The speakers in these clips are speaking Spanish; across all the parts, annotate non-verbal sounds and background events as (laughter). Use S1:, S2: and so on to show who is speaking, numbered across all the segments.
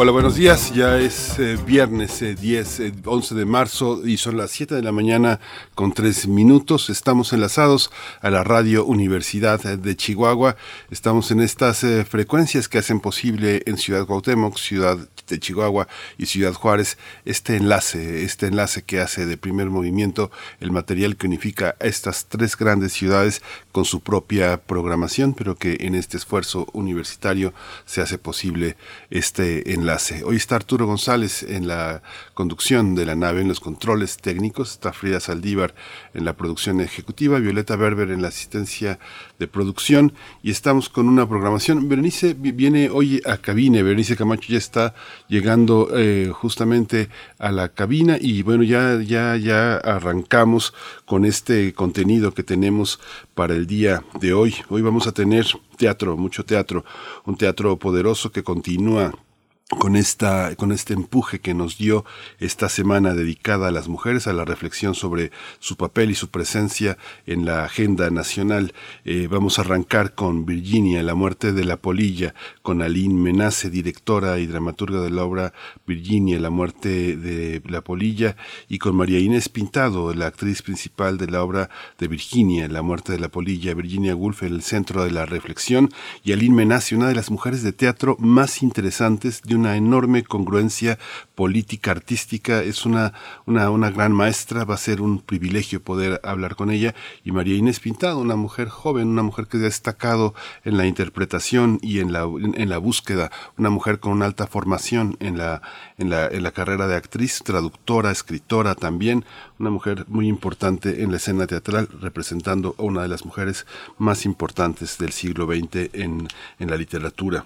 S1: Hola, buenos días. Ya es eh, viernes 10, eh, 11 eh, de marzo y son las 7 de la mañana con 3 minutos. Estamos enlazados a la Radio Universidad de Chihuahua. Estamos en estas frecuencias que hacen posible en Ciudad Cuauhtémoc, Ciudad de Chihuahua y Ciudad Juárez este enlace, este enlace que hace de primer movimiento el material que unifica a estas tres grandes ciudades con su propia programación, pero que en este esfuerzo universitario se hace posible este enlace. Hoy está Arturo González en la conducción de la nave, en los controles técnicos, está Frida Saldívar en la producción ejecutiva, Violeta Berber en la asistencia de producción y estamos con una programación. Berenice viene hoy a cabina, Berenice Camacho ya está llegando eh, justamente a la cabina y bueno, ya, ya, ya arrancamos con este contenido que tenemos para el día de hoy. Hoy vamos a tener teatro, mucho teatro, un teatro poderoso que continúa con esta con este empuje que nos dio esta semana dedicada a las mujeres a la reflexión sobre su papel y su presencia en la agenda nacional. Eh, vamos a arrancar con Virginia la muerte de la polilla con Aline Menace directora y dramaturga de la obra Virginia la muerte de la polilla y con María Inés Pintado la actriz principal de la obra de Virginia la muerte de la polilla. Virginia Woolf el centro de la reflexión. Y Aline Menace una de las mujeres de teatro más interesantes de una enorme congruencia política, artística, es una, una, una gran maestra, va a ser un privilegio poder hablar con ella. Y María Inés Pintado, una mujer joven, una mujer que ha destacado en la interpretación y en la, en, la búsqueda, una mujer con una alta formación en la, en la, en la carrera de actriz, traductora, escritora también, una mujer muy importante en la escena teatral, representando a una de las mujeres más importantes del siglo XX en, en la literatura.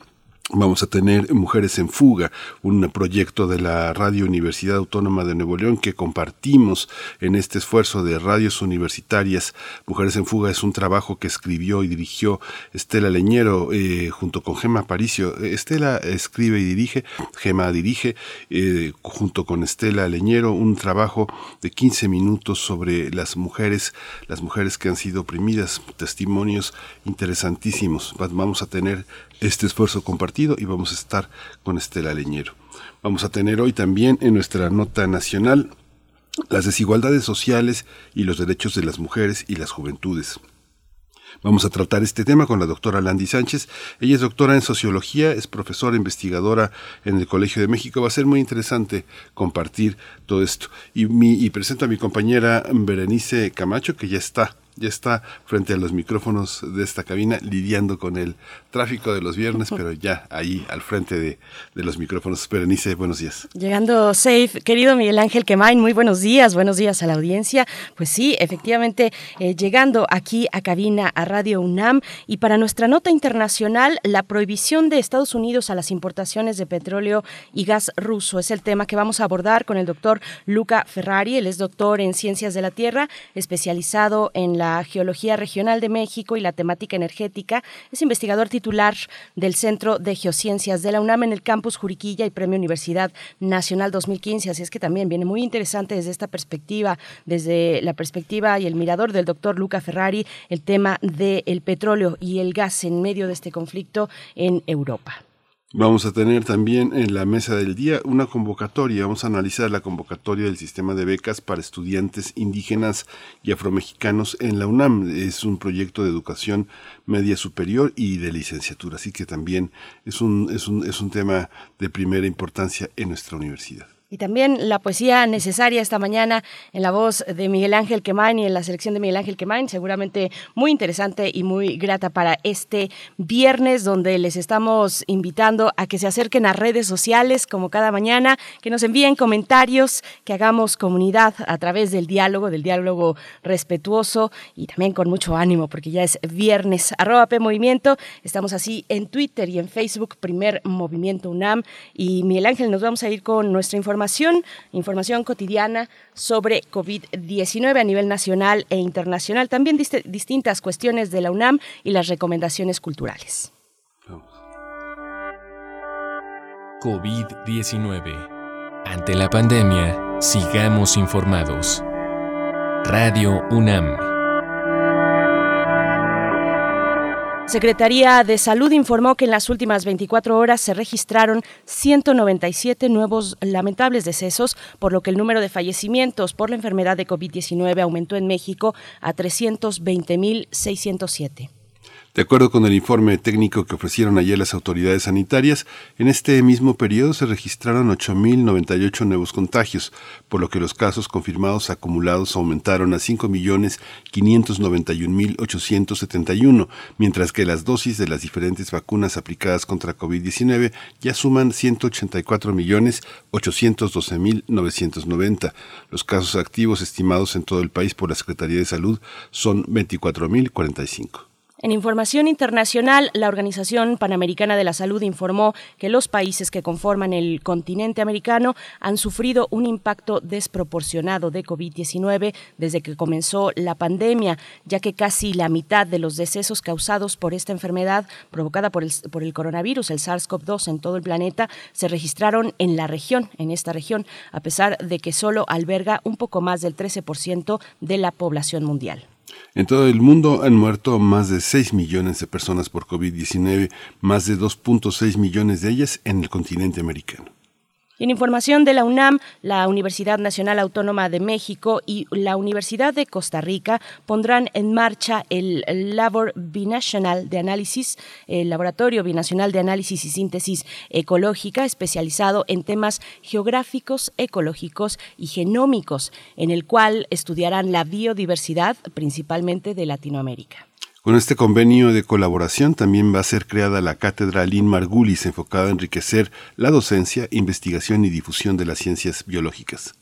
S1: Vamos a tener Mujeres en Fuga, un proyecto de la Radio Universidad Autónoma de Nuevo León que compartimos en este esfuerzo de radios universitarias. Mujeres en Fuga es un trabajo que escribió y dirigió Estela Leñero eh, junto con Gema Paricio. Estela escribe y dirige, Gema dirige eh, junto con Estela Leñero un trabajo de 15 minutos sobre las mujeres, las mujeres que han sido oprimidas, testimonios interesantísimos. Vamos a tener este esfuerzo compartido y vamos a estar con Estela Leñero. Vamos a tener hoy también en nuestra nota nacional las desigualdades sociales y los derechos de las mujeres y las juventudes. Vamos a tratar este tema con la doctora Landy Sánchez. Ella es doctora en sociología, es profesora investigadora en el Colegio de México. Va a ser muy interesante compartir todo esto. Y, mi, y presento a mi compañera Berenice Camacho, que ya está ya está frente a los micrófonos de esta cabina lidiando con el tráfico de los viernes, (laughs) pero ya ahí al frente de, los micrófonos. Berenice, buenos días.
S2: Llegando safe, querido Miguel Ángel Quemain, muy buenos días, buenos días a la audiencia. Pues sí, efectivamente, eh, llegando aquí a cabina, a Radio UNAM, y para nuestra nota internacional, la prohibición de Estados Unidos a las importaciones de petróleo y gas ruso es el tema que vamos a abordar con el doctor Luca Ferrari. Él es doctor en Ciencias de la Tierra, especializado en la Geología Regional de México y la temática energética. Es investigador titular del Centro de Geociencias de la UNAM en el campus Juriquilla y Premio Universidad Nacional 2015. Así es que también viene muy interesante desde esta perspectiva, desde la perspectiva y el mirador del doctor Luca Ferrari, el tema del petróleo y el gas en medio de este conflicto en Europa.
S1: Vamos a tener también en la mesa del día una convocatoria. Vamos a analizar la convocatoria del sistema de becas para estudiantes indígenas y afromexicanos en la UNAM. Es un proyecto de educación media superior y de licenciatura, así que también es un, es un, es un tema de primera importancia en nuestra universidad.
S2: Y también la poesía necesaria esta mañana en la voz de Miguel Ángel Quemain y en la selección de Miguel Ángel Quemain, seguramente muy interesante y muy grata para este viernes donde les estamos invitando a que se acerquen a redes sociales como cada mañana, que nos envíen comentarios, que hagamos comunidad a través del diálogo, del diálogo respetuoso y también con mucho ánimo porque ya es viernes. Arroba P Movimiento, estamos así en Twitter y en Facebook, primer Movimiento UNAM y Miguel Ángel, nos vamos a ir con nuestra información información, cotidiana sobre COVID-19 a nivel nacional e internacional, también distintas cuestiones de la UNAM y las recomendaciones culturales.
S3: COVID-19. Ante la pandemia, sigamos informados. Radio UNAM.
S2: Secretaría de Salud informó que en las últimas 24 horas se registraron 197 nuevos lamentables decesos, por lo que el número de fallecimientos por la enfermedad de COVID-19 aumentó en México a 320.607.
S1: De acuerdo con el informe técnico que ofrecieron ayer las autoridades sanitarias, en este mismo periodo se registraron 8.098 nuevos contagios, por lo que los casos confirmados acumulados aumentaron a 5.591.871, mientras que las dosis de las diferentes vacunas aplicadas contra COVID-19 ya suman 184.812.990. Los casos activos estimados en todo el país por la Secretaría de Salud son 24.045.
S2: En información internacional, la Organización Panamericana de la Salud informó que los países que conforman el continente americano han sufrido un impacto desproporcionado de COVID-19 desde que comenzó la pandemia, ya que casi la mitad de los decesos causados por esta enfermedad provocada por el, por el coronavirus, el SARS-CoV-2 en todo el planeta, se registraron en la región, en esta región, a pesar de que solo alberga un poco más del 13% de la población mundial.
S1: En todo el mundo han muerto más de 6 millones de personas por COVID-19, más de 2.6 millones de ellas en el continente americano.
S2: En información de la UNAM, la Universidad Nacional Autónoma de México y la Universidad de Costa Rica pondrán en marcha el Labor Binacional de Análisis, el Laboratorio Binacional de Análisis y Síntesis Ecológica, especializado en temas geográficos, ecológicos y genómicos, en el cual estudiarán la biodiversidad, principalmente de Latinoamérica.
S1: Con este convenio de colaboración también va a ser creada la cátedra Lynn Margulis enfocada a enriquecer la docencia, investigación y difusión de las ciencias biológicas.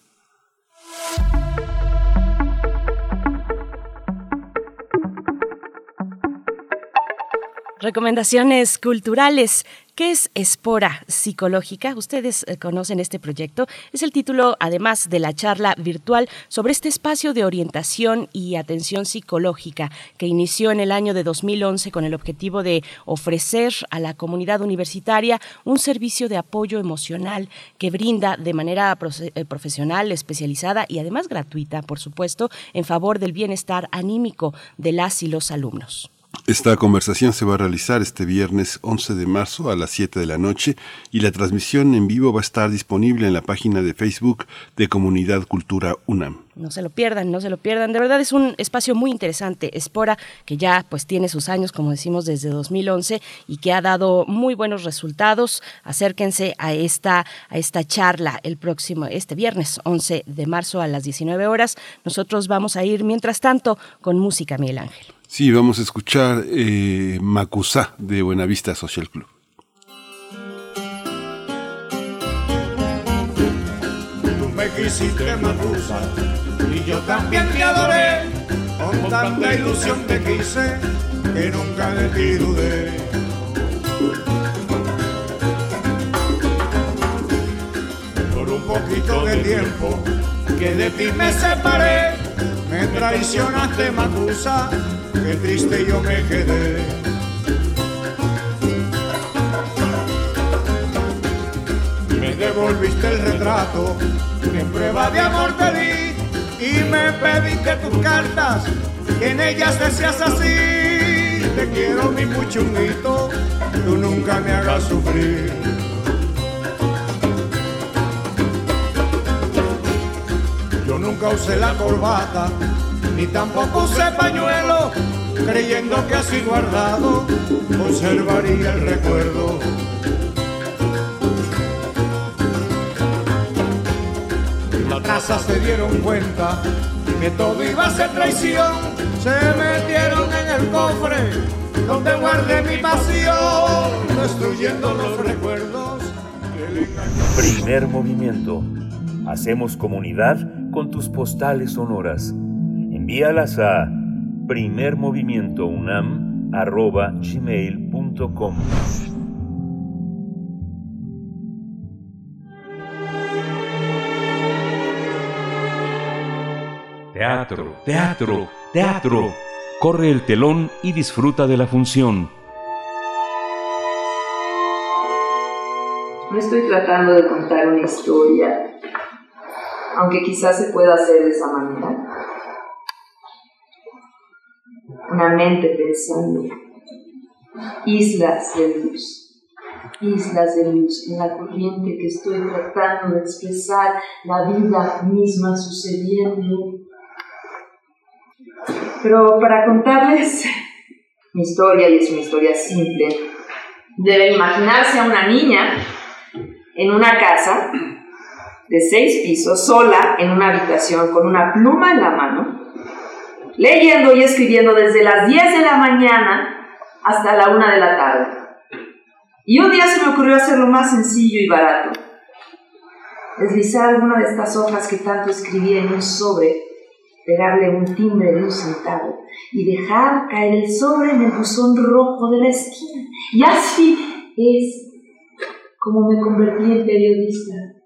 S2: Recomendaciones culturales. ¿Qué es Espora Psicológica? Ustedes eh, conocen este proyecto. Es el título, además de la charla virtual, sobre este espacio de orientación y atención psicológica que inició en el año de 2011 con el objetivo de ofrecer a la comunidad universitaria un servicio de apoyo emocional que brinda de manera eh, profesional, especializada y además gratuita, por supuesto, en favor del bienestar anímico de las y los alumnos.
S1: Esta conversación se va a realizar este viernes 11 de marzo a las 7 de la noche y la transmisión en vivo va a estar disponible en la página de Facebook de Comunidad Cultura UNAM.
S2: No se lo pierdan, no se lo pierdan. De verdad es un espacio muy interesante. Espora, que ya pues tiene sus años, como decimos, desde 2011 y que ha dado muy buenos resultados. Acérquense a esta, a esta charla el próximo, este viernes 11 de marzo a las 19 horas. Nosotros vamos a ir, mientras tanto, con música, Miguel Ángel.
S1: Sí, vamos a escuchar eh, Macusá de Buenavista Social Club.
S4: Tú me quisiste Macusa y yo también te adoré. Con tanta ilusión te quise que nunca de ti dudé. Por un poquito de tiempo que de ti me separé, me traicionaste Macusa qué triste yo me quedé. Me devolviste el retrato que en prueba de amor te di y me pediste tus cartas en ellas decías así. Te quiero mi muchunguito, tú nunca me hagas sufrir. Nunca usé la corbata ni tampoco usé pañuelo, creyendo que así guardado conservaría el recuerdo. Las razas se dieron cuenta que todo iba a ser traición, se metieron en el cofre donde guardé mi pasión, destruyendo los recuerdos.
S5: Primer movimiento. Hacemos comunidad con tus postales sonoras. Envíalas a primermovimientounam.gmail.com
S6: Teatro, teatro, teatro. Corre el telón y disfruta de la función.
S7: No estoy tratando de contar una historia aunque quizás se pueda hacer de esa manera. Una mente pensando. Islas de luz, islas de luz en la corriente que estoy tratando de expresar, la vida misma sucediendo. Pero para contarles mi historia, y es una historia simple, deben imaginarse a una niña en una casa de seis pisos, sola en una habitación con una pluma en la mano, leyendo y escribiendo desde las 10 de la mañana hasta la 1 de la tarde. Y un día se me ocurrió hacer lo más sencillo y barato. Deslizar alguna de estas hojas que tanto escribía en un sobre, pegarle un timbre de un centavo y dejar caer el sobre en el buzón rojo de la esquina. Y así es como me convertí en periodista.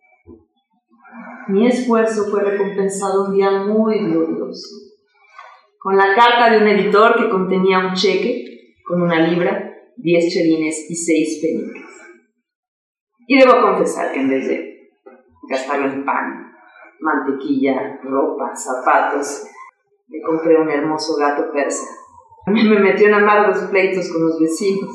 S7: Mi esfuerzo fue recompensado un día muy glorioso, con la carta de un editor que contenía un cheque con una libra, diez chelines y seis peniques. Y debo confesar que en vez de gastarlo en pan, mantequilla, ropa, zapatos, me compré un hermoso gato persa. Me metió en amargos pleitos con los vecinos.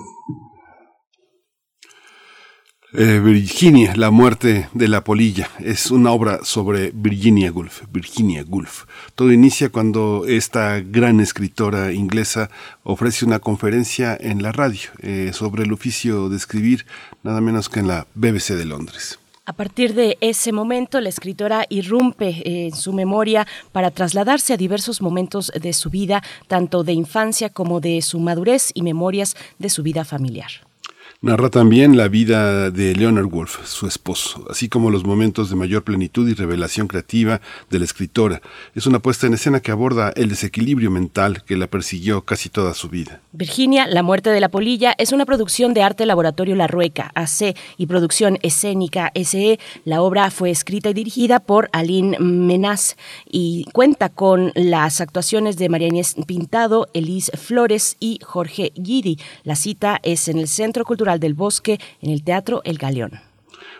S1: Eh, Virginia, la muerte de la polilla, es una obra sobre Virginia Woolf. Virginia Woolf. Todo inicia cuando esta gran escritora inglesa ofrece una conferencia en la radio eh, sobre el oficio de escribir, nada menos que en la BBC de Londres.
S2: A partir de ese momento, la escritora irrumpe eh, en su memoria para trasladarse a diversos momentos de su vida, tanto de infancia como de su madurez y memorias de su vida familiar.
S1: Narra también la vida de Leonard Woolf, su esposo, así como los momentos de mayor plenitud y revelación creativa de la escritora. Es una puesta en escena que aborda el desequilibrio mental que la persiguió casi toda su vida.
S2: Virginia, La muerte de la polilla es una producción de Arte Laboratorio La Rueca, AC, y producción escénica SE. La obra fue escrita y dirigida por Aline Menaz y cuenta con las actuaciones de María Inés Pintado, Elise Flores y Jorge Guidi. La cita es en el Centro Cultural del Bosque en el Teatro El Galeón.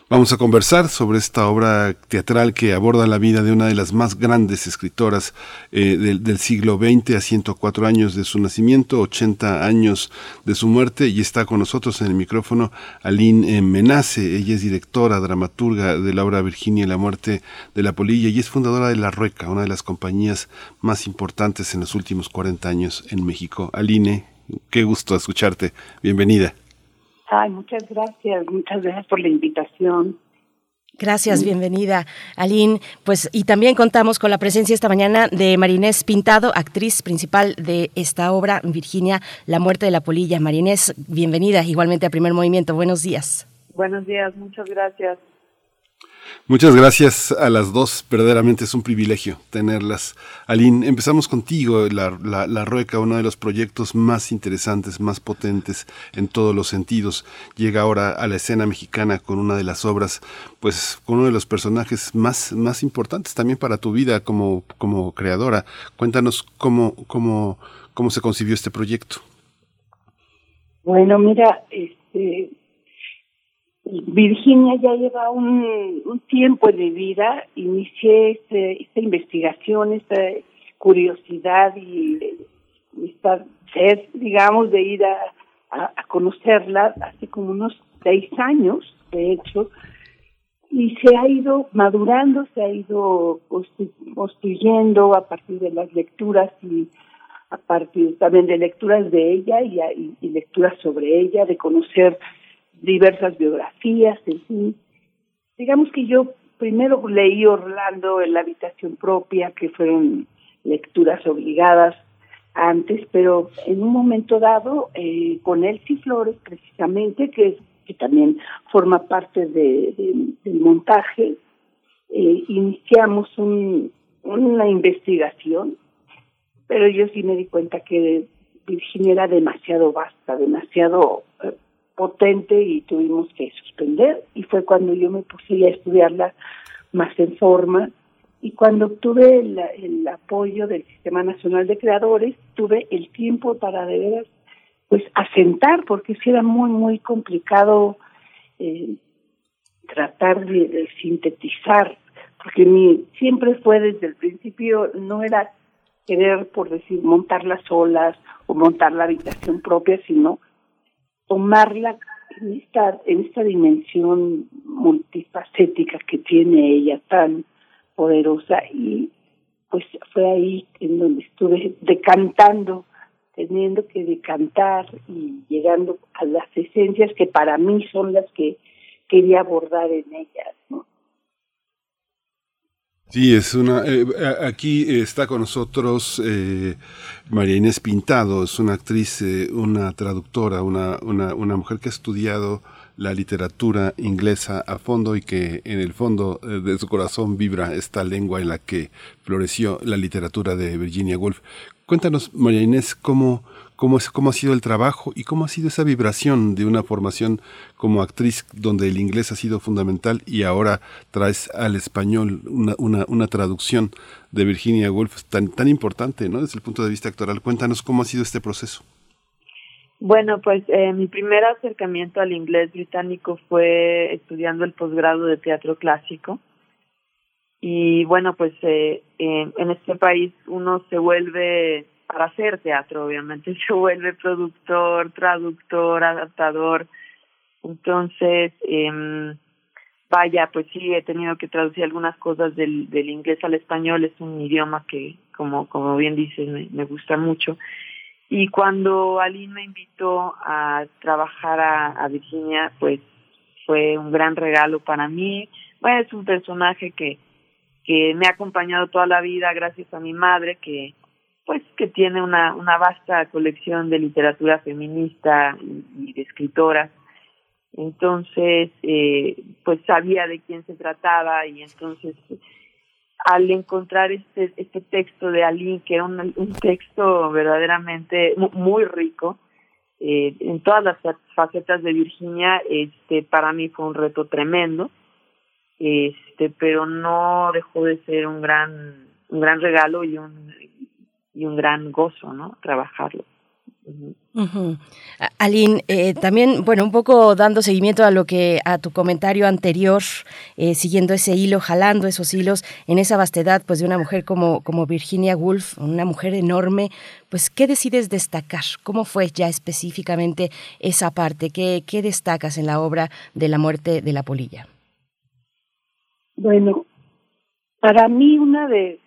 S1: Vamos a conversar sobre esta obra teatral que aborda la vida de una de las más grandes escritoras eh, del, del, siglo XX, a 104 años de su nacimiento, 80 años de su muerte, y está con nosotros en el micrófono Aline Menace. Ella es directora, dramaturga de la obra Virginia y la muerte de la polilla, y es fundadora de La Rueca, una de las compañías más importantes en los últimos 40 años en México. Aline, qué gusto escucharte. Bienvenida.
S8: Ay, muchas gracias, muchas gracias por la invitación.
S2: Gracias, bienvenida, Aline. Pues, y también contamos con la presencia esta mañana de Marinés Pintado, actriz principal de esta obra, Virginia, La muerte de la polilla. Marinés, bienvenida igualmente a Primer Movimiento. Buenos días.
S8: Buenos días, muchas gracias.
S1: Muchas gracias a las dos, verdaderamente es un privilegio tenerlas. Aline, empezamos contigo, la, la, la, Rueca, uno de los proyectos más interesantes, más potentes en todos los sentidos. Llega ahora a la escena mexicana con una de las obras, pues con uno de los personajes más, más importantes también para tu vida como, como creadora. Cuéntanos cómo, cómo, cómo se concibió este proyecto.
S8: Bueno, mira, este, Virginia ya lleva un, tiempo en mi vida, inicié este, esta investigación, esta curiosidad y esta sed, digamos, de ir a, conocerla hace como unos seis años, de hecho, y se ha ido madurando, se ha ido construyendo a partir de las lecturas y a partir también de lecturas de ella y lecturas sobre ella, de conocer diversas biografías, en fin. Digamos que yo primero leí Orlando en la habitación propia, que fueron lecturas obligadas antes, pero en un momento dado, eh, con Elsie Flores, precisamente, que, que también forma parte de, de, del montaje, eh, iniciamos un, una investigación, pero yo sí me di cuenta que Virginia era demasiado vasta, demasiado eh, potente y tuvimos que suspender. Y fue cuando yo me puse a estudiarla más en forma. Y cuando obtuve el, apoyo del Sistema Nacional de Creadores, tuve el tiempo para de veras, pues, asentar, porque sí era muy, muy complicado eh, tratar de, sintetizar, porque siempre fue desde el principio, no era querer, por decir, montar las olas o montar la habitación propia, sino tomarla en esta, en esta dimensión multifacética que tiene ella tan poderosa y pues fue ahí en donde estuve decantando, teniendo que decantar y llegando a las esencias que para mí son las que quería abordar en ellas.
S1: Sí, es una. Eh, aquí está con nosotros eh, María Inés Pintado, es una actriz, eh, una traductora, una, una, una mujer que ha estudiado la literatura inglesa a fondo y que en el fondo eh, de su corazón vibra esta lengua en la que floreció la literatura de Virginia Woolf. Cuéntanos, María Inés, cómo, cómo, es, cómo ha sido el trabajo y cómo ha sido esa vibración de una formación como actriz donde el inglés ha sido fundamental y ahora traes al español una, una, una traducción de Virginia Woolf tan, tan importante ¿no? desde el punto de vista actoral. Cuéntanos cómo ha sido este proceso.
S9: Bueno, pues eh, mi primer acercamiento al inglés británico fue estudiando el posgrado de teatro clásico. Y bueno, pues eh, en este país uno se vuelve, para hacer teatro obviamente, (laughs) se vuelve productor, traductor, adaptador. Entonces, eh, vaya, pues sí, he tenido que traducir algunas cosas del, del inglés al español. Es un idioma que, como, como bien dices, me, gusta mucho. Y cuando Aline me invitó a trabajar a, Virginia, pues fue un gran regalo para mí. Bueno, es un personaje que, que me ha acompañado toda la vida gracias a mi madre, que pues que tiene una, una vasta colección de literatura feminista y, de escritoras. Entonces, eh, pues sabía de quién se trataba y entonces al encontrar este, este texto de Aline, que era un, texto verdaderamente muy rico, eh, en todas las facetas de Virginia, este, para mí fue un reto tremendo, este, pero no dejó de ser un gran, un gran regalo y un, y un gran gozo, ¿no? Trabajarlo.
S2: Aline, eh, también, bueno, un poco dando seguimiento a lo que, a tu comentario anterior, eh, siguiendo ese hilo, jalando esos hilos en esa vastedad, pues de una mujer como, como Virginia Woolf, una mujer enorme, pues, ¿qué decides destacar? ¿Cómo fue ya específicamente esa parte? ¿Qué, qué destacas en la obra de la muerte de la polilla?
S8: Bueno, para mí una de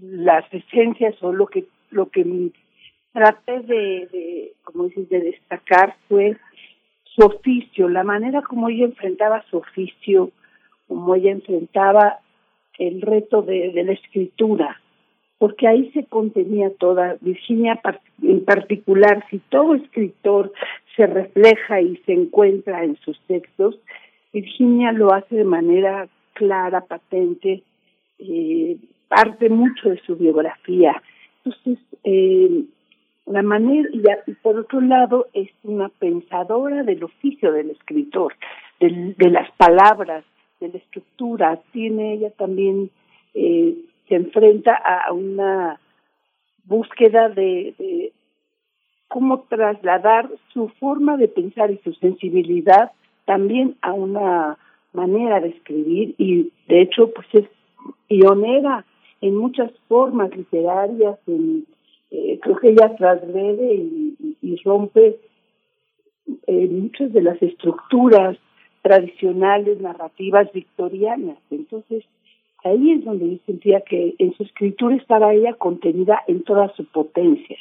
S8: las esencias o lo que, lo que traté de, como dices, de destacar fue su oficio, la manera como ella enfrentaba su oficio, como ella enfrentaba el reto de, de la escritura, porque ahí se contenía toda, Virginia en particular, si todo escritor se refleja y se encuentra en sus textos, Virginia lo hace de manera clara, patente, eh, parte mucho de su biografía. Entonces, eh, la manera, y, por otro lado es una pensadora del oficio del escritor, de las palabras, de la estructura. Tiene ella también, eh, se enfrenta a una búsqueda de, de cómo trasladar su forma de pensar y su sensibilidad también a una manera de escribir y de hecho pues es pionera en muchas formas literarias, en eh, creo que ella transgrede y, rompe eh, muchas de las estructuras tradicionales, narrativas victorianas. Entonces, ahí es donde yo sentía que en su escritura estaba ella contenida en toda su potencia,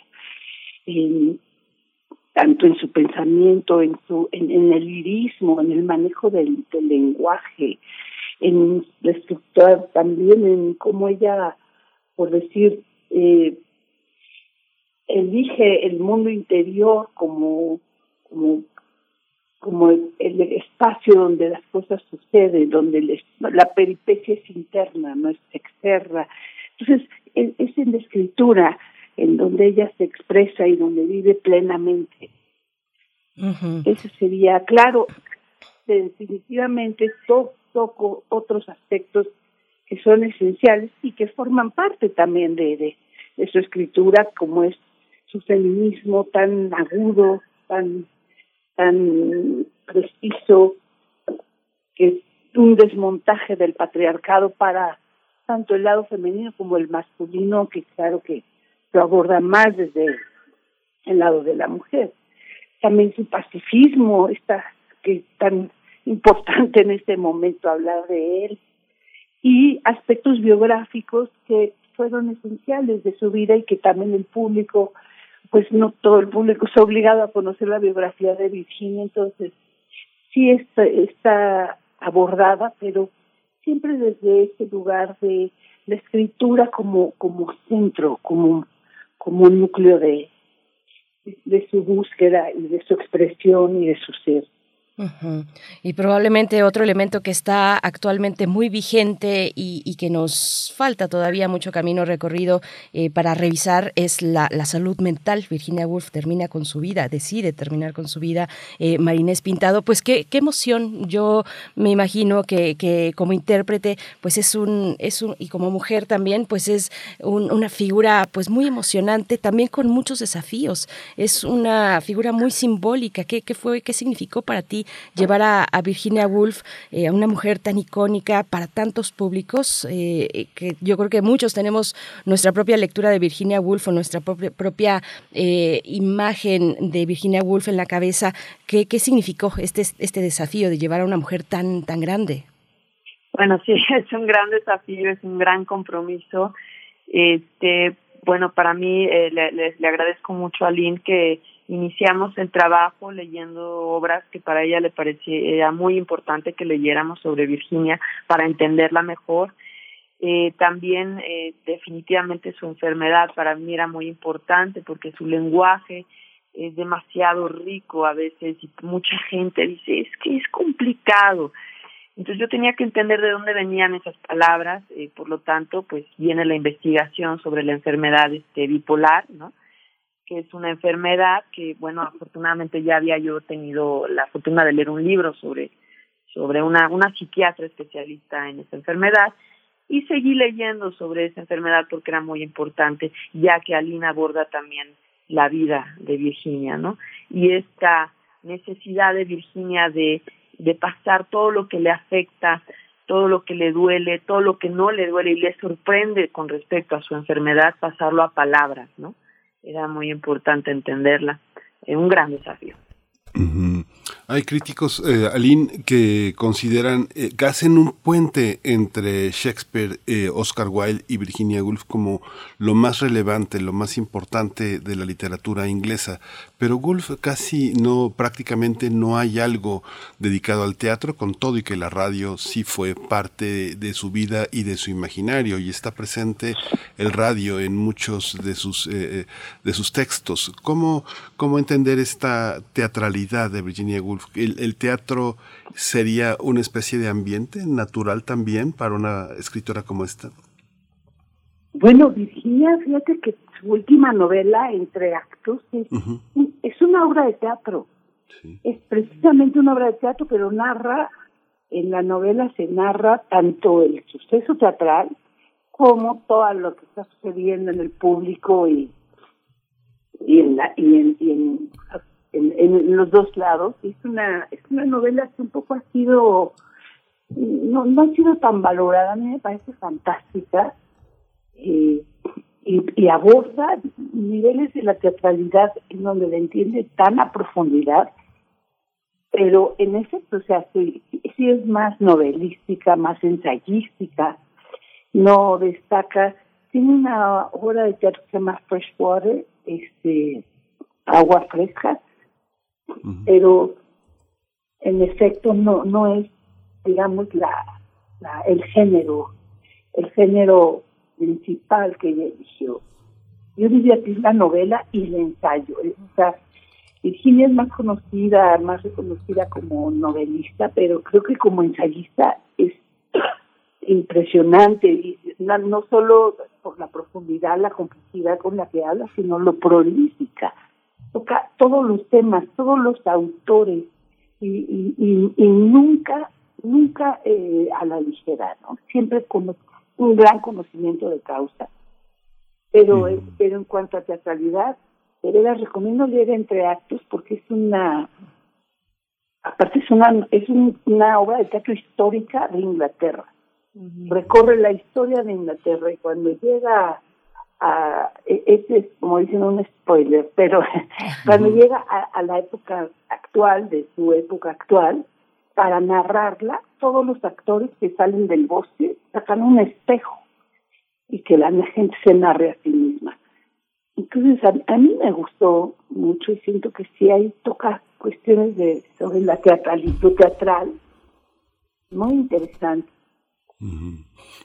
S8: tanto en su pensamiento, en su en, el lirismo, en el manejo del lenguaje, en la estructura también, en cómo ella, por decir, eh, elige el mundo interior como, como, como el, espacio donde las cosas suceden, donde la peripecia es interna, no es externa. Entonces, es, en la escritura en donde ella se expresa y donde vive plenamente. Eso sería, claro, definitivamente otros aspectos que son esenciales y que forman parte también de, de, su escritura, como es su feminismo tan agudo, tan, tan preciso, que es un desmontaje del patriarcado para tanto el lado femenino como el masculino, que claro que lo aborda más desde el lado de la mujer. También su pacifismo, está que tan importante en este momento hablar de él, y aspectos biográficos que fueron esenciales de su vida y que también el público, pues no todo el público está obligado a conocer la biografía de Virginia, entonces sí está, está abordada, pero siempre desde ese lugar de la escritura como, como centro, como, como núcleo de, de su búsqueda y de su expresión y de su ser.
S2: Y probablemente otro elemento que está actualmente muy vigente y, que nos falta todavía mucho camino recorrido eh, para revisar es la, salud mental. Virginia Woolf termina con su vida, decide terminar con su vida. Eh, Marinés Pintado, pues qué, emoción. Yo me imagino que, que, como intérprete, pues es un, es un, y como mujer también, pues es una figura pues muy emocionante, también con muchos desafíos. Es una figura muy simbólica. ¿Qué, qué fue, qué significó para ti llevar a, Virginia Woolf, eh, a una mujer tan icónica para tantos públicos, eh, que yo creo que muchos tenemos nuestra propia lectura de Virginia Woolf o nuestra propia, eh, imagen de Virginia Woolf en la cabeza. ¿Qué, ¿Qué significó este, este desafío de llevar a una mujer tan, tan grande?
S9: Bueno, sí, (laughs) es un gran desafío, es un gran compromiso. Este, bueno, para mí le, le, le, agradezco mucho a Lynn que iniciamos el trabajo leyendo obras que para ella le parecía muy importante que leyéramos sobre Virginia para entenderla mejor. Eh, también eh, definitivamente su enfermedad para mí era muy importante porque su lenguaje es demasiado rico a veces y mucha gente dice es que es complicado. Entonces yo tenía que entender de dónde venían esas palabras, eh, por lo tanto pues viene la investigación sobre la enfermedad este bipolar, ¿no? Que es una enfermedad que, bueno, afortunadamente ya había yo tenido la fortuna de leer un libro sobre, sobre una, una psiquiatra especialista en esa enfermedad y seguí leyendo sobre esa enfermedad porque era muy importante, ya que Alina aborda también la vida de Virginia, ¿no? Y esta necesidad de Virginia de, de pasar todo lo que le afecta, todo lo que le duele, todo lo que no le duele y le sorprende con respecto a su enfermedad, pasarlo a palabras, ¿no? Era muy importante entenderla. Es un gran desafío.
S1: Hay críticos, eh, Aline, que consideran eh, que hacen un puente entre Shakespeare, eh, Oscar Wilde y Virginia Woolf como lo más relevante, lo más importante de la literatura inglesa. Pero Woolf casi no, prácticamente no hay algo dedicado al teatro, con todo y que la radio sí fue parte de su vida y de su imaginario, y está presente el radio en muchos de sus, de sus textos. ¿Cómo, ¿Cómo entender esta teatralidad de Virginia Woolf? ¿El, teatro sería una especie de ambiente natural también para una escritora como esta?
S8: Bueno, Virginia, fíjate que su última novela, Entre Actos, es, una obra de teatro. Es precisamente una obra de teatro, pero narra, en la novela se narra tanto el suceso teatral como todo lo que está sucediendo en el público y, y en, la, y en, y en en, los dos lados. Es una, es una novela que un poco ha sido, no, no ha sido tan valorada, a mí me parece fantástica. Eh, y, aborda niveles de la teatralidad en donde la entiende tan a profundidad, pero en efecto, o sea, sí, sí es más novelística, más ensayística, no destaca, tiene una obra de teatro que se llama Freshwater, este, agua fresca, pero en efecto no no es digamos la, el género el género principal que ella eligió. Yo diría que es la novela y el ensayo. O sea Virginia es más conocida más reconocida como novelista pero creo que como ensayista es (clears throat) impresionante. Y no solo por la profundidad la complejidad con la que habla sino lo prolífica toca todos los temas, todos los autores y, y, y, nunca, nunca eh, a la ligera, ¿no? Siempre con un gran conocimiento de causa. Pero, pero en cuanto a teatralidad, les recomiendo leer Entre Actos porque es una, aparte es una, es una obra de teatro histórica de Inglaterra. Recorre la historia de Inglaterra y cuando llega a, e, este es como dicen un spoiler, pero (laughs) cuando llega a, a la época actual, de su época actual, para narrarla, todos los actores que salen del bosque sacan un espejo y que la gente se narre a sí misma. Entonces, a, mí me gustó mucho y siento que sí hay toca cuestiones de sobre la teatralidad teatral muy interesante.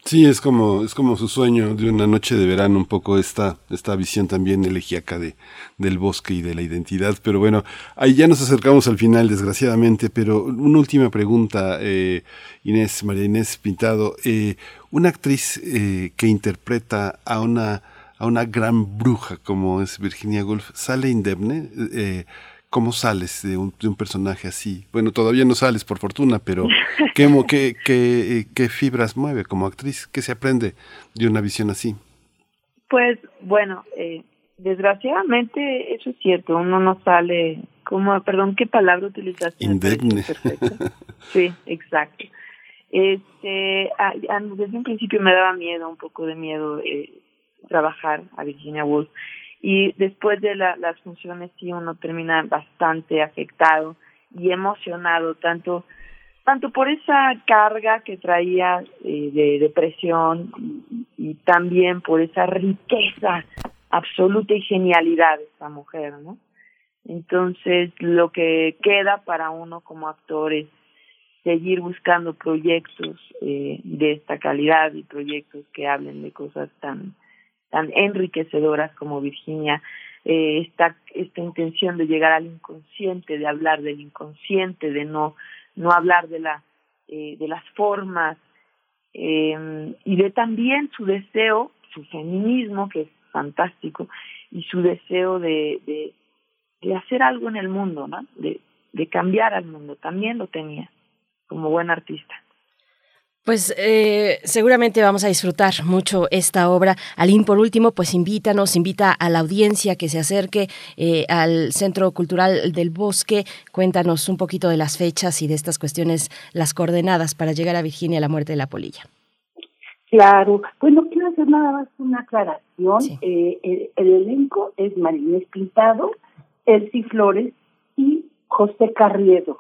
S1: Sí, es como, es como su sueño de una noche de verano, un poco esta, esta visión también elegíaca de, del bosque y de la identidad. Pero bueno, ahí ya nos acercamos al final, desgraciadamente, pero una última pregunta, eh, Inés, María Inés Pintado. Eh, una actriz eh, que interpreta a una, a una gran bruja como es Virginia Woolf, ¿sale indemne? Eh, ¿Cómo sales de un, de un, personaje así? Bueno, todavía no sales por fortuna, pero ¿qué, qué, qué, qué fibras mueve como actriz? ¿Qué se aprende de una visión así?
S9: Pues bueno, eh, desgraciadamente eso es cierto, uno no sale como, perdón, ¿qué palabra utilizaste?
S1: Indemne. (laughs)
S9: sí, exacto. Este, desde un principio me daba miedo, un poco de miedo eh, trabajar a Virginia Woolf y después de las funciones sí uno termina bastante afectado y emocionado tanto tanto por esa carga que traía eh, de depresión y, también por esa riqueza absoluta y genialidad de esta mujer, ¿no? Entonces, lo que queda para uno como actor es seguir buscando proyectos eh, de esta calidad y proyectos que hablen de cosas tan tan enriquecedoras como Virginia, eh, esta, esta intención de llegar al inconsciente, de hablar del inconsciente, de no, no hablar de, la, eh, de las formas, eh, y de también su deseo, su feminismo, que es fantástico, y su deseo de, de, de hacer algo en el mundo, ¿no? de, de cambiar al mundo, también lo tenía como buen artista.
S2: Pues eh, seguramente vamos a disfrutar mucho esta obra. Aline, por último, pues invítanos, invita a la audiencia que se acerque eh, al Centro Cultural del Bosque. Cuéntanos un poquito de las fechas y de estas cuestiones, las coordenadas para llegar a Virginia, la muerte de la polilla.
S8: Claro, bueno, quiero hacer nada más una aclaración. Eh, el, elenco es Marinés Pintado, Elsie Flores y José Carriedo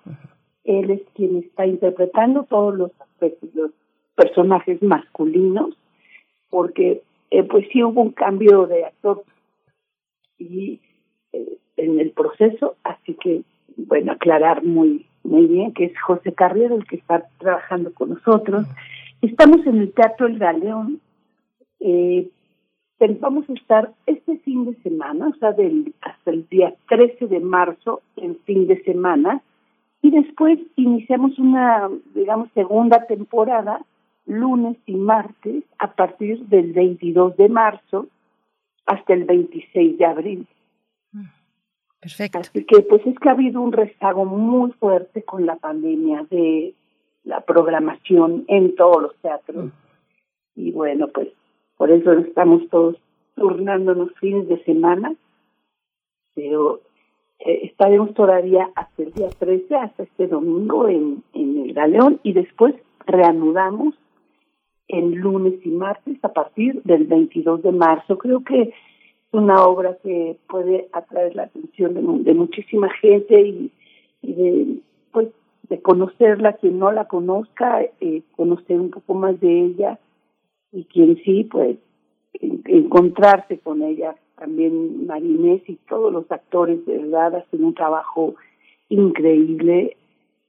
S8: él es quien está interpretando todos los aspectos, los personajes masculinos, porque eh, pues sí hubo un cambio de actor y eh, en el proceso, así que bueno, aclarar muy muy bien que es José Carrero el que está trabajando con nosotros. Estamos en el Teatro El Galeón, eh, vamos a estar este fin de semana, o sea, del, hasta el día 13 de marzo, en fin de semana, y después iniciamos una, digamos, segunda temporada, lunes y martes, a partir del 22 de marzo hasta el 26 de abril.
S2: Perfecto.
S8: Así que, pues es que ha habido un rezago muy fuerte con la pandemia de la programación en todos los teatros. Y bueno, pues por eso estamos todos turnándonos fines de semana, pero eh, estaremos todavía hasta el día 13, hasta este domingo en, en el Galeón y después reanudamos en lunes y martes a partir del 22 de marzo. Creo que es una obra que puede atraer la atención de, muchísima gente y, de, pues, de conocerla, quien no la conozca, eh, conocer un poco más de ella y quien sí, pues encontrarse con ella también Marinés y todos los actores de verdad hacen un trabajo increíble.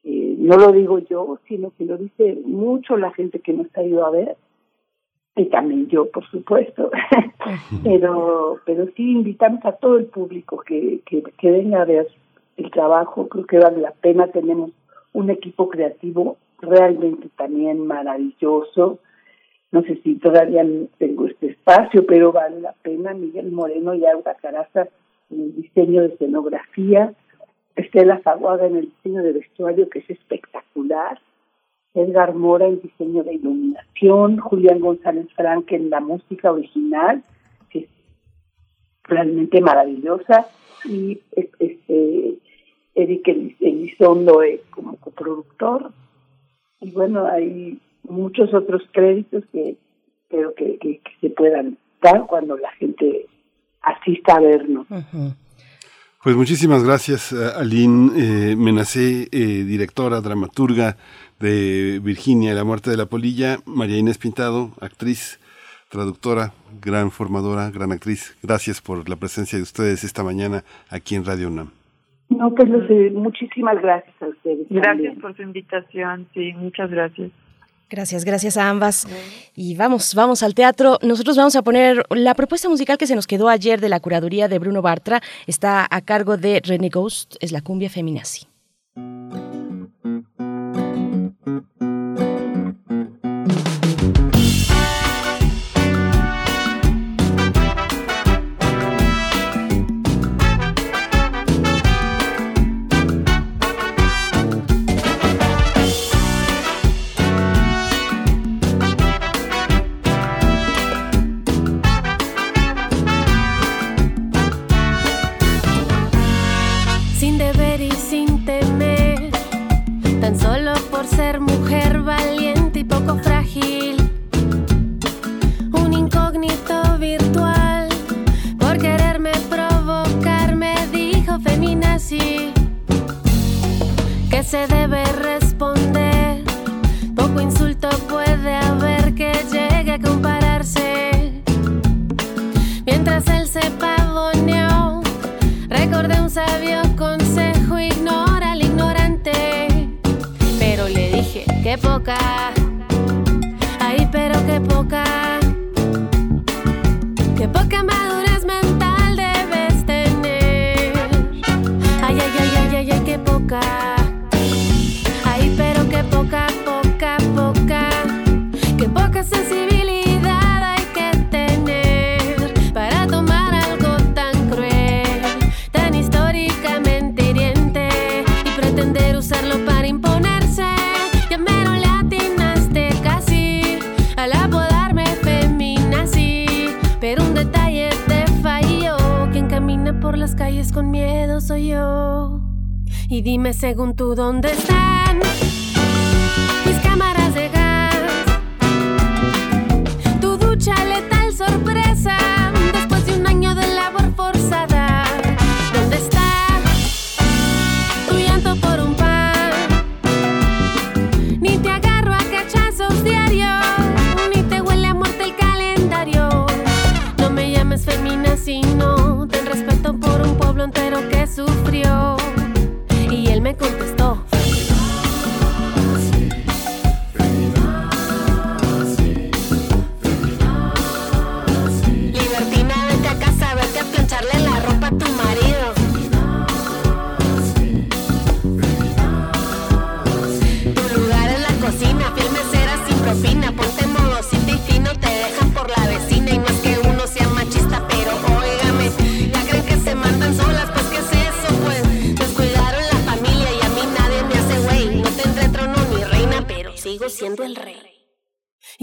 S8: Eh, no lo digo yo, sino que lo dice mucho la gente que nos ha ido a ver y también yo, por supuesto. (laughs) pero, pero sí invitamos a todo el público que, que, que venga a ver el trabajo. Creo que vale la pena. Tenemos un equipo creativo realmente también maravilloso no sé si todavía tengo este espacio, pero vale la pena. Miguel Moreno y Aura Caraza en el diseño de escenografía, Estela Zaguaga en el diseño de vestuario, que es espectacular. Edgar Mora en diseño de iluminación, Julián González Frank en la música original, que es realmente maravillosa, y este Eric Elizondo como coproductor. Y bueno, hay muchos otros créditos que creo que, se puedan dar cuando la gente asista a vernos.
S1: Pues muchísimas gracias, Aline eh, Menacé, eh, directora, dramaturga de Virginia, La muerte de la polilla, María Inés Pintado, actriz, traductora, gran formadora, gran actriz. Gracias por la presencia de ustedes esta mañana aquí en Radio UNAM.
S8: No, pues muchísimas gracias a ustedes.
S9: Gracias por su invitación, sí, muchas gracias.
S10: Gracias, gracias a ambas. Y vamos, vamos al teatro. Nosotros vamos a poner la propuesta musical que se nos quedó ayer de la curaduría de Bruno Bartra. Está a cargo de René Ghost, es la cumbia feminazi.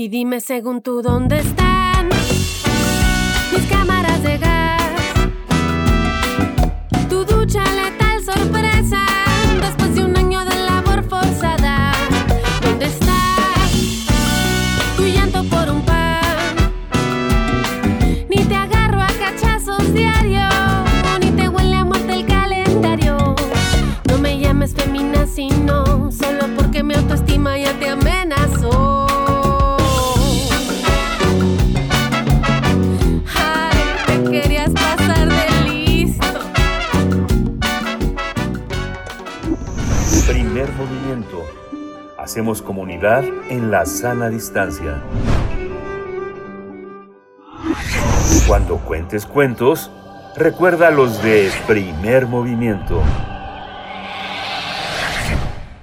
S11: Y dime según tú dónde están
S5: Hacemos comunidad en la sana distancia. Cuando cuentes cuentos, recuerda los de primer movimiento.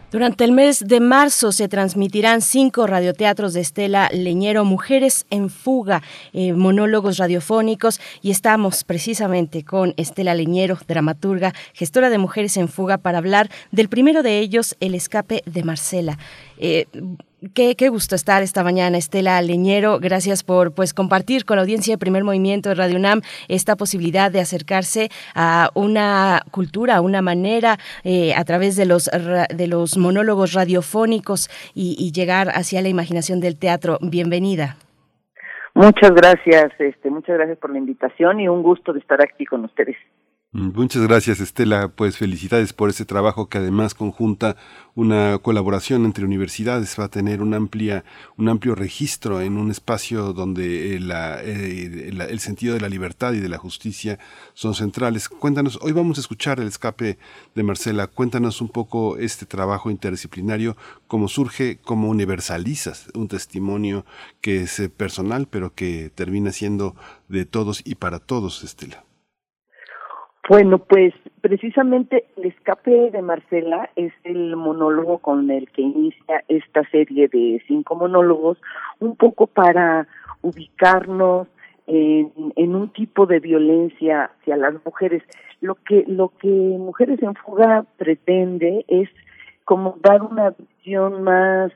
S2: Durante el mes de marzo se transmitirán cinco radioteatros de Estela Leñero, Mujeres en Fuga, eh, monólogos radiofónicos, y estamos precisamente con Estela Leñero, dramaturga, gestora de Mujeres en Fuga, para hablar del primero de ellos, El escape de Marcela. Eh, Qué, gusto estar esta mañana, Estela Leñero. Gracias por pues compartir con la audiencia de Primer Movimiento de Radio UNAM esta posibilidad de acercarse a una cultura, a una manera eh, a través de los de los monólogos radiofónicos y, y, llegar hacia la imaginación del teatro. Bienvenida.
S12: Muchas gracias, este, muchas gracias por la invitación y un gusto de estar aquí con ustedes.
S1: Mm, muchas gracias Estela, pues felicidades por ese trabajo que además conjunta una colaboración entre universidades, va a tener un, amplia, un amplio registro en un espacio donde eh, eh, el sentido de la libertad y de la justicia son centrales. Cuéntanos, hoy vamos a escuchar el escape de Marcela, cuéntanos un poco este trabajo interdisciplinario, cómo surge, cómo universalizas un testimonio que es eh, personal, pero que termina siendo de todos y para todos, Estela.
S12: Bueno, pues precisamente el escape de Marcela es el monólogo con el que inicia esta serie de cinco monólogos, un poco para ubicarnos en, un tipo de violencia hacia las mujeres. Lo que lo que Mujeres en Fuga pretende es como dar una visión más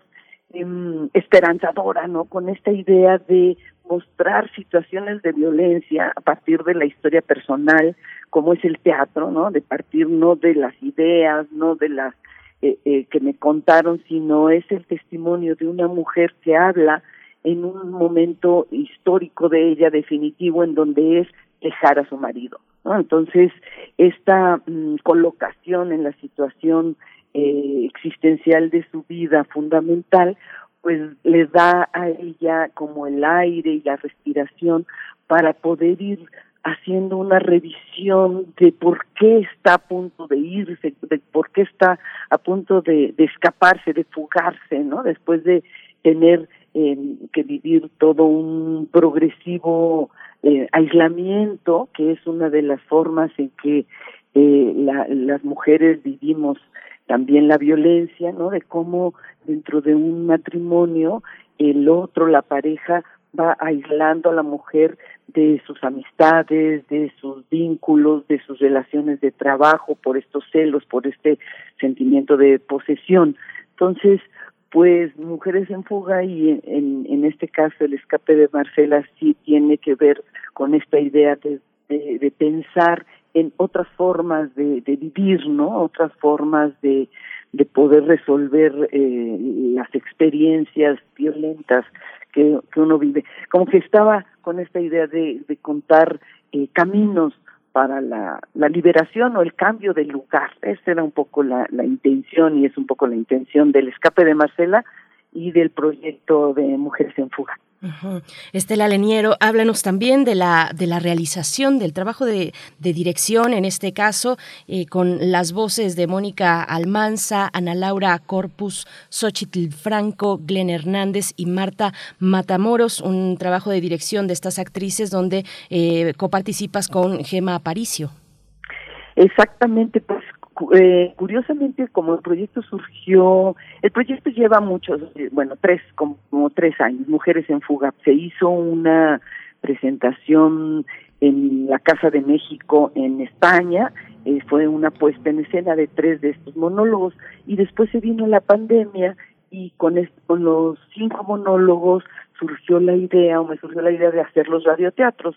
S12: eh, esperanzadora, ¿no? Con esta idea de mostrar situaciones de violencia a partir de la historia personal, como es el teatro, ¿no? De partir no de las ideas, no de las eh, eh, que me contaron, sino es el testimonio de una mujer que habla en un momento histórico de ella definitivo en donde es dejar a su marido. ¿no? Entonces, esta mm, colocación en la situación eh, existencial de su vida fundamental, pues le da a ella como el aire y la respiración para poder ir haciendo una revisión de por qué está a punto de irse, de por qué está a punto de, escaparse, de fugarse, ¿no? Después de tener eh, que vivir todo un progresivo eh, aislamiento, que es una de las formas en que eh, las mujeres vivimos también la violencia, ¿no? De cómo dentro de un matrimonio el otro, la pareja, va aislando a la mujer de sus amistades, de sus vínculos, de sus relaciones de trabajo, por estos celos, por este sentimiento de posesión. Entonces, pues Mujeres en Fuga y en, en este caso el escape de Marcela sí tiene que ver con esta idea de, de, pensar en otras formas de, de, vivir, ¿no? Otras formas de, de poder resolver eh, las experiencias violentas que, que uno vive. Como que estaba con esta idea de, de contar eh, caminos para la, la liberación o el cambio de lugar. Esa era un poco la, la intención y es un poco la intención del escape de Marcela y del proyecto de Mujeres en Fuga.
S2: Estela Leniero, háblanos también de la, de la realización del trabajo de, dirección, en este caso, eh, con las voces de Mónica Almanza, Ana Laura Corpus, Xochitl Franco, Glenn Hernández y Marta Matamoros, un trabajo de dirección de estas actrices donde eh, coparticipas con Gema Aparicio.
S12: Exactamente, pues eh, curiosamente como el proyecto surgió, el proyecto lleva muchos, eh, bueno, tres, como, tres años, Mujeres en Fuga. Se hizo una presentación en la Casa de México en España, eh, fue una puesta en escena de tres de estos monólogos y después se vino la pandemia y con, con los cinco monólogos surgió la idea o me surgió la idea de hacer los radioteatros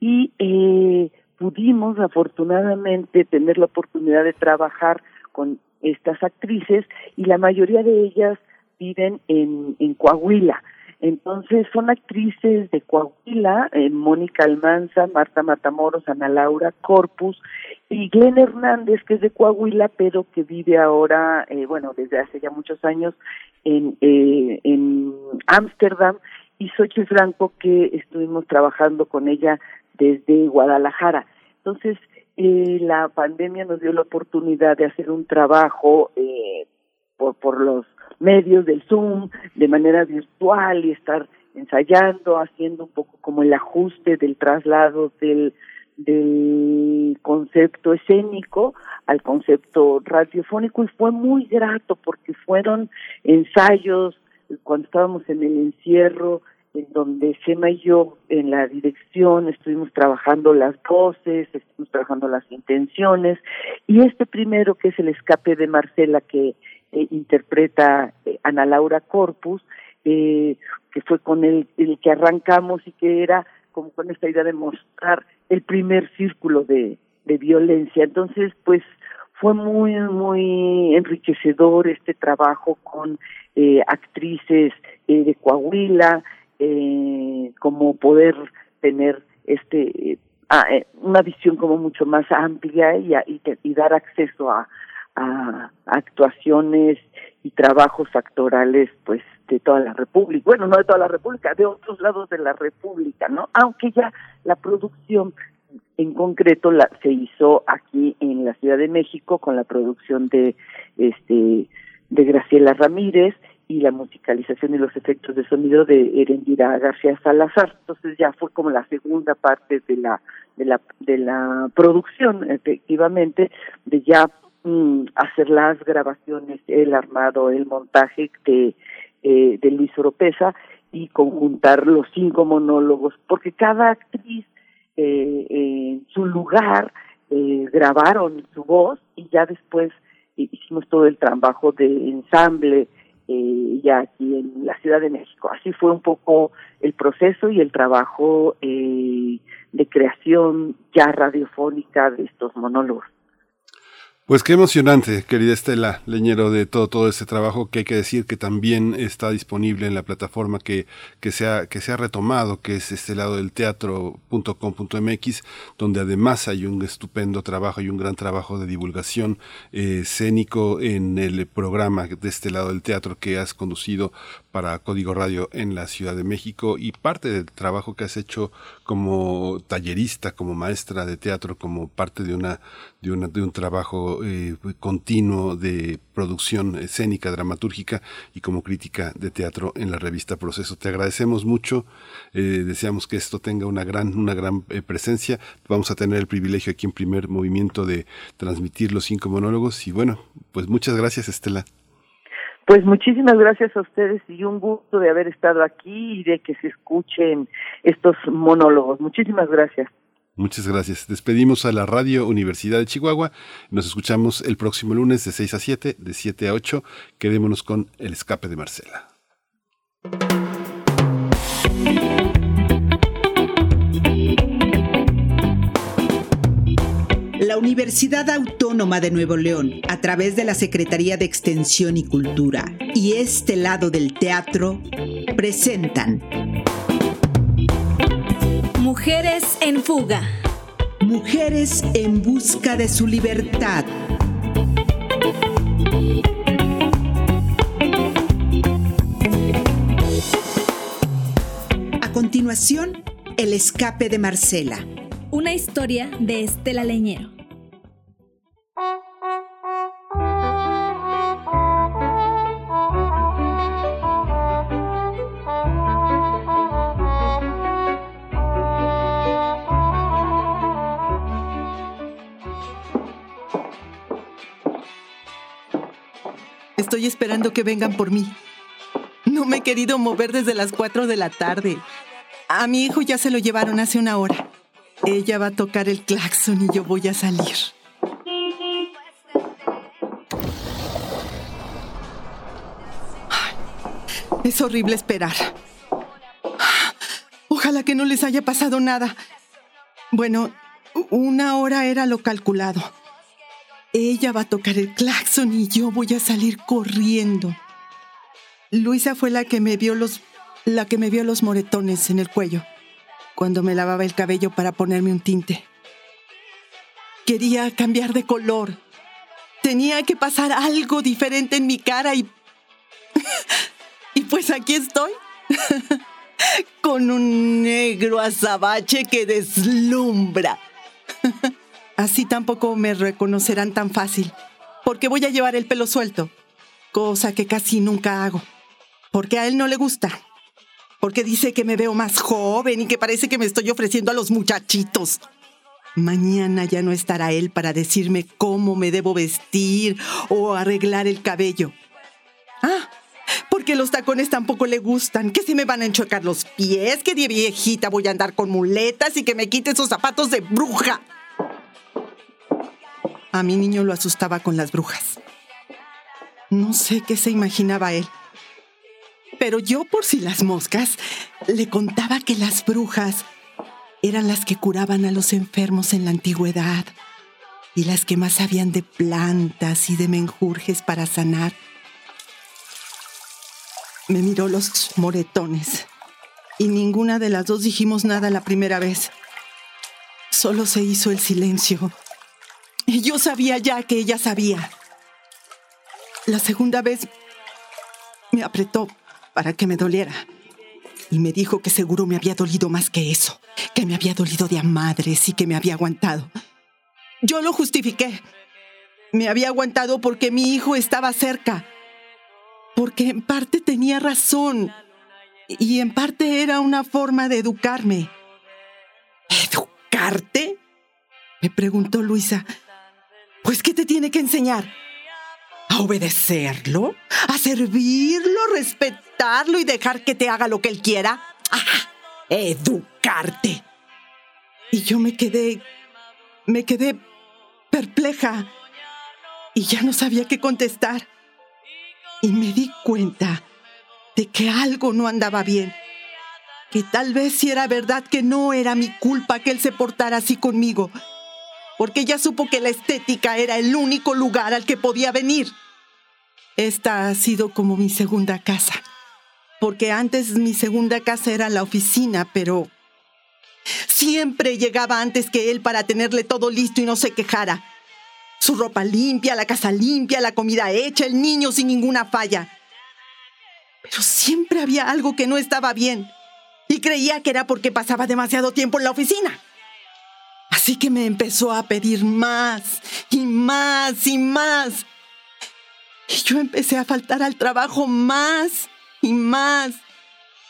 S12: y eh, pudimos afortunadamente tener la oportunidad de trabajar con estas actrices y la mayoría de ellas viven en, Coahuila. Entonces son actrices de Coahuila, eh, Mónica Almanza, Marta Matamoros, Ana Laura Corpus y Glenn Hernández, que es de Coahuila, pero que vive ahora, eh, bueno, desde hace ya muchos años en eh, en Ámsterdam y Xochitl Franco, que estuvimos trabajando con ella desde Guadalajara. Entonces, eh, la pandemia nos dio la oportunidad de hacer un trabajo eh, por, por los medios del Zoom, de manera virtual y estar ensayando, haciendo un poco como el ajuste del traslado del, del concepto escénico al concepto radiofónico. Y fue muy grato porque fueron ensayos cuando estábamos en el encierro en donde Sema y yo en la dirección estuvimos trabajando las voces, estuvimos trabajando las intenciones y este primero que es el escape de Marcela que eh, interpreta eh, Ana Laura Corpus, eh, que fue con el, el que arrancamos y que era como con esta idea de mostrar el primer círculo de, de violencia. Entonces, pues fue muy, muy enriquecedor este trabajo con eh, actrices eh, de Coahuila, eh, como poder tener este ah, una visión como mucho más amplia y, y, y dar acceso a, a, actuaciones y trabajos actorales pues de toda la República, bueno, no de toda la República, de otros lados de la República, ¿no? Aunque ya la producción en concreto la, se hizo aquí en la Ciudad de México con la producción de este de Graciela Ramírez y la musicalización y los efectos de sonido de Erendira García Salazar. Entonces ya fue como la segunda parte de la de la de la producción efectivamente de ya mm, hacer las grabaciones, el armado, el montaje de eh, de Luis Oropesa y conjuntar los cinco monólogos, porque cada actriz eh, en su lugar eh, grabaron su voz y ya después hicimos todo el trabajo de ensamble eh, ya aquí en la Ciudad de México. Así fue un poco el proceso y el trabajo eh, de creación ya radiofónica de estos monólogos.
S1: Pues qué emocionante, querida Estela Leñero, de todo, todo ese trabajo que hay que decir que también está disponible en la plataforma que, que, se, ha, que se ha retomado, que es este lado del teatro.com.mx, donde además hay un estupendo trabajo y un gran trabajo de divulgación eh, escénico en el programa de este lado del teatro que has conducido para Código Radio en la Ciudad de México y parte del trabajo que has hecho como tallerista, como maestra de teatro, como parte de una de, una, de un trabajo eh, continuo de producción escénica, dramatúrgica y como crítica de teatro en la revista Proceso. Te agradecemos mucho, eh, deseamos que esto tenga una gran, una gran eh, presencia. Vamos a tener el privilegio aquí en primer movimiento de transmitir los cinco monólogos y bueno, pues muchas gracias Estela.
S12: Pues muchísimas gracias a ustedes y un gusto de haber estado aquí y de que se escuchen estos monólogos. Muchísimas gracias.
S1: Muchas gracias. Despedimos a la Radio Universidad de Chihuahua. Nos escuchamos el próximo lunes de 6 a 7, de 7 a 8. Quedémonos con El escape de Marcela.
S13: La Universidad Autónoma de Nuevo León, a través de la Secretaría de Extensión y Cultura y este lado del teatro, presentan
S14: Mujeres en fuga.
S13: Mujeres en busca de su libertad. A continuación, El escape de Marcela.
S14: Una historia de Estela Leñero.
S15: Estoy esperando que vengan por mí. No me he querido mover desde las 4 de la tarde. A mi hijo ya se lo llevaron hace una hora. Ella va a tocar el claxon y yo voy a salir. Es horrible esperar. Ojalá que no les haya pasado nada. Bueno, una hora era lo calculado. Ella va a tocar el claxon y yo voy a salir corriendo. Luisa fue la que me vio los la que me vio los moretones en el cuello cuando me lavaba el cabello para ponerme un tinte. Quería cambiar de color. Tenía que pasar algo diferente en mi cara y y pues aquí estoy. (laughs) Con un negro azabache que deslumbra. (laughs) Así tampoco me reconocerán tan fácil, porque voy a llevar el pelo suelto, cosa que casi nunca hago, porque a él no le gusta, porque dice que me veo más joven y que parece que me estoy ofreciendo a los muchachitos. Mañana ya no estará él para decirme cómo me debo vestir o arreglar el cabello. Ah, porque los tacones tampoco le gustan, que se me van a enchocar los pies, que de viejita voy a andar con muletas y que me quite esos zapatos de bruja. A mi niño lo asustaba con las brujas. No sé qué se imaginaba él. Pero yo, por si las moscas, le contaba que las brujas eran las que curaban a los enfermos en la antigüedad y las que más sabían de plantas y de menjurjes para sanar. Me miró los moretones y ninguna de las dos dijimos nada la primera vez. Solo se hizo el silencio. Y yo sabía ya que ella sabía. La segunda vez me apretó para que me doliera y me dijo que seguro me había dolido más que eso, que me había dolido de a madres y que me había aguantado. Yo lo justifiqué. Me había aguantado porque mi hijo estaba cerca, porque en parte tenía razón y en parte era una forma de educarme. ¿Educarte? Me preguntó Luisa. Pues, ¿qué te tiene que enseñar? ¿A obedecerlo? ¿A servirlo, respetarlo y dejar que te haga lo que él quiera? ¡Ah! ¡Educarte! Y yo me quedé... me quedé perpleja y ya no sabía qué contestar. Y me di cuenta de que algo no andaba bien. Que tal vez si era verdad que no era mi culpa que él se portara así conmigo porque ella supo que la estética era el único lugar al que podía venir. Esta ha sido como mi segunda casa, porque antes mi segunda casa era la oficina, pero siempre llegaba antes que él para tenerle todo listo y no se quejara. Su ropa limpia, la casa limpia, la comida hecha, el niño sin ninguna falla. Pero siempre había algo que no estaba bien y creía que era porque pasaba demasiado tiempo en la oficina. Así que me empezó a pedir más y más y más. Y yo empecé a faltar al trabajo más y más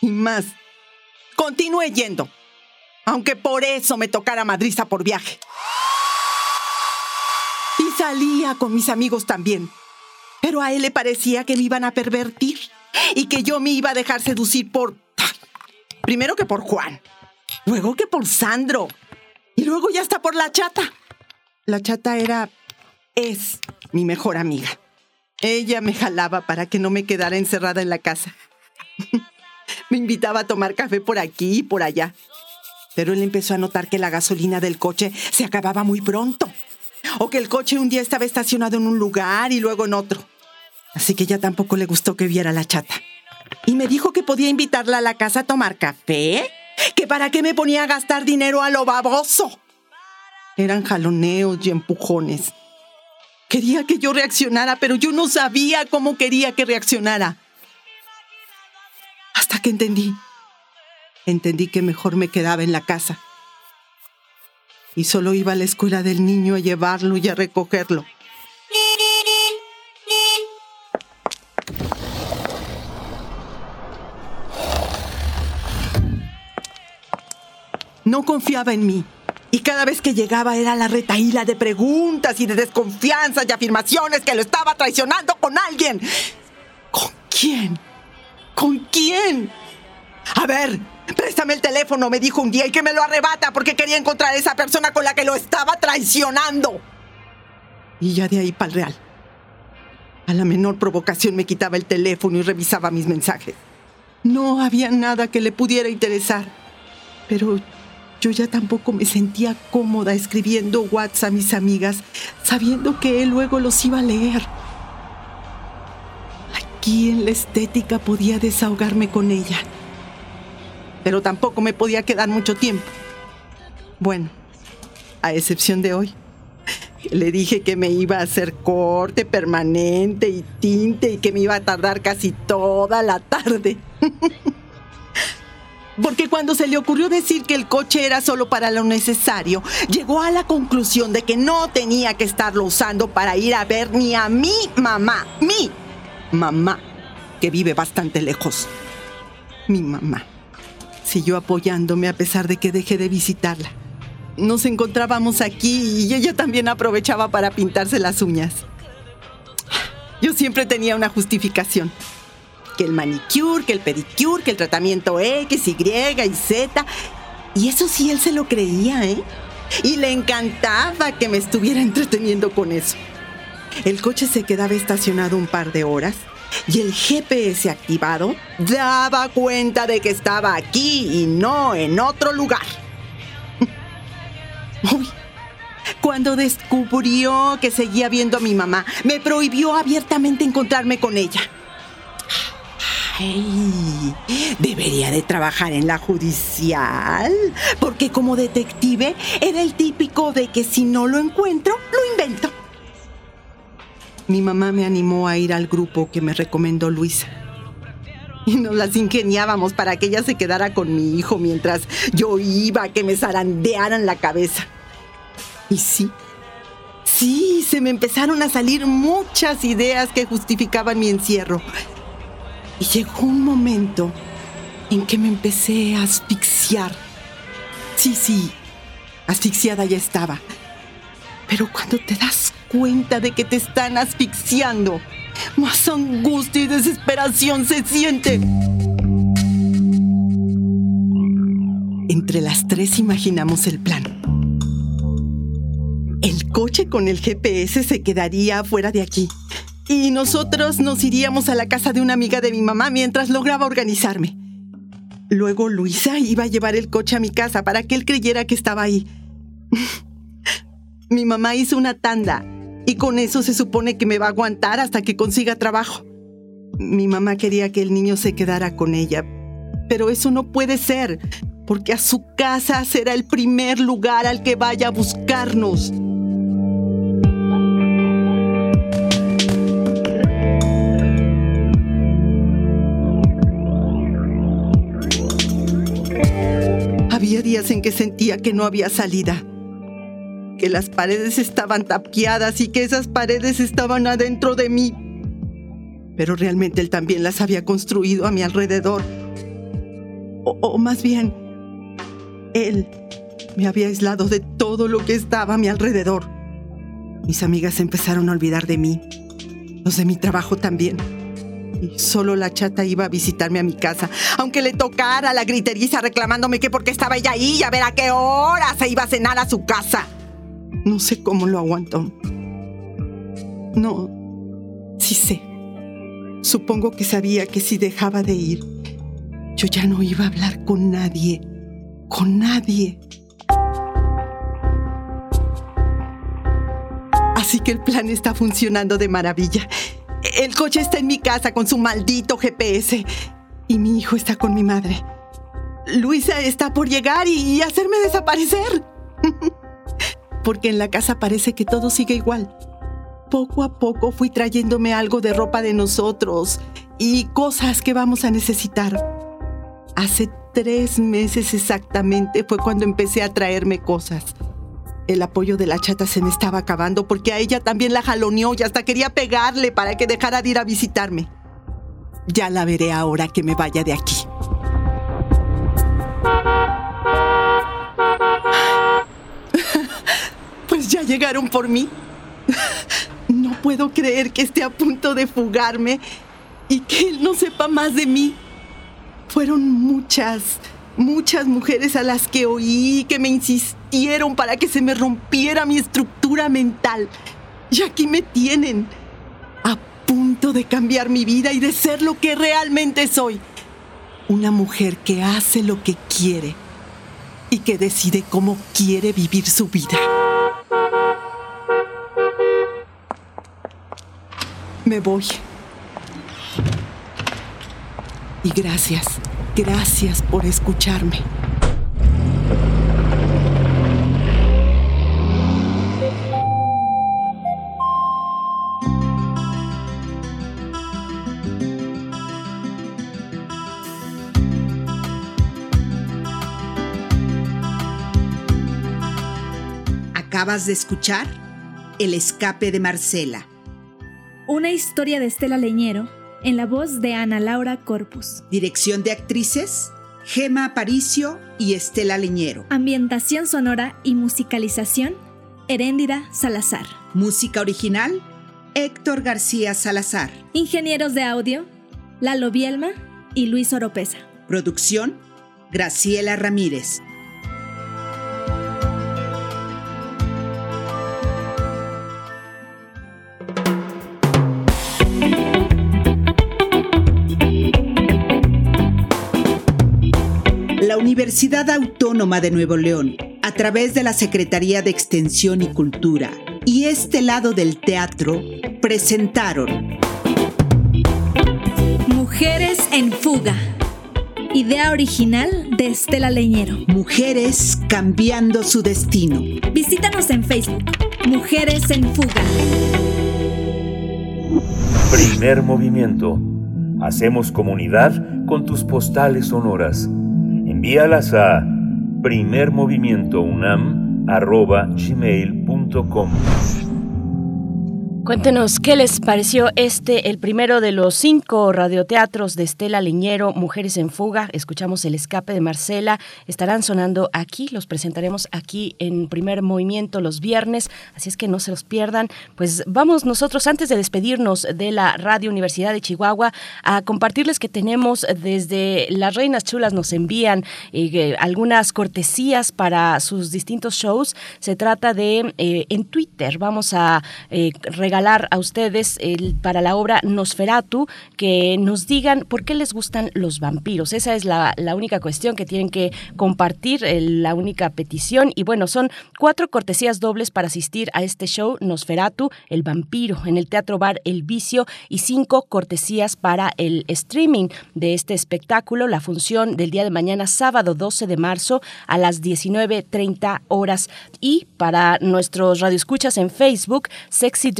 S15: y más. Continué yendo, aunque por eso me tocara madriza por viaje. Salía con mis amigos también. Pero a él le parecía que me iban a pervertir y que yo me iba a dejar seducir por... Primero que por Juan, luego que por Sandro, y luego ya está por la chata. La chata era, es mi mejor amiga. Ella me jalaba para que no me quedara encerrada en la casa. (laughs) me invitaba a tomar café por aquí y por allá. Pero él empezó a notar que la gasolina del coche se acababa muy pronto. O que el coche un día estaba estacionado en un lugar y luego en otro. Así que ya tampoco le gustó que viera la chata. Y me dijo que podía invitarla a la casa a tomar café que para qué me ponía a gastar dinero a lo baboso. Eran jaloneos y empujones. Quería que yo reaccionara, pero yo no sabía cómo quería que reaccionara. Hasta que entendí. Entendí que mejor me quedaba en la casa. Y solo iba a la escuela del niño a llevarlo y a recogerlo. No confiaba en mí. Y cada vez que llegaba era la retaíla de preguntas y de desconfianzas y afirmaciones que lo estaba traicionando con alguien. ¿Con quién? ¿Con quién? A ver, préstame el teléfono, me dijo un día, y que me lo arrebata porque quería encontrar a esa persona con la que lo estaba traicionando. Y ya de ahí para el real. A la menor provocación me quitaba el teléfono y revisaba mis mensajes. No había nada que le pudiera interesar. Pero yo ya tampoco me sentía cómoda escribiendo WhatsApp a mis amigas, sabiendo que él luego los iba a leer. Aquí en la estética podía desahogarme con ella, pero tampoco me podía quedar mucho tiempo. Bueno, a excepción de hoy. Le dije que me iba a hacer corte permanente y tinte y que me iba a tardar casi toda la tarde. (laughs) porque cuando se le ocurrió decir que el coche era solo para lo necesario, llegó a la conclusión de que no tenía que estarlo usando para ir a ver ni a mi mamá, mi mamá, que vive bastante lejos. Mi mamá. Siguió apoyándome a pesar de que dejé de visitarla. nos encontrábamos aquí y ella también aprovechaba para pintarse las uñas. Yo siempre tenía una justificación. Que el manicure, que el pedicure, que el tratamiento X, Y y Z. Y eso sí, él se lo creía, ¿eh? Y le encantaba que me estuviera entreteniendo con eso. El coche se quedaba estacionado un par de horas y el GPS activado daba cuenta de que estaba aquí y no en otro lugar. (laughs) Uy, cuando descubrió que seguía viendo a mi mamá, me prohibió abiertamente encontrarme con ella. Debería de trabajar en la judicial, porque como detective era el típico de que si no lo encuentro, lo invento. Mi mamá me animó a ir al grupo que me recomendó Luisa. Y nos las ingeniábamos para que ella se quedara con mi hijo mientras yo iba a que me zarandearan la cabeza. Y sí, sí, se me empezaron a salir muchas ideas que justificaban mi encierro. Y llegó un momento en que me empecé a asfixiar. Sí, sí, asfixiada ya estaba. Pero cuando te das cuenta de que te están asfixiando, más angustia y desesperación se siente. Entre las tres imaginamos el plan. El coche con el GPS se quedaría fuera de aquí y nosotros nos iríamos a la casa de una amiga de mi mamá mientras lograba organizarme. Luego Luisa iba a llevar el coche a mi casa para que él creyera que estaba ahí. (laughs) mi mamá hizo una tanda y con eso se supone que me va a aguantar hasta que consiga trabajo. Mi mamá quería que el niño se quedara con ella, pero eso no puede ser, porque a su casa será el primer lugar al que vaya a buscarnos. Había días en que sentía que no había salida, que las paredes estaban tapiadas y que esas paredes estaban adentro de mí. Pero realmente él también las había construido a mi alrededor. O, más bien, él me había aislado de todo lo que estaba a mi alrededor. Mis amigas empezaron a olvidar de mí, los de mi trabajo también. Y solo la chata iba a visitarme a mi casa, aunque le tocara la griteriza reclamándome que porque estaba ella ahí y a ver a qué hora se iba a cenar a su casa. No sé cómo lo aguantó. No, sí sé. Supongo que sabía que si dejaba de ir, yo ya no iba a hablar con nadie, con nadie. Así que el plan está funcionando de maravilla. El coche está en mi casa con su maldito GPS y mi hijo está con mi madre. Luisa está por llegar y hacerme desaparecer. (laughs) Porque en la casa parece que todo sigue igual. Poco a poco fui trayéndome algo de ropa de nosotros y cosas que vamos a necesitar. Hace tres meses exactamente fue cuando empecé a traerme cosas. El apoyo de la chata se me estaba acabando porque a ella también la jaloneó y hasta quería pegarle para que dejara de ir a visitarme. Ya la veré ahora que me vaya de aquí. Pues ya llegaron por mí. No puedo creer que esté a punto de fugarme y que él no sepa más de mí. Fueron muchas, muchas mujeres a las que oí que me insistieron para que se me rompiera mi estructura mental. Y aquí me tienen, a punto de cambiar mi vida y de ser lo que realmente soy. Una mujer que hace lo que quiere y que decide cómo quiere vivir su vida. Me voy. Y gracias, gracias por escucharme.
S13: Acabas de escuchar El escape de Marcela.
S14: Una historia de Estela Leñero en la voz de Ana Laura Corpus.
S13: Dirección de actrices, Gema Aparicio y Estela Leñero.
S14: Ambientación sonora y musicalización, Heréndira Salazar.
S13: Música original, Héctor García Salazar.
S14: Ingenieros de audio, Lalo Bielma y Luis Oropesa.
S13: Producción, Graciela Ramírez. Universidad Autónoma de Nuevo León, a través de la Secretaría de Extensión y Cultura y este lado del teatro, presentaron
S14: Mujeres en Fuga. Idea original de Estela Leñero.
S13: Mujeres cambiando su destino.
S14: Visítanos en Facebook. Mujeres en Fuga.
S5: Primer movimiento. Hacemos comunidad con tus postales sonoras. Envíalas a primermovimientounam.gmail.com
S2: Cuéntenos qué les pareció este, el primero de los cinco radioteatros de Estela Leñero, Mujeres en Fuga. Escuchamos El Escape de Marcela. Estarán sonando aquí, los presentaremos aquí en primer movimiento los viernes, así es que no se los pierdan. Pues vamos nosotros, antes de despedirnos de la Radio Universidad de Chihuahua, a compartirles que tenemos desde Las Reinas Chulas nos envían eh, algunas cortesías para sus distintos shows. Se trata de eh, en Twitter, vamos a eh, regalar a ustedes el, para la obra Nosferatu que nos digan por qué les gustan los vampiros. Esa es la, única cuestión que tienen que compartir, la única petición. Y bueno, son cuatro cortesías dobles para asistir a este show Nosferatu, el vampiro, en el Teatro Bar El Vicio y cinco cortesías para el streaming de este espectáculo, la función del día de mañana, sábado 12 de marzo a las 19.30 horas. Y para nuestros radioescuchas en Facebook, Sexy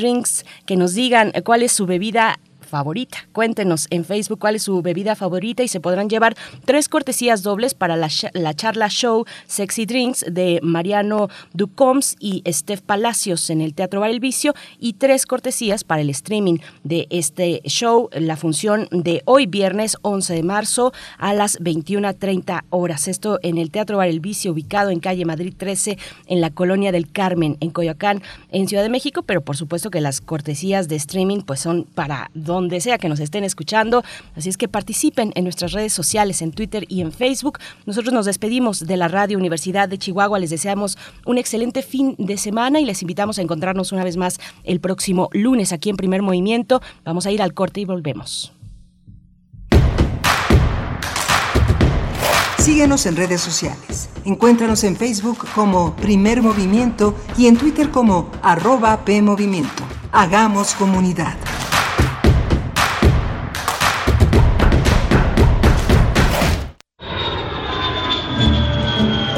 S2: Que nos digan cuál es su bebida favorita. Cuéntenos en Facebook cuál es su bebida favorita y se podrán llevar tres cortesías dobles para la, la charla show Sexy Drinks de Mariano Ducoms y Steph Palacios en el Teatro Bar El Vicio y tres cortesías para el streaming de este show, la función de hoy viernes 11 de marzo a las 21.30 horas. Esto en el Teatro Bar El Vicio ubicado en calle Madrid 13 en la colonia del Carmen en Coyoacán en Ciudad de México, pero por supuesto que las cortesías de streaming pues son para donde sea que nos estén escuchando. Así es que participen en nuestras redes sociales, en Twitter y en Facebook. Nosotros nos despedimos de la Radio Universidad de Chihuahua. Les deseamos un excelente fin de semana y les invitamos a encontrarnos una vez más el próximo lunes aquí en Primer Movimiento. Vamos a ir al corte y volvemos.
S16: Síguenos en redes sociales. Encuéntranos en Facebook como Primer Movimiento y en Twitter como arroba PMovimiento. Hagamos comunidad.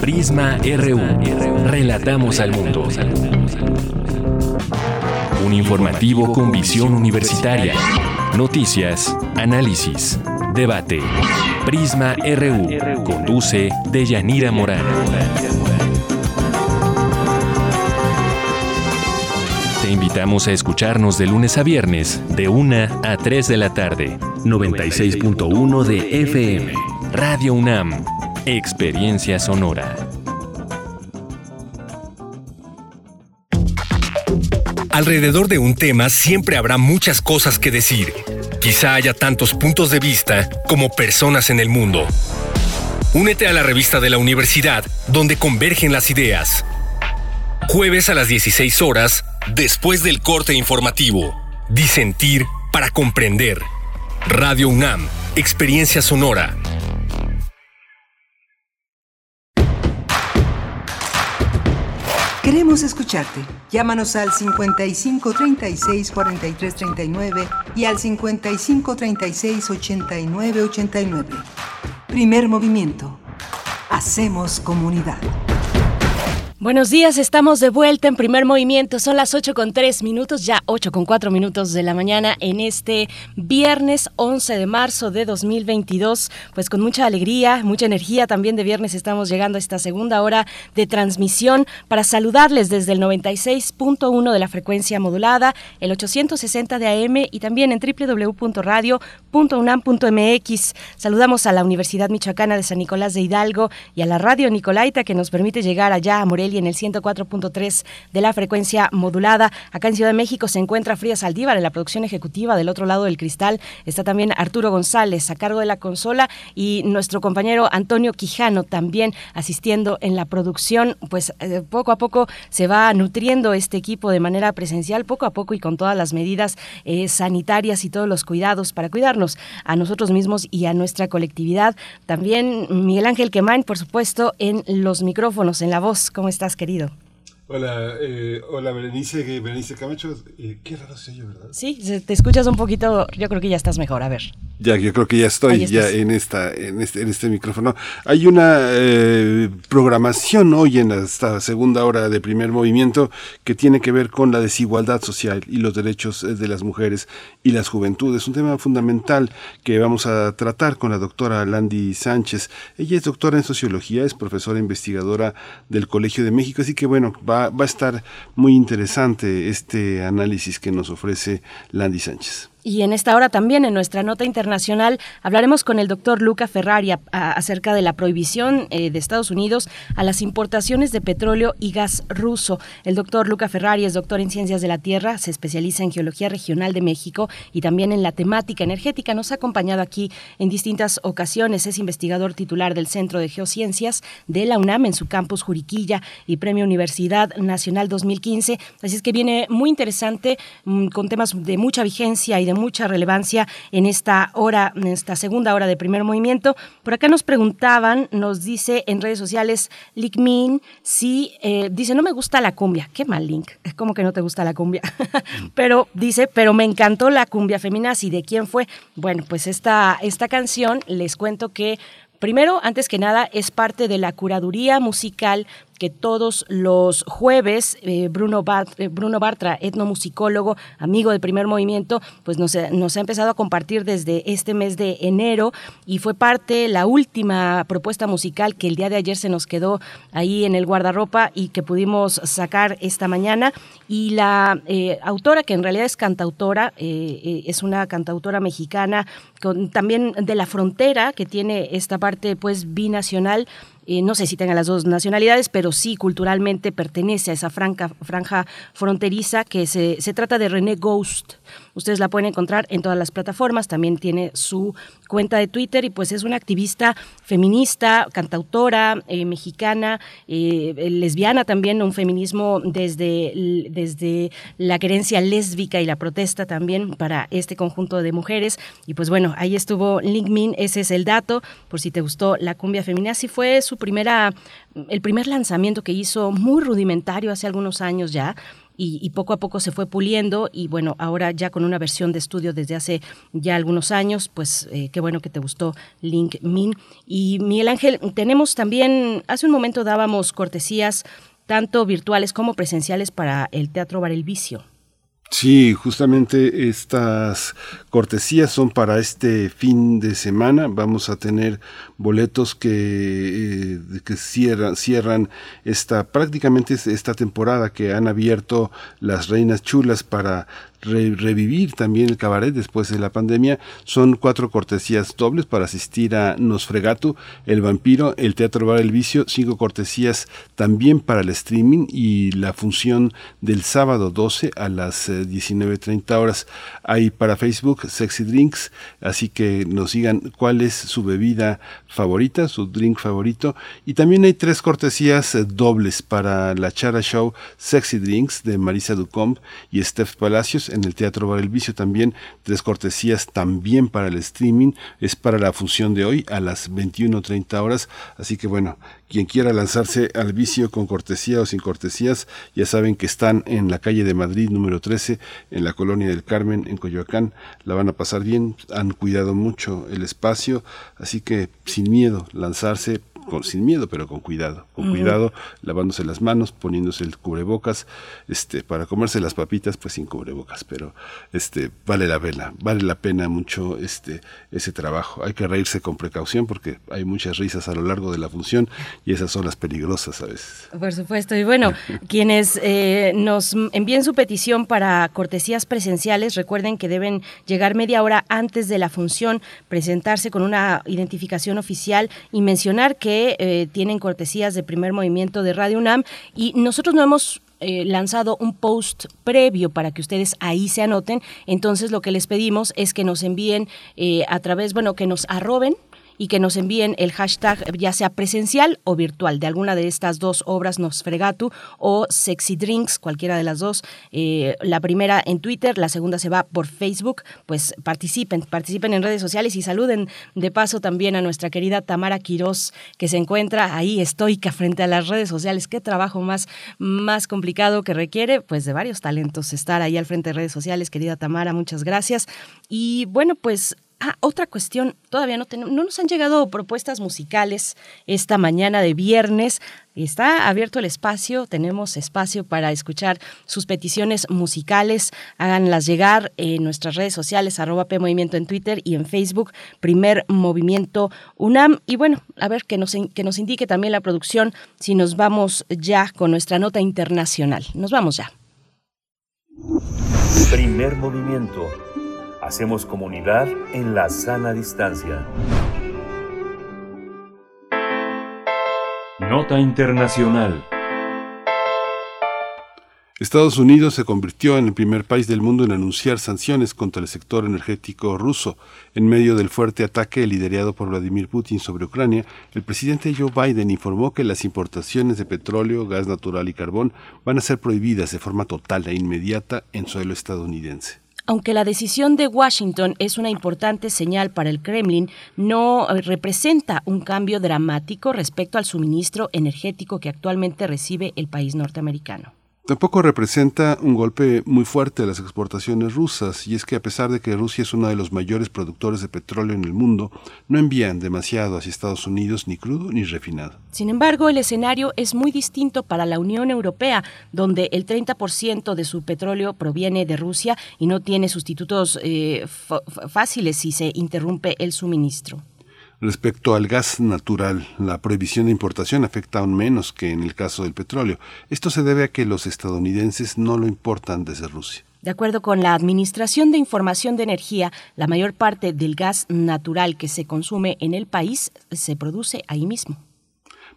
S3: Prisma RU. Relatamos al mundo. Un informativo con visión universitaria. Noticias, análisis, debate. Prisma RU. Conduce Deyanira Morán. Invitamos a escucharnos de lunes a viernes, de 1 a 3 de la tarde. 96.1 de FM. Radio UNAM. Experiencia sonora.
S17: Alrededor de un tema siempre habrá muchas cosas que decir. Quizá haya tantos puntos de vista como personas en el mundo. Únete a la revista de la universidad donde convergen las ideas. Jueves a las 16 horas, después del corte informativo. Disentir para comprender. Radio UNAM, Experiencia Sonora.
S16: Queremos escucharte. Llámanos al 55 36 43 39 y al 55 36 89 89. Primer movimiento. Hacemos comunidad.
S2: Buenos días, estamos de vuelta en primer movimiento. Son las 8 con 3 minutos, ya 8 con 4 minutos de la mañana en este viernes 11 de marzo de 2022. Pues con mucha alegría, mucha energía también de viernes estamos llegando a esta segunda hora de transmisión para saludarles desde el 96.1 de la frecuencia modulada, el 860 de AM y también en www.radio.unam.mx. Saludamos a la Universidad Michoacana de San Nicolás de Hidalgo y a la Radio Nicolaita que nos permite llegar allá a Morelia en el 104.3 de la frecuencia modulada. Acá en Ciudad de México se encuentra Fría Saldívar en la producción ejecutiva. Del otro lado del cristal está también Arturo González a cargo de la consola y nuestro compañero Antonio Quijano también asistiendo en la producción. Pues eh, poco a poco se va nutriendo este equipo de manera presencial, poco a poco y con todas las medidas eh, sanitarias y todos los cuidados para cuidarnos a nosotros mismos y a nuestra colectividad. También Miguel Ángel Quemain, por supuesto, en los micrófonos, en la voz. ¿Cómo estás, querido?
S1: Hola, eh, hola Berenice, Berenice Camacho. Eh, qué raro soy yo, ¿verdad?
S2: Sí, se- te escuchas un poquito, yo creo que ya estás mejor, a ver.
S1: Ya, yo creo que ya estoy ya en esta, en este, en este micrófono. Hay una eh, programación hoy en esta segunda hora de primer movimiento que tiene que ver con la desigualdad social y los derechos eh, de las mujeres y las juventudes. Un tema fundamental que vamos a tratar con la doctora Landy Sánchez. Ella es doctora en sociología, es profesora investigadora del Colegio de México, así que bueno, va, va a estar muy interesante este análisis que nos ofrece Landy Sánchez.
S2: Y en esta hora también, en nuestra nota internacional, hablaremos con el doctor Luca Ferrari acerca de la prohibición eh, de Estados Unidos a las importaciones de petróleo y gas ruso. El doctor Luca Ferrari es doctor en Ciencias de la Tierra, se especializa en Geología Regional de México y también en la temática energética. Nos ha acompañado aquí en distintas ocasiones. Es investigador titular del Centro de Geociencias de la UNAM en su campus Juriquilla y Premio Universidad Nacional 2015. Así es que viene muy interesante mm, con temas de mucha vigencia y de mucha relevancia en esta hora, en esta segunda hora de primer movimiento. Por acá nos preguntaban, nos dice en redes sociales, Lickmin, si eh, dice, no me gusta la cumbia. Qué mal link, ¿cómo que no te gusta la cumbia? (laughs) pero dice, pero me encantó la cumbia feminazi. ¿De quién fue? Bueno, pues esta, esta canción, les cuento que Primero, antes que nada, es parte de la curaduría musical que todos los jueves eh, Bruno, eh, Bruno Bartra, etnomusicólogo, amigo del primer movimiento, pues nos, ha- nos ha empezado a compartir desde este mes de enero y fue parte, la última propuesta musical que el día de ayer se nos quedó ahí en el guardarropa y que pudimos sacar esta mañana. Y la eh, autora, que en realidad es cantautora, eh, eh, es una cantautora mexicana con, también de la frontera, que tiene esta parte pues binacional, eh, no sé si tenga las dos nacionalidades, pero sí culturalmente pertenece a esa franca, franja fronteriza que se, se trata de René Ghost. Ustedes la pueden encontrar en todas las plataformas, también tiene su cuenta de Twitter y pues es una activista feminista, cantautora, eh, mexicana, eh, lesbiana también, un feminismo desde, desde la querencia lésbica y la protesta también para este conjunto de mujeres. Y pues bueno, ahí estuvo Linkmin, ese es el dato, por si te gustó la cumbia femenina. Así fue su primera, el primer lanzamiento que hizo muy rudimentario hace algunos años ya, y, poco a poco se fue puliendo y bueno, ahora ya con una versión de estudio desde hace ya algunos años, pues eh, qué bueno que te gustó Link Min. Y Miguel Ángel, tenemos también, hace un momento dábamos cortesías tanto virtuales como presenciales para el Teatro Bar El Vicio.
S1: Sí, justamente estas cortesías son para este fin de semana. Vamos a tener boletos que, eh, que cierran, cierran esta, prácticamente esta temporada que han abierto las Reinas Chulas para revivir también el cabaret después de la pandemia. Son cuatro cortesías dobles para asistir a Nosfregatu, El Vampiro, el Teatro Bar El Vicio, cinco cortesías también para el streaming y la función del sábado 12 a las 19.30 eh, horas. Hay para Facebook Sexy Drinks, así que nos digan cuál es su bebida favorita, su drink favorito. Y también hay tres cortesías eh, dobles para la Chara Show Sexy Drinks de Marisa Ducombe y Steph Palacios en el Teatro Bar El Vicio también, tres cortesías también para el streaming, es para la función de hoy a las 21.30 horas, así que bueno, quien quiera lanzarse al vicio con cortesía o sin cortesías, ya saben que están en la calle de Madrid número 13, en la colonia del Carmen, en Coyoacán, la van a pasar bien, han cuidado mucho el espacio, así que sin miedo lanzarse sin miedo, pero con cuidado, con cuidado, lavándose las manos, poniéndose el cubrebocas, este, para comerse las papitas, pues sin cubrebocas, pero este, vale la pena, vale la pena mucho este, ese trabajo. Hay que reírse con precaución porque hay muchas risas a lo largo de la función y esas son las peligrosas a veces.
S2: Por supuesto, y bueno, (laughs) quienes eh, nos envíen su petición para cortesías presenciales, recuerden que deben llegar media hora antes de la función, presentarse con una identificación oficial y mencionar que eh, tienen cortesías de primer movimiento de Radio UNAM y nosotros no hemos eh, lanzado un post previo para que ustedes ahí se anoten. Entonces lo que les pedimos es que nos envíen eh, a través, bueno, que nos arroben y que nos envíen el hashtag ya sea presencial o virtual de alguna de estas dos obras Nosfregatu o Sexy Drinks, cualquiera de las dos. Eh, la primera en Twitter, la segunda se va por Facebook. Pues participen, participen en redes sociales y saluden de paso también a nuestra querida Tamara Quirós, que se encuentra ahí estoica frente a las redes sociales. Qué trabajo más, más complicado que requiere, pues de varios talentos estar ahí al frente de redes sociales. Querida Tamara, muchas gracias. Y bueno, pues Ah, otra cuestión, todavía no, tenemos, no nos han llegado propuestas musicales esta mañana de viernes. Está abierto el espacio, tenemos espacio para escuchar sus peticiones musicales. Háganlas llegar en nuestras redes sociales, arroba P Movimiento en Twitter y en Facebook, Primer Movimiento UNAM. Y bueno, a ver que nos, que nos indique también la producción si nos vamos ya con nuestra nota internacional. Nos vamos ya.
S5: Primer Movimiento Hacemos comunidad en la sana distancia.
S6: Nota Internacional.
S1: Estados Unidos se convirtió en el primer país del mundo en anunciar sanciones contra el sector energético ruso. En medio del fuerte ataque liderado por Vladimir Putin sobre Ucrania, el presidente Joe Biden informó que las importaciones de petróleo, gas natural y carbón van a ser prohibidas de forma total e inmediata en suelo estadounidense.
S2: Aunque la decisión de Washington es una importante señal para el Kremlin, no eh, representa un cambio dramático respecto al suministro energético que actualmente recibe el país norteamericano.
S1: Tampoco representa un golpe muy fuerte a las exportaciones rusas, y es que a pesar de que Rusia es uno de los mayores productores de petróleo en el mundo, no envían demasiado hacia Estados Unidos ni crudo ni refinado.
S2: Sin embargo, el escenario es muy distinto para la Unión Europea, donde el 30% de su petróleo proviene de Rusia y no tiene sustitutos eh, fáciles si se interrumpe el suministro.
S1: Respecto al gas natural, la prohibición de importación afecta aún menos que en el caso del petróleo. Esto se debe a que los estadounidenses no lo importan desde Rusia.
S2: De acuerdo con la Administración de Información de Energía, la mayor parte del gas natural que se consume en el país se produce ahí mismo.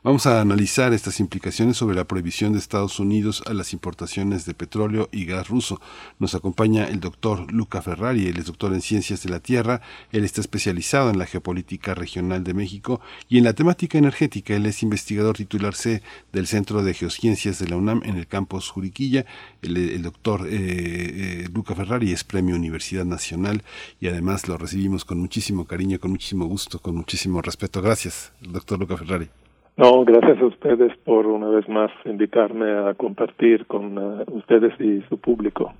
S1: Vamos a analizar estas implicaciones sobre la prohibición de Estados Unidos a las importaciones de petróleo y gas ruso. Nos acompaña el doctor Luca Ferrari, él es doctor en Ciencias de la Tierra, él está especializado en la geopolítica regional de México y en la temática energética. Él es investigador titular C del Centro de Geociencias de la UNAM en el campus Juriquilla. El, doctor eh, eh, Luca Ferrari es premio Universidad Nacional y además lo recibimos con muchísimo cariño, con muchísimo gusto, con muchísimo respeto. Gracias, doctor Luca Ferrari.
S18: No, gracias a ustedes por una vez más invitarme a compartir con uh, ustedes y su público.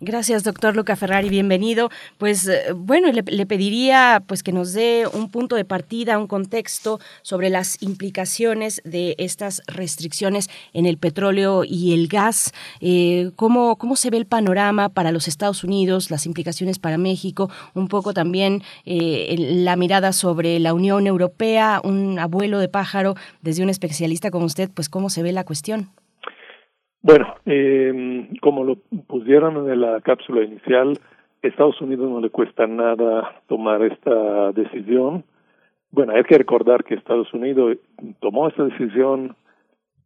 S2: Gracias, doctor Luca Ferrari, bienvenido. Pues eh, bueno, le, le, pediría pues que nos dé un punto de partida, un contexto sobre las implicaciones de estas restricciones en el petróleo y el gas. Eh, ¿cómo, ¿Cómo se ve el panorama para los Estados Unidos, las implicaciones para México? Un poco también eh, la mirada sobre la Unión Europea, un abuelo de pájaro, desde un especialista como usted, pues cómo se ve la cuestión.
S18: Bueno, eh, como lo pusieron en la cápsula inicial, Estados Unidos no le cuesta nada tomar esta decisión. Bueno, hay que recordar que Estados Unidos tomó esta decisión,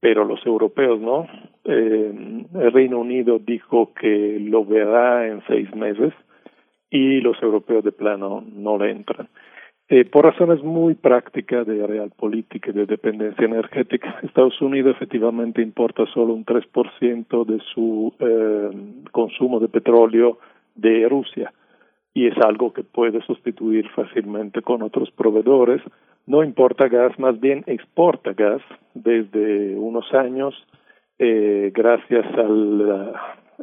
S18: pero los europeos no. Eh, el Reino Unido dijo que lo verá en seis meses y los europeos de plano no le entran. Eh, por razones muy prácticas de realpolitik y de dependencia energética, (laughs) Estados Unidos efectivamente importa solo un 3% de su eh, consumo de petróleo de Rusia y es algo que puede sustituir fácilmente con otros proveedores. No importa gas, más bien exporta gas desde unos años eh, gracias al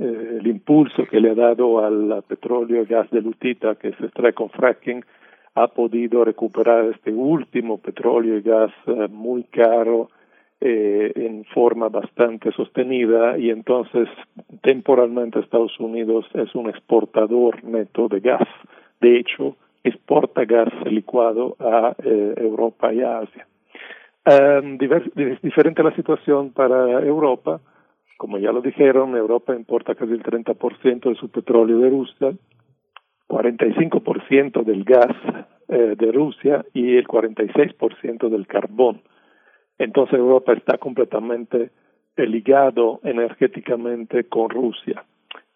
S18: eh, el impulso que le ha dado al petróleo y gas de lutita que se extrae con fracking ha podido recuperar este último petróleo y gas eh, muy caro eh, en forma bastante sostenida y entonces temporalmente Estados Unidos es un exportador neto de gas. De hecho, exporta gas licuado a eh, Europa y a Asia. Um, diferente la situación para Europa. Como ya lo dijeron, Europa importa casi el 30% de su petróleo de Rusia 45% del gas eh, de Rusia y el 46% del carbón. Entonces Europa está completamente ligado energéticamente con Rusia.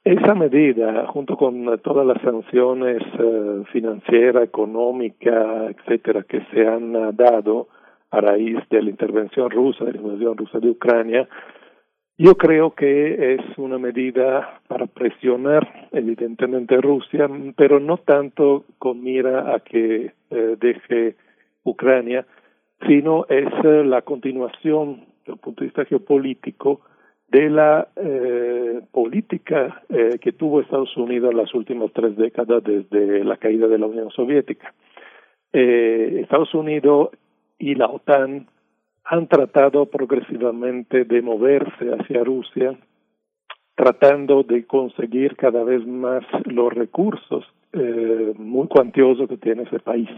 S18: Esa medida, junto con todas las sanciones eh, financieras, económicas, etcétera, que se han dado a raíz de la intervención rusa, de la invasión rusa de Ucrania, yo creo que es una medida para presionar evidentemente Rusia, pero no tanto con mira a que eh, deje Ucrania, sino es eh, la continuación desde el punto de vista geopolítico de la eh, política eh, que tuvo Estados Unidos en las últimas tres décadas desde la caída de la Unión Soviética. Estados Unidos y la OTAN han tratado progresivamente de moverse hacia Rusia, tratando de conseguir cada vez más los recursos eh, muy cuantiosos que tiene ese país.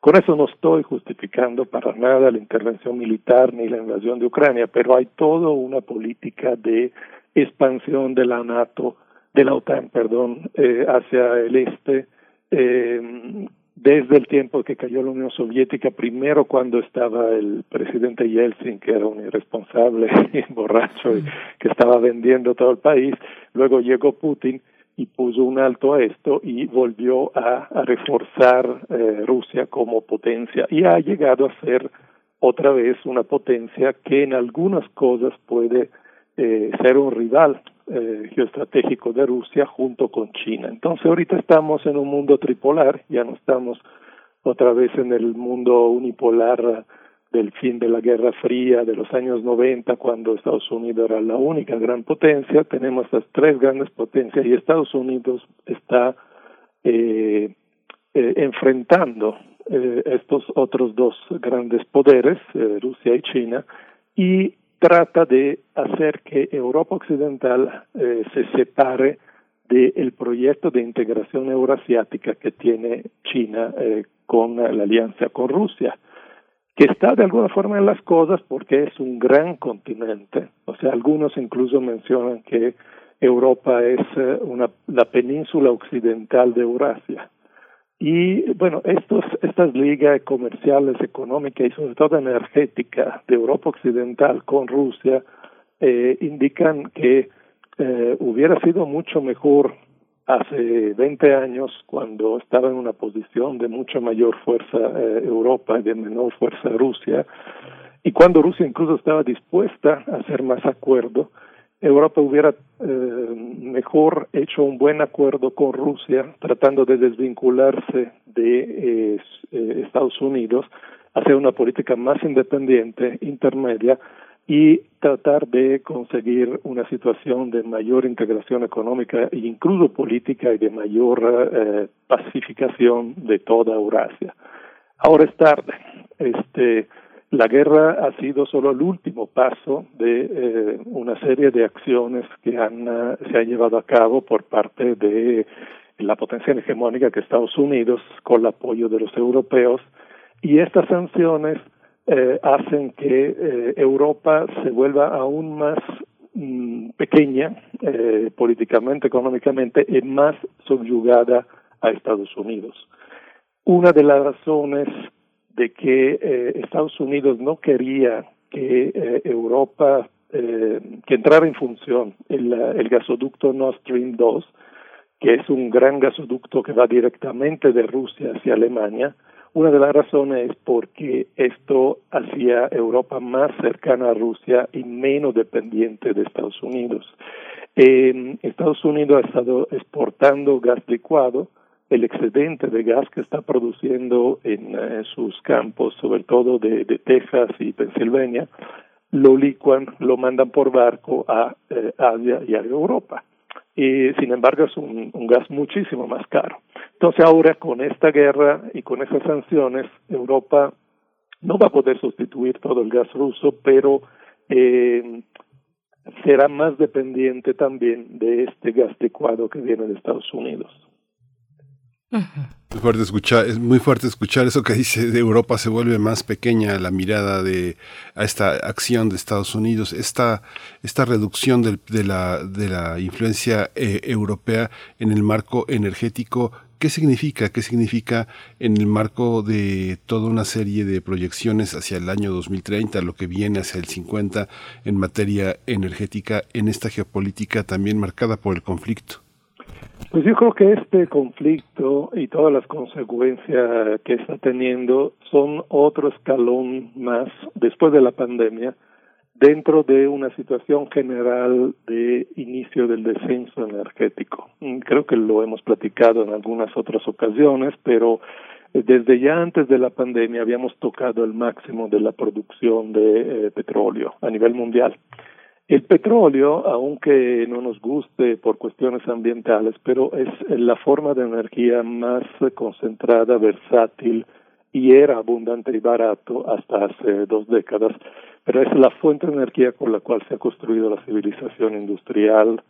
S18: Con eso no estoy justificando para nada la intervención militar ni la invasión de Ucrania, pero hay toda una política de expansión de la NATO, de la OTAN, perdón, eh, hacia el este, eh, desde el tiempo que cayó la Unión Soviética, primero cuando estaba el presidente Yeltsin, que era un irresponsable (laughs) y borracho y que estaba vendiendo todo el país, luego llegó Putin y puso un alto a esto y volvió a, a reforzar eh, Rusia como potencia. Y ha llegado a ser otra vez una potencia que en algunas cosas puede eh, ser un rival eh, geoestratégico de Rusia junto con China. Entonces ahorita estamos en un mundo tripolar, ya no estamos otra vez en el mundo unipolar del fin de la Guerra Fría de los años 90, cuando Estados Unidos era la única gran potencia, tenemos estas tres grandes potencias y Estados Unidos está eh, eh, enfrentando eh, estos otros dos grandes poderes, eh, Rusia y China, y trata de hacer que Europa Occidental eh, se separe del proyecto de integración euroasiática que tiene China eh, con la alianza con Rusia, que está de alguna forma en las cosas porque es un gran continente. O sea, algunos incluso mencionan que Europa es eh, una, la península occidental de Eurasia. Y bueno, estos, estas ligas comerciales, económicas y sobre todo energética de Europa Occidental con Rusia eh, indican que eh, hubiera sido mucho mejor hace 20 años cuando estaba en una posición de mucha mayor fuerza eh, Europa y de menor fuerza Rusia y cuando Rusia incluso estaba dispuesta a hacer más acuerdo Europa hubiera eh, mejor hecho un buen acuerdo con Rusia, tratando de desvincularse de eh, eh, Estados Unidos, hacer una política más independiente, intermedia, y tratar de conseguir una situación de mayor integración económica e incluso política y de mayor pacificación de toda Eurasia. Ahora es tarde. Este, la guerra ha sido solo el último paso de eh, una serie de acciones que han, uh, se han llevado a cabo por parte de la potencia hegemónica que Estados Unidos, con el apoyo de los europeos, y estas sanciones eh, hacen que eh, Europa se vuelva aún más mm, pequeña eh, políticamente, económicamente, y más subyugada a Estados Unidos. Una de las razones de que eh, Estados Unidos no quería que eh, Europa, eh, que entrara en función el, el gasoducto Nord Stream 2, que es un gran gasoducto que va directamente de Rusia hacia Alemania, una de las razones es porque esto hacía Europa más cercana a Rusia y menos dependiente de Estados Unidos. Eh, Estados Unidos ha estado exportando gas licuado, el excedente de gas que está produciendo en, eh, sus campos, sobre todo de, Texas y Pensilvania, lo licuan, lo mandan por barco a eh, Asia y a Europa. Y sin embargo es un, un, gas muchísimo más caro. Entonces ahora con esta guerra y con esas sanciones, Europa no va a poder sustituir todo el gas ruso, pero eh, será más dependiente también de este gas licuado que viene de Estados Unidos.
S1: Muy fuerte escuchar, es muy fuerte escuchar eso que dice de Europa se vuelve más pequeña la mirada de a esta acción de Estados Unidos, esta, esta reducción de la, de la influencia eh, europea en el marco energético. ¿Qué significa? ¿Qué significa en el marco de toda una serie de proyecciones hacia el año 2030, lo que viene hacia el 50 en materia energética, en esta geopolítica también marcada por el conflicto?
S18: Pues yo creo que este conflicto y todas las consecuencias que está teniendo son otro escalón más después de la pandemia dentro de una situación general de inicio del descenso energético. Creo que lo hemos platicado en algunas otras ocasiones, pero desde ya antes de la pandemia habíamos tocado el máximo de la producción de eh, petróleo a nivel mundial. El petróleo, aunque no nos guste por cuestiones ambientales, pero es la forma de energía más concentrada, versátil y era abundante y barato hasta hace dos décadas, pero es la fuente de energía con la cual se ha construido la civilización industrial,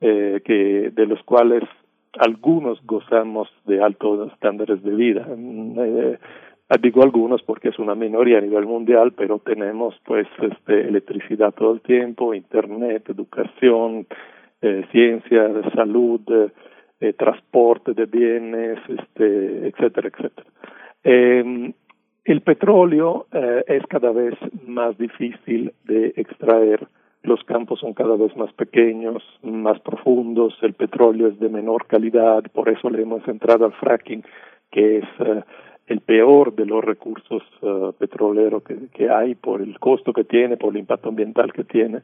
S18: eh, que de los cuales algunos gozamos de altos estándares de vida. Eh, digo algunos porque es una minoría a nivel mundial, pero tenemos pues este, electricidad todo el tiempo, internet, educación, eh, ciencia, salud, eh, transporte de bienes, este, etcétera, etcétera. Eh, el petróleo eh, es cada vez más difícil de extraer, los campos son cada vez más pequeños, más profundos, el petróleo es de menor calidad, por eso le hemos entrado al fracking, que es el peor de los recursos uh, petroleros que, hay por el costo que tiene, por el impacto ambiental que tiene.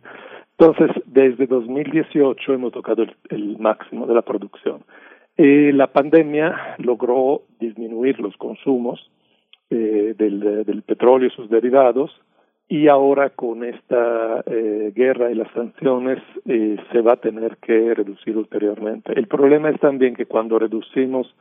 S18: Entonces, desde 2018 hemos tocado el, máximo de la producción. Eh, la pandemia logró disminuir los consumos eh, del, petróleo y sus derivados y ahora con esta eh, guerra y las sanciones eh, se va a tener que reducir ulteriormente. El problema es también que cuando reducimos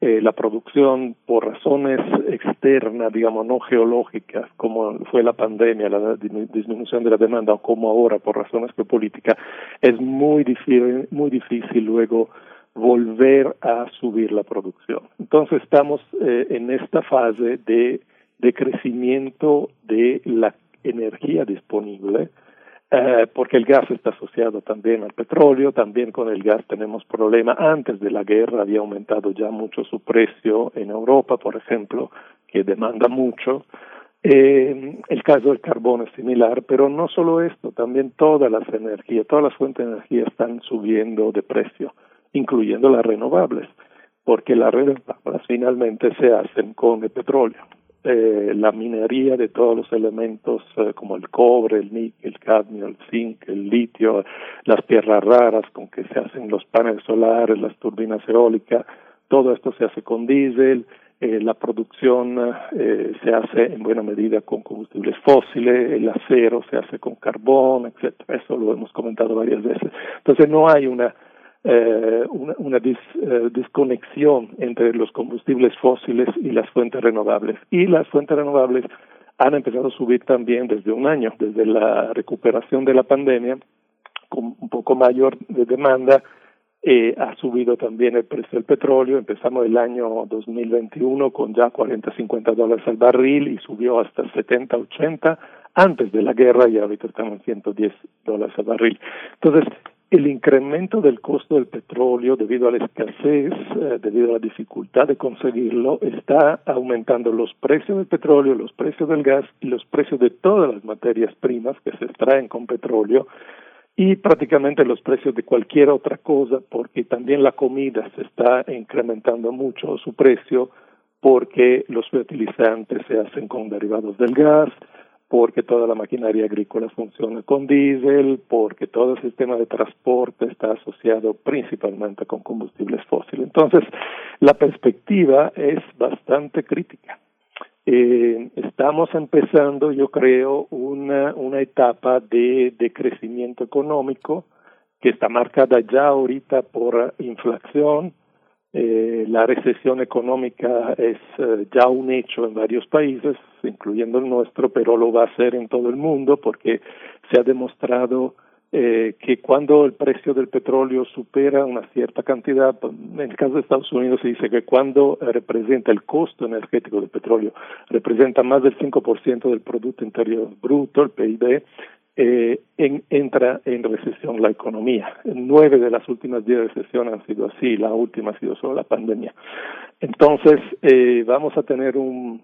S18: eh, la producción por razones externas, digamos, no geológicas, como fue la pandemia, la disminución de la demanda, o como ahora por razones geopolíticas, es muy difícil, muy difícil luego volver a subir la producción. Entonces estamos eh, en esta fase de, de crecimiento de la energía disponible eh, porque el gas está asociado también al petróleo, también con el gas tenemos problemas. Antes de la guerra había aumentado ya mucho su precio en Europa, por ejemplo, que demanda mucho. Eh, el caso del carbón es similar, pero no solo esto, también todas las energías, todas las fuentes de energía están subiendo de precio, incluyendo las renovables, porque las renovables finalmente se hacen con el petróleo. Eh, la minería de todos los elementos eh, como el cobre, el níquel, el cadmio, el zinc, el litio, las tierras raras con que se hacen los paneles solares, las turbinas eólicas, todo esto se hace con diésel, eh, la producción eh, se hace en buena medida con combustibles fósiles, el acero se hace con carbón, etcétera. Eso lo hemos comentado varias veces. Entonces no hay una eh, una, una dis, eh, desconexión entre los combustibles fósiles y las fuentes renovables. Y las fuentes renovables han empezado a subir también desde un año, desde la recuperación de la pandemia, con un poco mayor de demanda, eh, ha subido también el precio del petróleo. Empezamos el año 2021 con ya 40, 50 dólares al barril y subió hasta 70, 80 antes de la guerra y ahorita estamos en 110 dólares al barril. Entonces, el incremento del costo del petróleo debido a la escasez, eh, debido a la dificultad de conseguirlo, está aumentando los precios del petróleo, los precios del gas y los precios de todas las materias primas que se extraen con petróleo y prácticamente los precios de cualquier otra cosa, porque también la comida se está incrementando mucho su precio, porque los fertilizantes se hacen con derivados del gas, porque toda la maquinaria agrícola funciona con diésel, porque todo el sistema de transporte está asociado principalmente con combustibles fósiles. Entonces, la perspectiva es bastante crítica. Eh, estamos empezando, yo creo, una, una etapa de, de crecimiento económico que está marcada ya ahorita por inflación, eh, la recesión económica es eh, ya un hecho en varios países, incluyendo el nuestro, pero lo va a ser en todo el mundo porque se ha demostrado eh, que cuando el precio del petróleo supera una cierta cantidad, en el caso de Estados Unidos se dice que cuando representa el costo energético del petróleo, representa más del 5% del Producto Interior Bruto, el PIB, eh, en, entra en recesión la economía. Nueve de las últimas diez recesiones han sido así, la última ha sido solo la pandemia. Entonces, eh, vamos a tener un,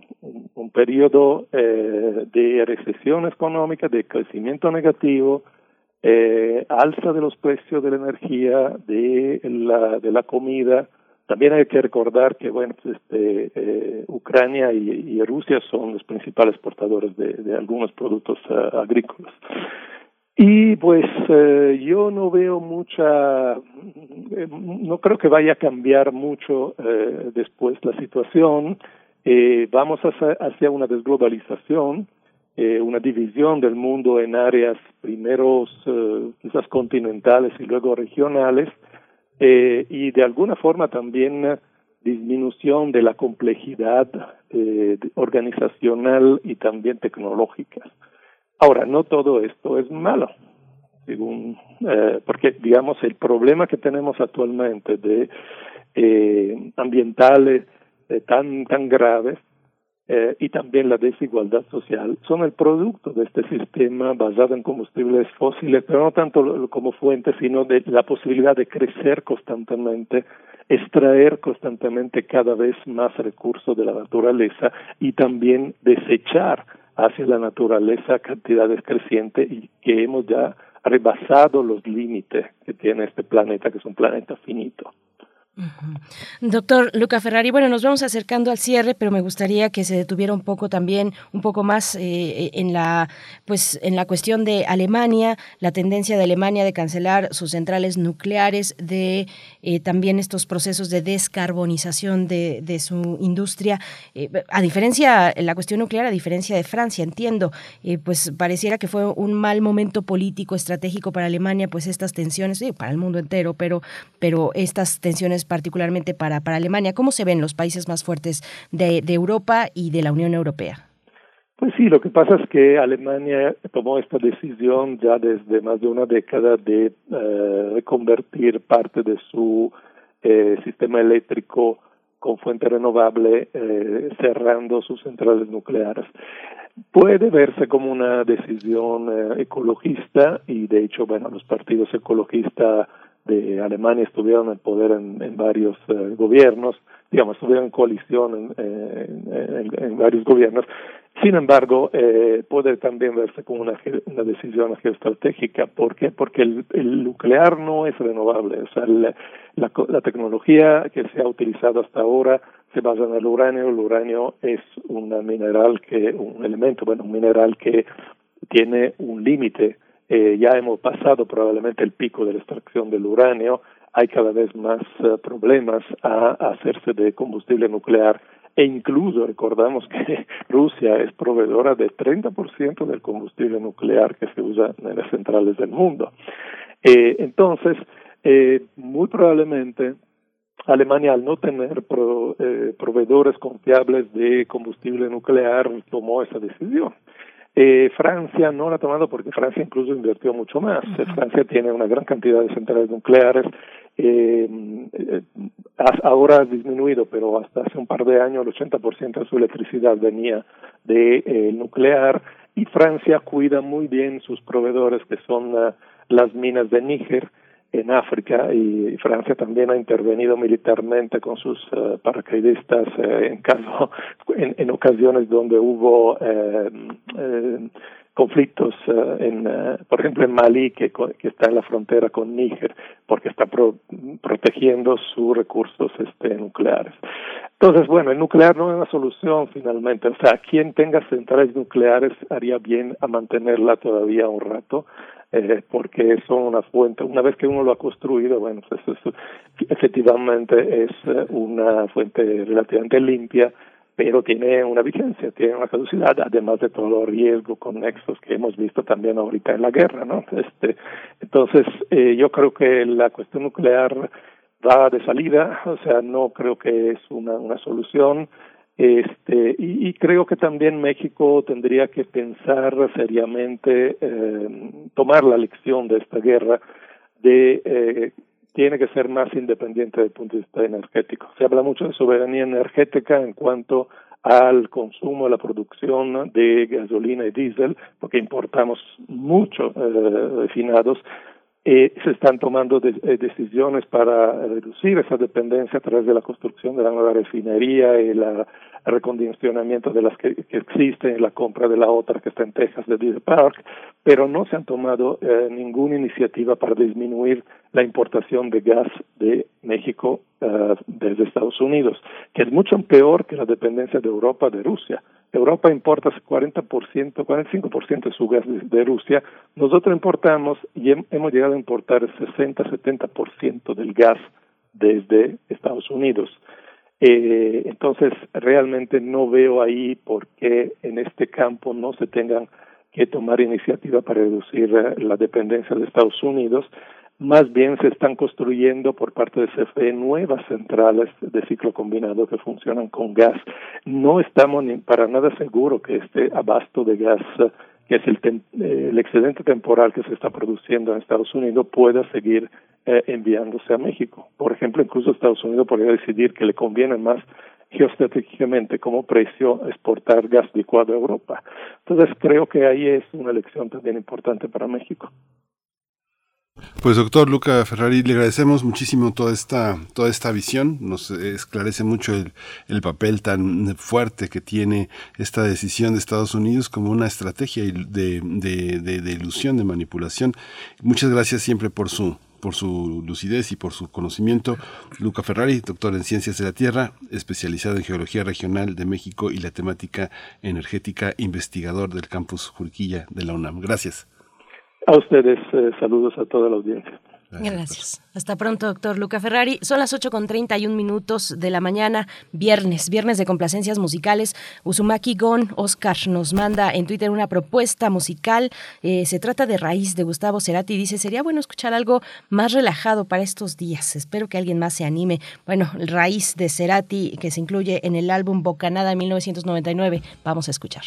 S18: un, periodo eh, de recesión económica, de crecimiento negativo, eh, alza de los precios de la energía, de la, de la comida, también hay que recordar que bueno, pues, este, eh, Ucrania y, Rusia son los principales exportadores de, algunos productos uh, agrícolas. Y pues eh, yo no veo mucha, eh, no creo que vaya a cambiar mucho eh, después la situación. Eh, vamos hacia, hacia una desglobalización, eh, una división del mundo en áreas primeros eh, quizás continentales y luego regionales eh, y de alguna forma también disminución de la complejidad eh, organizacional y también tecnológica. Ahora, no todo esto es malo, según, eh, porque digamos el problema que tenemos actualmente de eh, ambientales eh, tan tan graves eh, y también la desigualdad social son el producto de este sistema basado en combustibles fósiles, pero no tanto como fuente, sino de la posibilidad de crecer constantemente, extraer constantemente cada vez más recursos de la naturaleza y también desechar hacia la naturaleza cantidades crecientes y que hemos ya rebasado los límites que tiene este planeta, que es un planeta finito.
S2: Doctor Luca Ferrari, bueno, nos vamos acercando al cierre, pero me gustaría que se detuviera un poco también, un poco más eh, en la, pues, en la cuestión de Alemania, la tendencia de Alemania de cancelar sus centrales nucleares, de eh, también estos procesos de descarbonización de, su industria. Eh, a diferencia, la cuestión nuclear, a diferencia de Francia, entiendo, eh, pues pareciera que fue un mal momento político, estratégico para Alemania, pues estas tensiones, para el mundo entero, pero, pero estas tensiones particularmente para, para Alemania. ¿Cómo se ven los países más fuertes de, Europa y de la Unión Europea?
S18: Pues sí, lo que pasa es que Alemania tomó esta decisión ya desde más de una década de eh, reconvertir parte de su eh, sistema eléctrico con fuente renovable eh, cerrando sus centrales nucleares. Puede verse como una decisión ecologista y de hecho, bueno, los partidos ecologistas de Alemania estuvieron en el poder en, en varios eh, gobiernos, digamos, estuvieron en coalición en, en, varios gobiernos. Sin embargo, eh, puede también verse como una, una decisión geoestratégica. ¿Por qué? Porque el, el nuclear no es renovable. O sea, la, la, la tecnología que se ha utilizado hasta ahora se basa en el uranio. El uranio es un mineral que, un elemento, bueno, un mineral que tiene un límite eh, ya hemos pasado probablemente el pico de la extracción del uranio, hay cada vez más uh, problemas a, hacerse de combustible nuclear e incluso recordamos que (laughs) Rusia es proveedora del 30% del combustible nuclear que se usa en las centrales del mundo. Eh, entonces, eh, muy probablemente Alemania, al no tener pro, eh, proveedores confiables de combustible nuclear, tomó esa decisión. Eh, Francia no la ha tomado porque Francia incluso invirtió mucho más. Uh -huh. Francia tiene una gran cantidad de centrales nucleares. Eh, eh, ahora ha disminuido, pero hasta hace un par de años el 80% de su electricidad venía de eh, nuclear y Francia cuida muy bien sus proveedores que son uh, las minas de Níger en África y Francia también ha intervenido militarmente con sus uh, paracaidistas eh, en caso (laughs) en, en, ocasiones donde hubo eh, eh, conflictos uh, en uh, por ejemplo en Mali que, que está en la frontera con Níger porque está pro, protegiendo sus recursos este nucleares. Entonces bueno el nuclear no es una solución finalmente. O sea quien tenga centrales nucleares haría bien a mantenerla todavía un rato eh, porque son una fuente, una vez que uno lo ha construido, bueno, pues efectivamente es una fuente relativamente limpia, pero tiene una vigencia, tiene una caducidad, además de todos los riesgos conexos que hemos visto también ahorita en la guerra, ¿no? Este, entonces, eh, yo creo que la cuestión nuclear va de salida, o sea, no creo que es una, una solución, este y, creo que también México tendría que pensar seriamente eh, tomar la lección de esta guerra de eh, tiene que ser más independiente desde el punto de vista energético. Se habla mucho de soberanía energética en cuanto al consumo, a la producción de gasolina y diésel, porque importamos mucho eh, refinados, eh, se están tomando de, eh, decisiones para reducir esa dependencia a través de la construcción de la nueva refinería y el recondicionamiento de las que, que existen, la compra de la otra que está en Texas de Deer Park, pero no se han tomado eh, ninguna iniciativa para disminuir la importación de gas de México uh, desde Estados Unidos, que es mucho peor que la dependencia de Europa de Rusia. Europa importa 40%, 45% de su gas de, Rusia. Nosotros importamos y hem, hemos llegado a importar el 60-70% del gas desde Estados Unidos. Eh, entonces, realmente no veo ahí por qué en este campo no se tengan que tomar iniciativa para reducir uh, la dependencia de Estados Unidos más bien se están construyendo por parte de CFE nuevas centrales de ciclo combinado que funcionan con gas. No estamos ni para nada seguros que este abasto de gas, que es el, eh, el excedente temporal que se está produciendo en Estados Unidos, pueda seguir eh, enviándose a México. Por ejemplo, incluso Estados Unidos podría decidir que le conviene más geoestratégicamente como precio exportar gas licuado a Europa. Entonces creo que ahí es una elección también importante para México.
S1: Pues doctor Luca Ferrari, le agradecemos muchísimo toda esta, toda esta visión, nos esclarece mucho el, el, papel tan fuerte que tiene esta decisión de Estados Unidos como una estrategia de, de, de, ilusión, de manipulación. Muchas gracias siempre por su, por su lucidez y por su conocimiento. Luca Ferrari, doctor en Ciencias de la Tierra, especializado en Geología Regional de México y la temática energética, investigador del campus Jurquilla de la UNAM. Gracias.
S18: A ustedes, eh, saludos a toda la audiencia.
S2: Gracias. Hasta pronto, doctor Luca Ferrari. Son las 8 con 31 minutos de la mañana, viernes, viernes de complacencias musicales. Uzumaki Gon Oscar nos manda en Twitter una propuesta musical. Eh, se trata de Raíz de Gustavo Cerati. Dice, sería bueno escuchar algo más relajado para estos días. Espero que alguien más se anime. Bueno, Raíz de Cerati, que se incluye en el álbum Bocanada de 1999. Vamos a escuchar.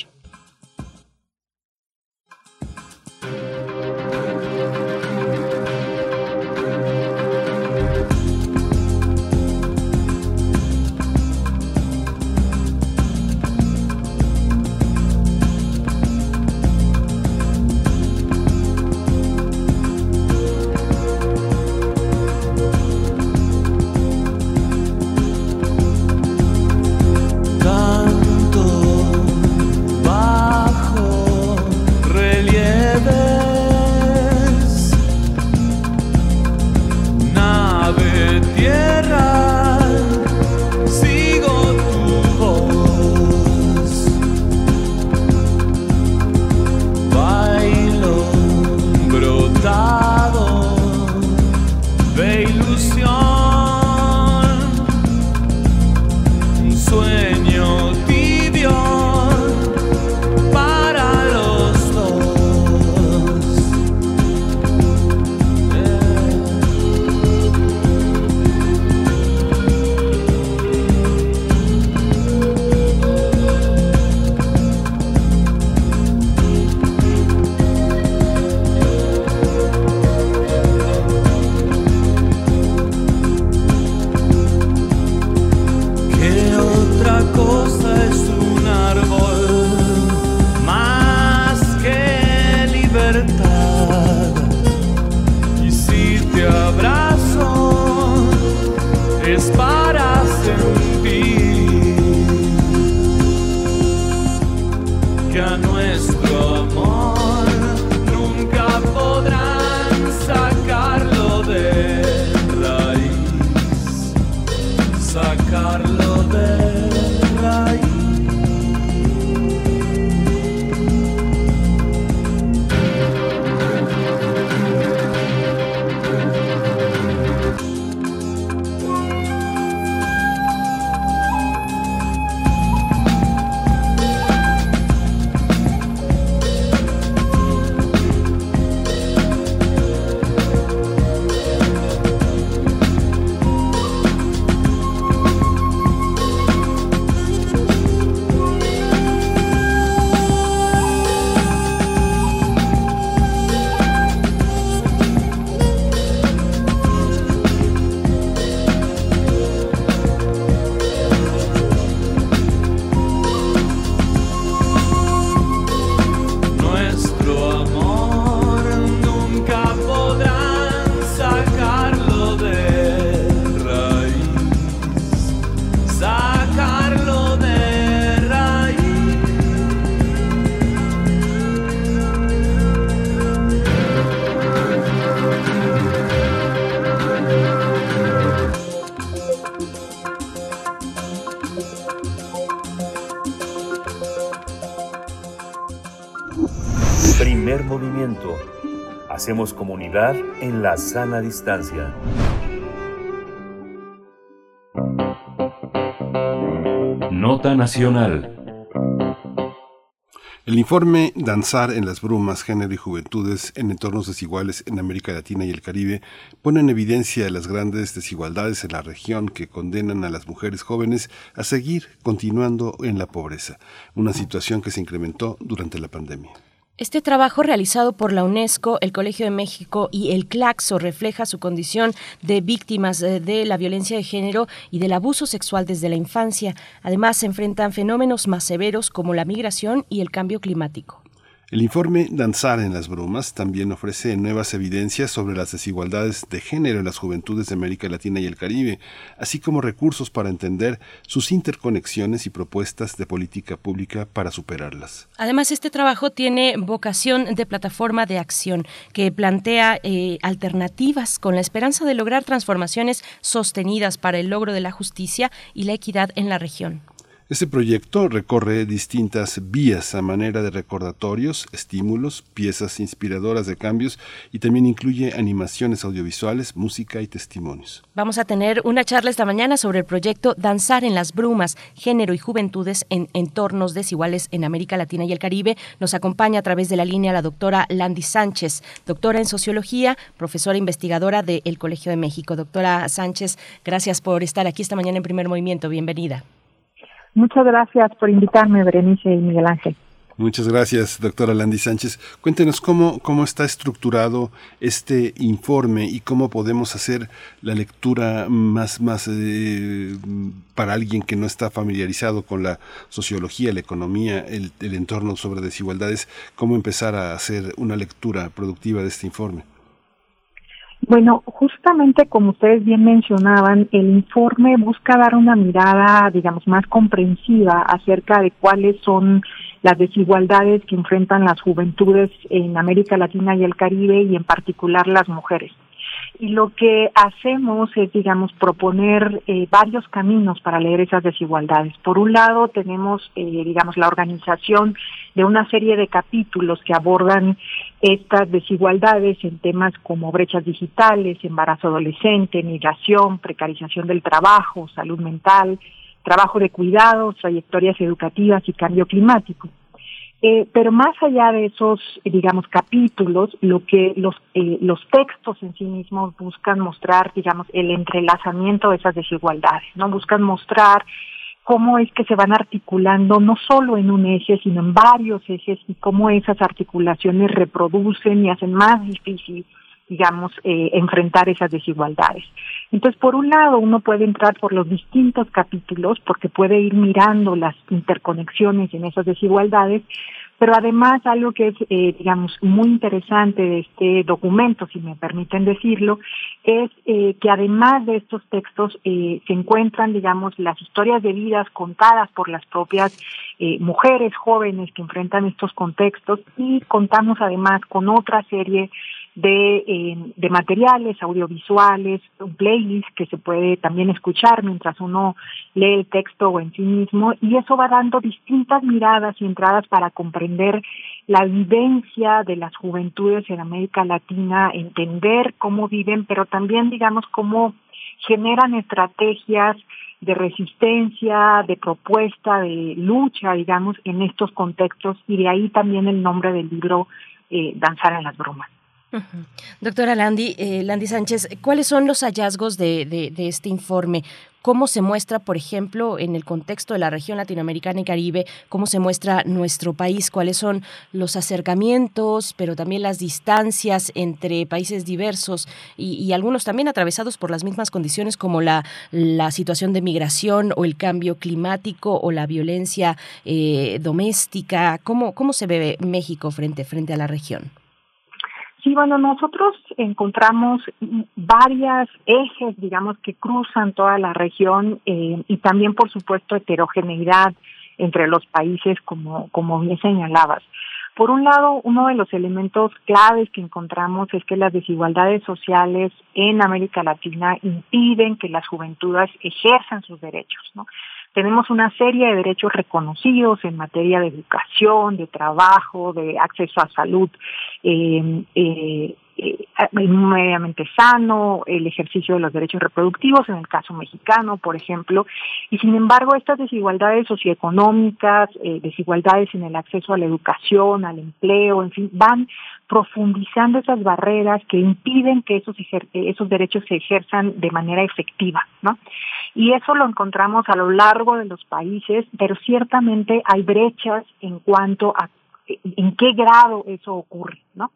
S5: Hacemos comunidad en la sana distancia.
S6: Nota Nacional.
S1: El informe Danzar en las brumas, género y juventudes en entornos desiguales en América Latina y el Caribe pone en evidencia las grandes desigualdades en la región que condenan a las mujeres jóvenes a seguir continuando en la pobreza, una situación que se incrementó durante la pandemia.
S2: Este trabajo realizado por la UNESCO, el Colegio de México y el Claxo refleja su condición de víctimas eh, de la violencia de género y del abuso sexual desde la infancia. Además, se enfrentan fenómenos más severos como la migración y el cambio climático.
S1: El informe Danzar en las Brumas también ofrece nuevas evidencias sobre las desigualdades de género en las juventudes de América Latina y el Caribe, así como recursos para entender sus interconexiones y propuestas de política pública para superarlas.
S2: Además, este trabajo tiene vocación de plataforma de acción que plantea eh, alternativas con la esperanza de lograr transformaciones sostenidas para el logro de la justicia y la equidad en la región.
S1: Este proyecto recorre distintas vías a manera de recordatorios, estímulos, piezas inspiradoras de cambios y también incluye animaciones audiovisuales, música y testimonios.
S2: Vamos a tener una charla esta mañana sobre el proyecto Danzar en las Brumas, Género y Juventudes en Entornos Desiguales en América Latina y el Caribe. Nos acompaña a través de la línea la doctora Landy Sánchez, doctora en Sociología, profesora investigadora del Colegio de México. Doctora Sánchez, gracias por estar aquí esta mañana en Primer Movimiento. Bienvenida.
S19: Muchas gracias por invitarme, Berenice y Miguel Ángel.
S1: Muchas gracias, doctora Landy Sánchez. Cuéntenos cómo, cómo está estructurado este informe y cómo podemos hacer la lectura más, más eh, para alguien que no está familiarizado con la sociología, la economía, el, el entorno sobre desigualdades, cómo empezar a hacer una lectura productiva de este informe.
S19: Bueno, justamente como ustedes bien mencionaban, el informe busca dar una mirada, digamos, más comprensiva acerca de cuáles son las desigualdades que enfrentan las juventudes en América Latina y el Caribe y en particular las mujeres. Y lo que hacemos es, digamos, proponer eh, varios caminos para leer esas desigualdades. Por un lado, tenemos, eh, digamos, la organización de una serie de capítulos que abordan estas desigualdades en temas como brechas digitales, embarazo adolescente, migración, precarización del trabajo, salud mental, trabajo de cuidados, trayectorias educativas y cambio climático. Eh, pero más allá de esos, eh, digamos, capítulos, lo que los, eh, los textos en sí mismos buscan mostrar, digamos, el entrelazamiento de esas desigualdades, ¿no? Buscan mostrar cómo es que se van articulando no solo en un eje, sino en varios ejes y cómo esas articulaciones reproducen y hacen más difícil digamos, eh, enfrentar esas desigualdades. Entonces, por un lado, uno puede entrar por los distintos capítulos porque puede ir mirando las interconexiones en esas desigualdades, Pero además algo que es, eh, digamos, muy interesante de este documento, si me permiten decirlo, es eh, que además de estos textos eh, se encuentran, digamos, las historias de vidas contadas por las propias eh, mujeres jóvenes que enfrentan estos contextos y contamos además con otra serie de, eh, de materiales audiovisuales, un playlist que se puede también escuchar mientras uno lee el texto o en sí mismo, y eso va dando distintas miradas y entradas para comprender la vivencia de las juventudes en América Latina, entender cómo viven, pero también, digamos, cómo generan estrategias de resistencia, de propuesta, de lucha, digamos, en estos contextos, y de ahí también el nombre del libro eh, Danzar en las
S2: Doctora Landy, eh, Sánchez, ¿cuáles son los hallazgos de, este informe? ¿Cómo se muestra, por ejemplo, en el contexto de la región latinoamericana y Caribe, cómo se muestra nuestro país? ¿Cuáles son los acercamientos, pero también las distancias entre países diversos y, algunos también atravesados por las mismas condiciones como la, situación de migración o el cambio climático o la violencia eh, doméstica? ¿Cómo, ¿Cómo se ve México frente a la región?
S19: Sí, bueno, nosotros encontramos varias ejes, digamos, que cruzan toda la región eh, y también, por supuesto, heterogeneidad entre los países, como, como bien señalabas. Por un lado, uno de los elementos claves que encontramos es que las desigualdades sociales en América Latina impiden que las juventudes ejerzan sus derechos, ¿no? Tenemos una serie de derechos reconocidos en materia de educación, de trabajo, de acceso a salud eh, eh, eh, mediamente sano, el ejercicio de los derechos reproductivos, en el caso mexicano, por ejemplo, y sin embargo estas desigualdades socioeconómicas, eh, desigualdades en el acceso a la educación, al empleo, en fin, van profundizando esas barreras que impiden que esos, ejer- esos derechos se ejerzan de manera efectiva, ¿no? Y eso lo encontramos a lo largo de los países, pero ciertamente hay brechas en cuanto a en qué grado eso ocurre, ¿no?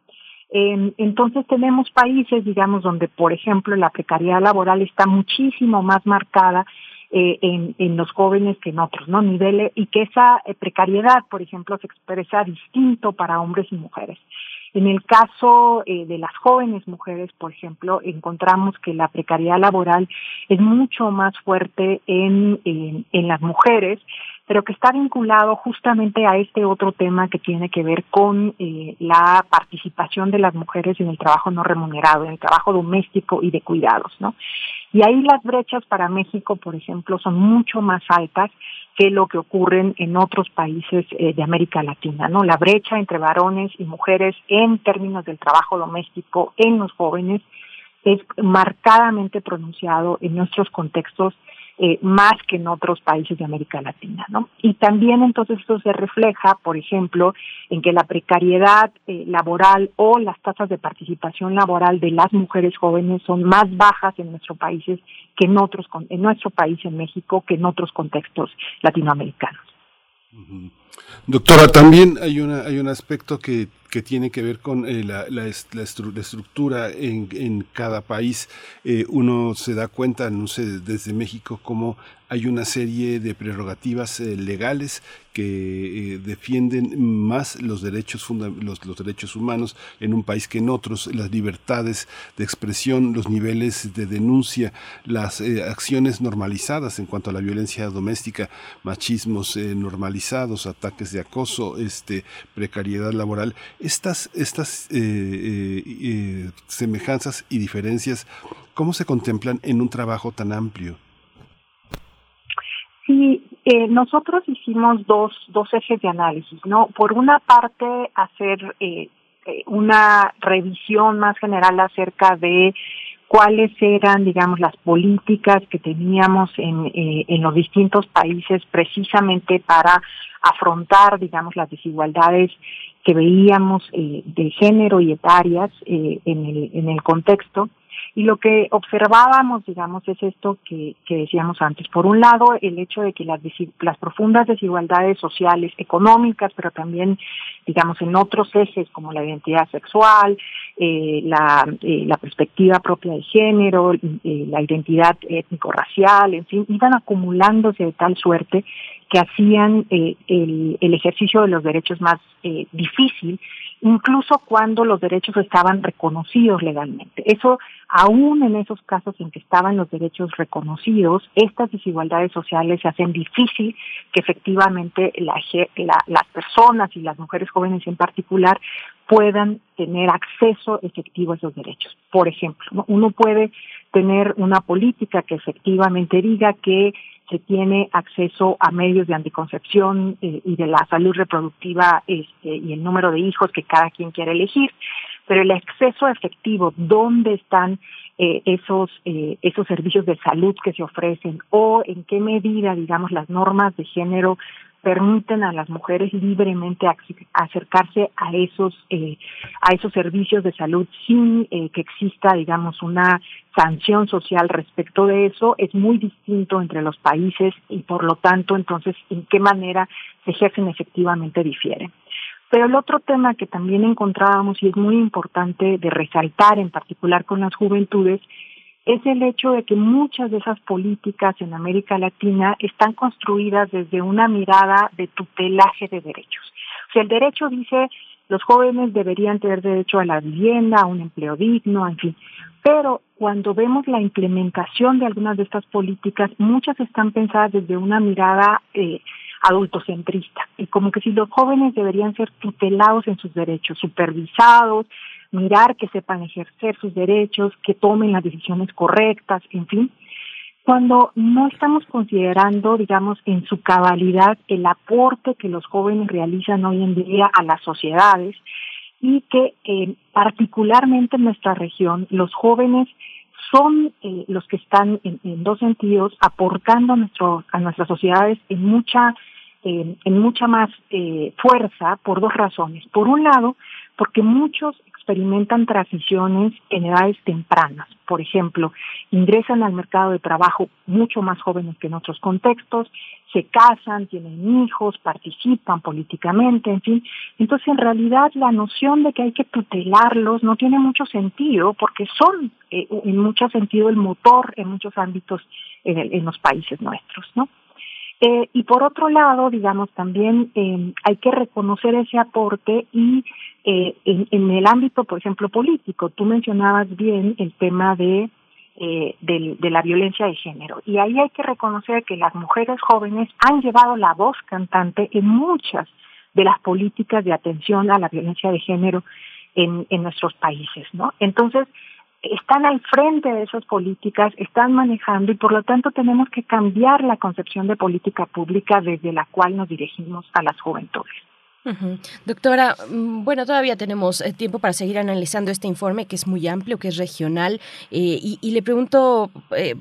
S19: Eh, entonces tenemos países, digamos, donde, por ejemplo, la precariedad laboral está muchísimo más marcada eh, en, en los jóvenes que en otros, ¿no? Niveles, y que esa eh, precariedad, por ejemplo, se expresa distinto para hombres y mujeres. En el caso eh, de las jóvenes mujeres, por ejemplo, encontramos que la precariedad laboral es mucho más fuerte en, en, en las mujeres, pero que está vinculado justamente a este otro tema que tiene que ver con eh, la participación de las mujeres en el trabajo no remunerado, en el trabajo doméstico y de cuidados, ¿no? Y ahí las brechas para México, por ejemplo, son mucho más altas que lo que ocurren en otros países eh, de América Latina, ¿no? La brecha entre varones y mujeres en términos del trabajo doméstico en los jóvenes es marcadamente pronunciado en nuestros contextos eh, más que en otros países de América Latina, ¿no? Y también entonces esto se refleja, por ejemplo, en que la precariedad eh, laboral o las tasas de participación laboral de las mujeres jóvenes son más bajas en nuestros países que en otros, en nuestro país, en México, que en otros contextos latinoamericanos.
S1: Doctora, también hay una hay un aspecto que, que tiene que ver con eh, la, la, est- la estru- la estructura en, en cada país. Eh, uno se da cuenta, no sé, desde México, cómo hay una serie de prerrogativas eh, legales que defienden más los derechos los, los derechos humanos en un país que en otros, las libertades de expresión, los niveles de denuncia, las acciones normalizadas en cuanto a la violencia doméstica, machismos normalizados, ataques de acoso, este, precariedad laboral. Estas, estas eh, eh, eh, semejanzas y diferencias, ¿cómo se contemplan en un trabajo tan amplio?
S19: Sí, eh, nosotros hicimos dos, dos ejes de análisis, ¿no? Por una parte, hacer eh, eh, una revisión más general acerca de cuáles eran, digamos, las políticas que teníamos en, eh, en los distintos países precisamente para afrontar, digamos, las desigualdades que veíamos eh, de género y etarias eh, en, el, en el contexto. Y lo que observábamos, digamos, es esto que, decíamos antes. Por un lado, el hecho de que las, las profundas desigualdades sociales, económicas, pero también, digamos, en otros ejes como la identidad sexual, eh, la, eh, la perspectiva propia de género, eh, la identidad étnico-racial, en fin, iban acumulándose de tal suerte que hacían eh, el, el, ejercicio de los derechos más difícil, incluso cuando los derechos estaban reconocidos legalmente. Eso, aún en esos casos en que estaban los derechos reconocidos, estas desigualdades sociales se hacen difícil que efectivamente la, la, las personas y las mujeres jóvenes en particular puedan tener acceso efectivo a esos derechos. Por ejemplo, uno puede tener una política que efectivamente diga que se tiene acceso a medios de anticoncepción eh, y de la salud reproductiva este, y el número de hijos que cada quien quiere elegir, pero el acceso efectivo, dónde están eh, esos eh, esos servicios de salud que se ofrecen o en qué medida, digamos, las normas de género permiten a las mujeres libremente acercarse a esos eh, a esos servicios de salud sin eh, que exista digamos una sanción social respecto de eso. Es muy distinto entre los países y por lo tanto entonces en qué manera se ejercen efectivamente difieren pero el otro tema que también encontrábamos y es muy importante de resaltar en particular con las juventudes es el hecho de que muchas de esas políticas en América Latina están construidas desde una mirada de tutelaje de derechos. O sea, el derecho dice los jóvenes deberían tener derecho a la vivienda, a un empleo digno, en fin. Pero cuando vemos la implementación de algunas de estas políticas, muchas están pensadas desde una mirada eh, adultocentrista, y como que si los jóvenes deberían ser tutelados en sus derechos, supervisados, mirar que sepan ejercer sus derechos, que tomen las decisiones correctas, en fin, cuando no estamos considerando, digamos, en su cabalidad el aporte que los jóvenes realizan hoy en día a las sociedades y que eh, particularmente en nuestra región los jóvenes son eh, los que están en, dos sentidos aportando a, nuestro, a nuestras sociedades en mucha eh, en mucha más fuerza por dos razones. Por un lado, porque muchos experimentan transiciones en edades tempranas. Por ejemplo, ingresan al mercado de trabajo mucho más jóvenes que en otros contextos, se casan, tienen hijos, participan políticamente, en fin. Entonces, en realidad, la noción de que hay que tutelarlos no tiene mucho sentido porque son, eh, en mucho sentido, el motor en muchos ámbitos en, los países nuestros, ¿no? Eh, y por otro lado, digamos, también eh, hay que reconocer ese aporte y eh, en, el ámbito, por ejemplo, político, tú mencionabas bien el tema de, eh, de, de, la violencia de género. Y ahí hay que reconocer que las mujeres jóvenes han llevado la voz cantante en muchas de las políticas de atención a la violencia de género en, en nuestros países, ¿no? Entonces, están al frente de esas políticas, están manejando y por lo tanto tenemos que cambiar la concepción de política pública desde la cual nos dirigimos a las juventudes.
S2: Doctora, mm, bueno, todavía tenemos eh, tiempo para seguir analizando este informe que es muy amplio, que es regional, eh, y, le pregunto, eh,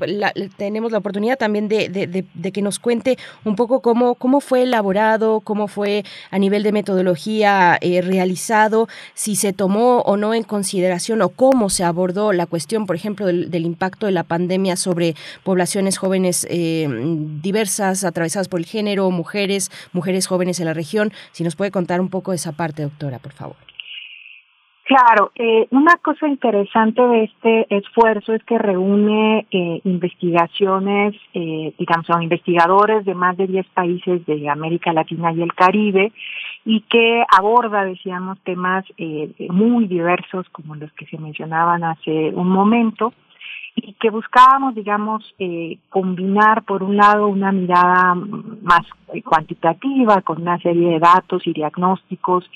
S2: tenemos la oportunidad también de, de, que nos cuente un poco cómo, cómo fue elaborado, cómo fue a nivel de metodología realizado, si se tomó o no en consideración o cómo se abordó la cuestión, por ejemplo, del, del impacto de la pandemia sobre poblaciones jóvenes diversas, atravesadas por el género, mujeres, mujeres jóvenes en la región, si nos puede contar un poco esa parte, doctora, por favor?
S19: Claro, eh, una cosa interesante de este esfuerzo es que reúne eh, investigaciones, eh, digamos, son investigadores de más de 10 países de América Latina y el Caribe y que aborda, decíamos, temas eh, muy diversos como los que se mencionaban hace un momento y que buscábamos, digamos, eh, combinar por un lado una mirada más cuantitativa con una serie de datos y diagnósticos,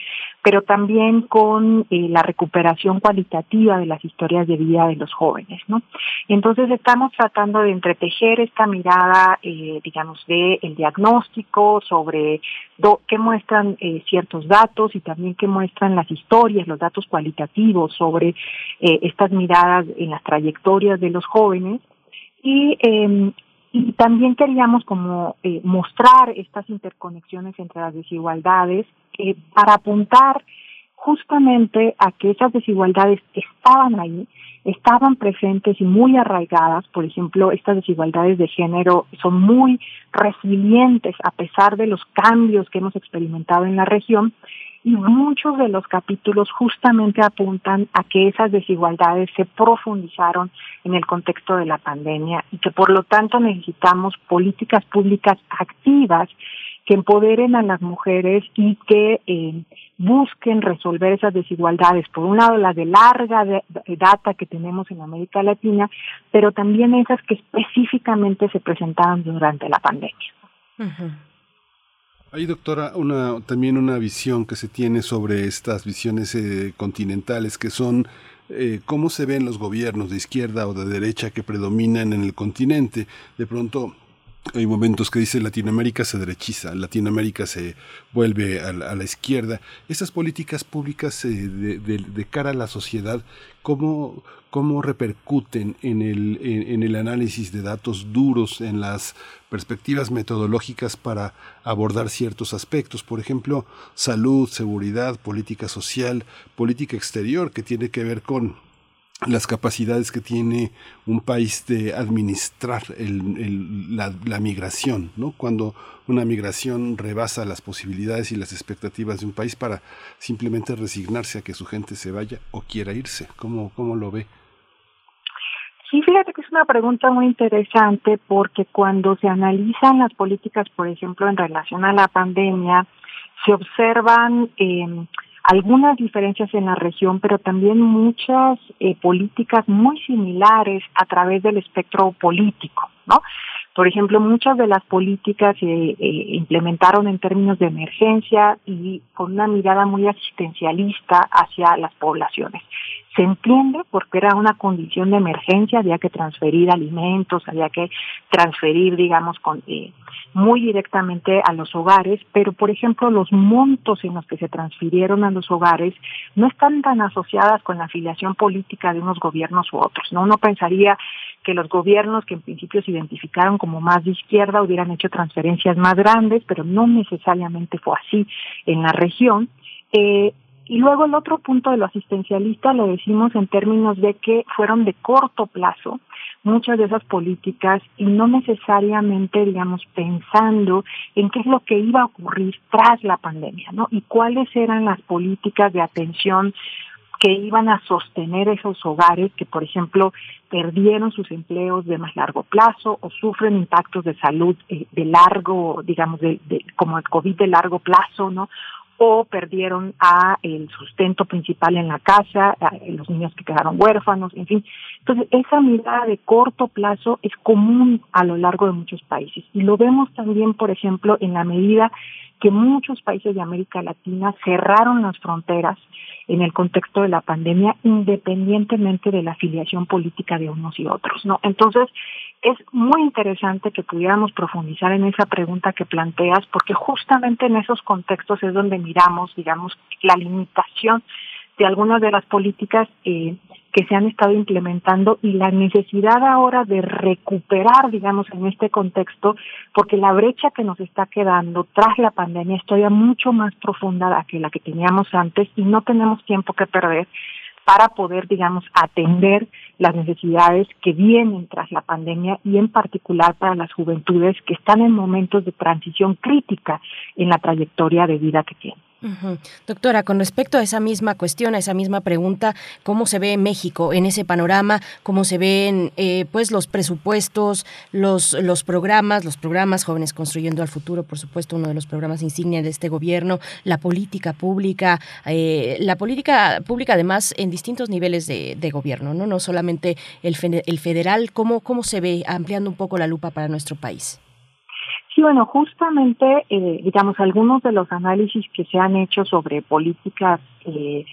S19: pero también con eh, la recuperación cualitativa de las historias de vida de los jóvenes, ¿no? Entonces estamos tratando de entretejer esta mirada, eh, digamos, de el diagnóstico sobre do, qué muestran eh, ciertos datos y también qué muestran las historias, los datos cualitativos sobre eh, estas miradas en las trayectorias de los jóvenes. Y eh, y también queríamos como eh, mostrar estas interconexiones entre las desigualdades eh, para apuntar justamente a que esas desigualdades estaban ahí, estaban presentes y muy arraigadas. Por ejemplo, estas desigualdades de género son muy resilientes a pesar de los cambios que hemos experimentado en la región y muchos de los capítulos justamente apuntan a que esas desigualdades se profundizaron en el contexto de la pandemia y que por lo tanto necesitamos políticas públicas activas que empoderen a las mujeres y que eh, busquen resolver esas desigualdades. Por un lado, las de larga de, de data que tenemos en América Latina, pero también esas que específicamente se presentaron durante la pandemia.
S1: Hay, doctora, una, también una visión que se tiene sobre estas visiones eh, continentales que son eh, cómo se ven los gobiernos de izquierda o de derecha que predominan en el continente. De pronto hay momentos que dice Latinoamérica se derechiza, Latinoamérica se vuelve a la, a la izquierda. Esas políticas públicas eh, de, cara a la sociedad, ¿cómo, cómo repercuten en el, en, el análisis de datos duros, en las perspectivas metodológicas para abordar ciertos aspectos? Por ejemplo, salud, seguridad, política social, política exterior, que tiene que ver con las capacidades que tiene un país de administrar el, la, la, migración, ¿no? Cuando una migración rebasa las posibilidades y las expectativas de un país para simplemente resignarse a que su gente se vaya o quiera irse. ¿Cómo, cómo lo ve?
S19: Sí, fíjate que es una pregunta muy interesante porque cuando se analizan las políticas, por ejemplo, en relación a la pandemia, se observan eh, algunas diferencias en la región, pero también muchas eh, políticas muy similares a través del espectro político, ¿no? Por ejemplo, muchas de las políticas se eh, implementaron en términos de emergencia y con una mirada muy asistencialista hacia las poblaciones. Se entiende porque era una condición de emergencia, había que transferir alimentos, había que transferir, digamos, con, eh, muy directamente a los hogares, pero por ejemplo los montos en los que se transfirieron a los hogares no están tan asociadas con la afiliación política de unos gobiernos u otros. No, uno pensaría que los gobiernos que en principio se identificaron como más de izquierda hubieran hecho transferencias más grandes, pero no necesariamente fue así en la región. Eh, y luego el otro punto de lo asistencialista lo decimos en términos de que fueron de corto plazo muchas de esas políticas y no necesariamente, digamos, pensando en qué es lo que iba a ocurrir tras la pandemia, ¿no? Y cuáles eran las políticas de atención que iban a sostener esos hogares que, por ejemplo, perdieron sus empleos de más largo plazo o sufren impactos de salud eh, de largo, digamos, de, de, como el COVID de largo plazo, ¿no? O perdieron a el sustento principal en la casa, a los niños que quedaron huérfanos, en fin. Entonces, esa mirada de corto plazo es común a lo largo de muchos países. Y lo vemos también, por ejemplo, en la medida que muchos países de América Latina cerraron las fronteras en el contexto de la pandemia, independientemente de la afiliación política de unos y otros, ¿no? Entonces, es muy interesante que pudiéramos profundizar en esa pregunta que planteas, porque justamente en esos contextos es donde miramos, digamos, la limitación de algunas de las políticas eh, que se han estado implementando y la necesidad ahora de recuperar, digamos, en este contexto, porque la brecha que nos está quedando tras la pandemia es todavía mucho más profunda que la que teníamos antes y no tenemos tiempo que perder para poder, digamos, atender las necesidades que vienen tras la pandemia y en particular para las juventudes que están en momentos de transición crítica en la trayectoria de vida que tienen.
S2: Doctora, con respecto a esa misma cuestión, a esa misma pregunta, ¿cómo se ve México en ese panorama? ¿Cómo se ven eh, pues los presupuestos, los, los programas, los programas Jóvenes Construyendo al Futuro, por supuesto, uno de los programas insignia de este gobierno, la política pública, eh, la política pública además en distintos niveles de, de gobierno, ¿no? No solamente el, el federal, ¿cómo, ¿cómo se ve ampliando un poco la lupa para nuestro país?
S19: Sí, bueno, justamente, eh, digamos, algunos de los análisis que se han hecho sobre políticas eh,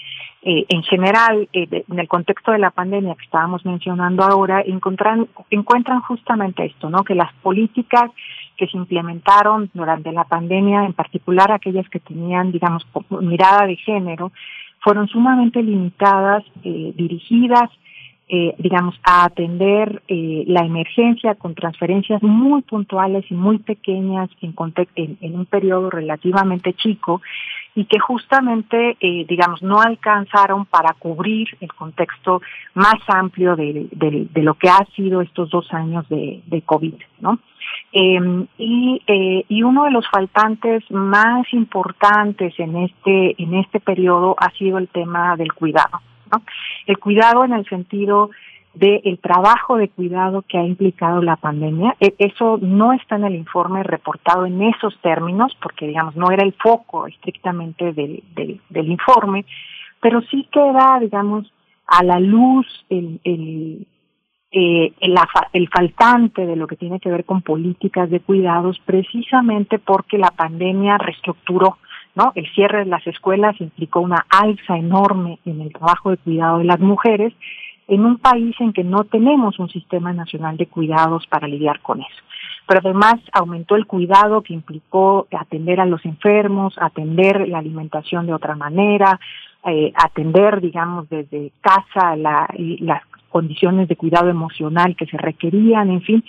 S19: eh, en general, eh, de, en el contexto de la pandemia que estábamos mencionando ahora, encuentran, encuentran justamente esto, ¿no? Que las políticas que se implementaron durante la pandemia, en particular aquellas que tenían, digamos, mirada de género, fueron sumamente limitadas, eh, dirigidas eh, digamos, a atender eh, la emergencia con transferencias muy puntuales y muy pequeñas en, en, en un periodo relativamente chico y que justamente, eh, digamos, no alcanzaron para cubrir el contexto más amplio de, lo que ha sido estos dos años de, COVID, ¿no? Eh, y, eh, y uno de los faltantes más importantes en este, en este periodo ha sido el tema del cuidado, El cuidado en el sentido del trabajo de cuidado que ha implicado la pandemia. E, eso no está en el informe reportado en esos términos, porque digamos no era el foco estrictamente del, del, del informe, pero sí queda, digamos, a la luz el, el, eh, el, el faltante de lo que tiene que ver con políticas de cuidados, precisamente porque la pandemia reestructuró ¿no? El cierre de las escuelas implicó una alza enorme en el trabajo de cuidado de las mujeres en un país en que no tenemos un sistema nacional de cuidados para lidiar con eso. Pero además aumentó el cuidado que implicó atender a los enfermos, atender la alimentación de otra manera, eh, atender, digamos, desde casa la, las condiciones de cuidado emocional que se requerían, en fin,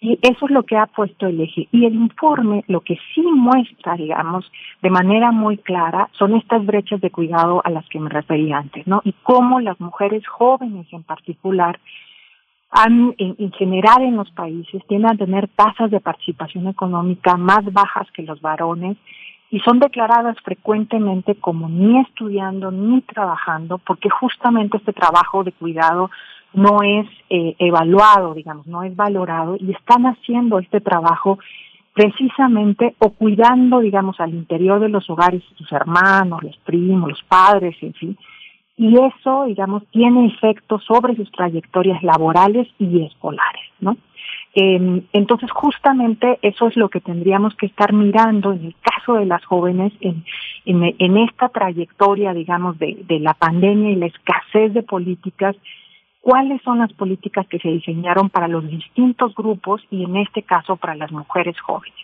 S19: y eso es lo que ha puesto el eje. Y el informe lo que sí muestra, digamos, de manera muy clara, son estas brechas de cuidado a las que me referí antes, ¿no? Y cómo las mujeres jóvenes en particular han, en, en general en los países, tienden a tener tasas de participación económica más bajas que los varones y son declaradas frecuentemente como ni estudiando ni trabajando porque justamente este trabajo de cuidado no es eh, evaluado, digamos, no es valorado y están haciendo este trabajo precisamente o cuidando, digamos, al interior de los hogares, sus hermanos, los primos, los padres, en fin. Y eso, digamos, tiene efectos sobre sus trayectorias laborales y escolares, ¿no? Eh, entonces, justamente eso es lo que tendríamos que estar mirando en el caso de las jóvenes, en, en, en esta trayectoria, digamos, de, de la pandemia y la escasez de políticas cuáles son las políticas que se diseñaron para los distintos grupos y en este caso para las mujeres jóvenes.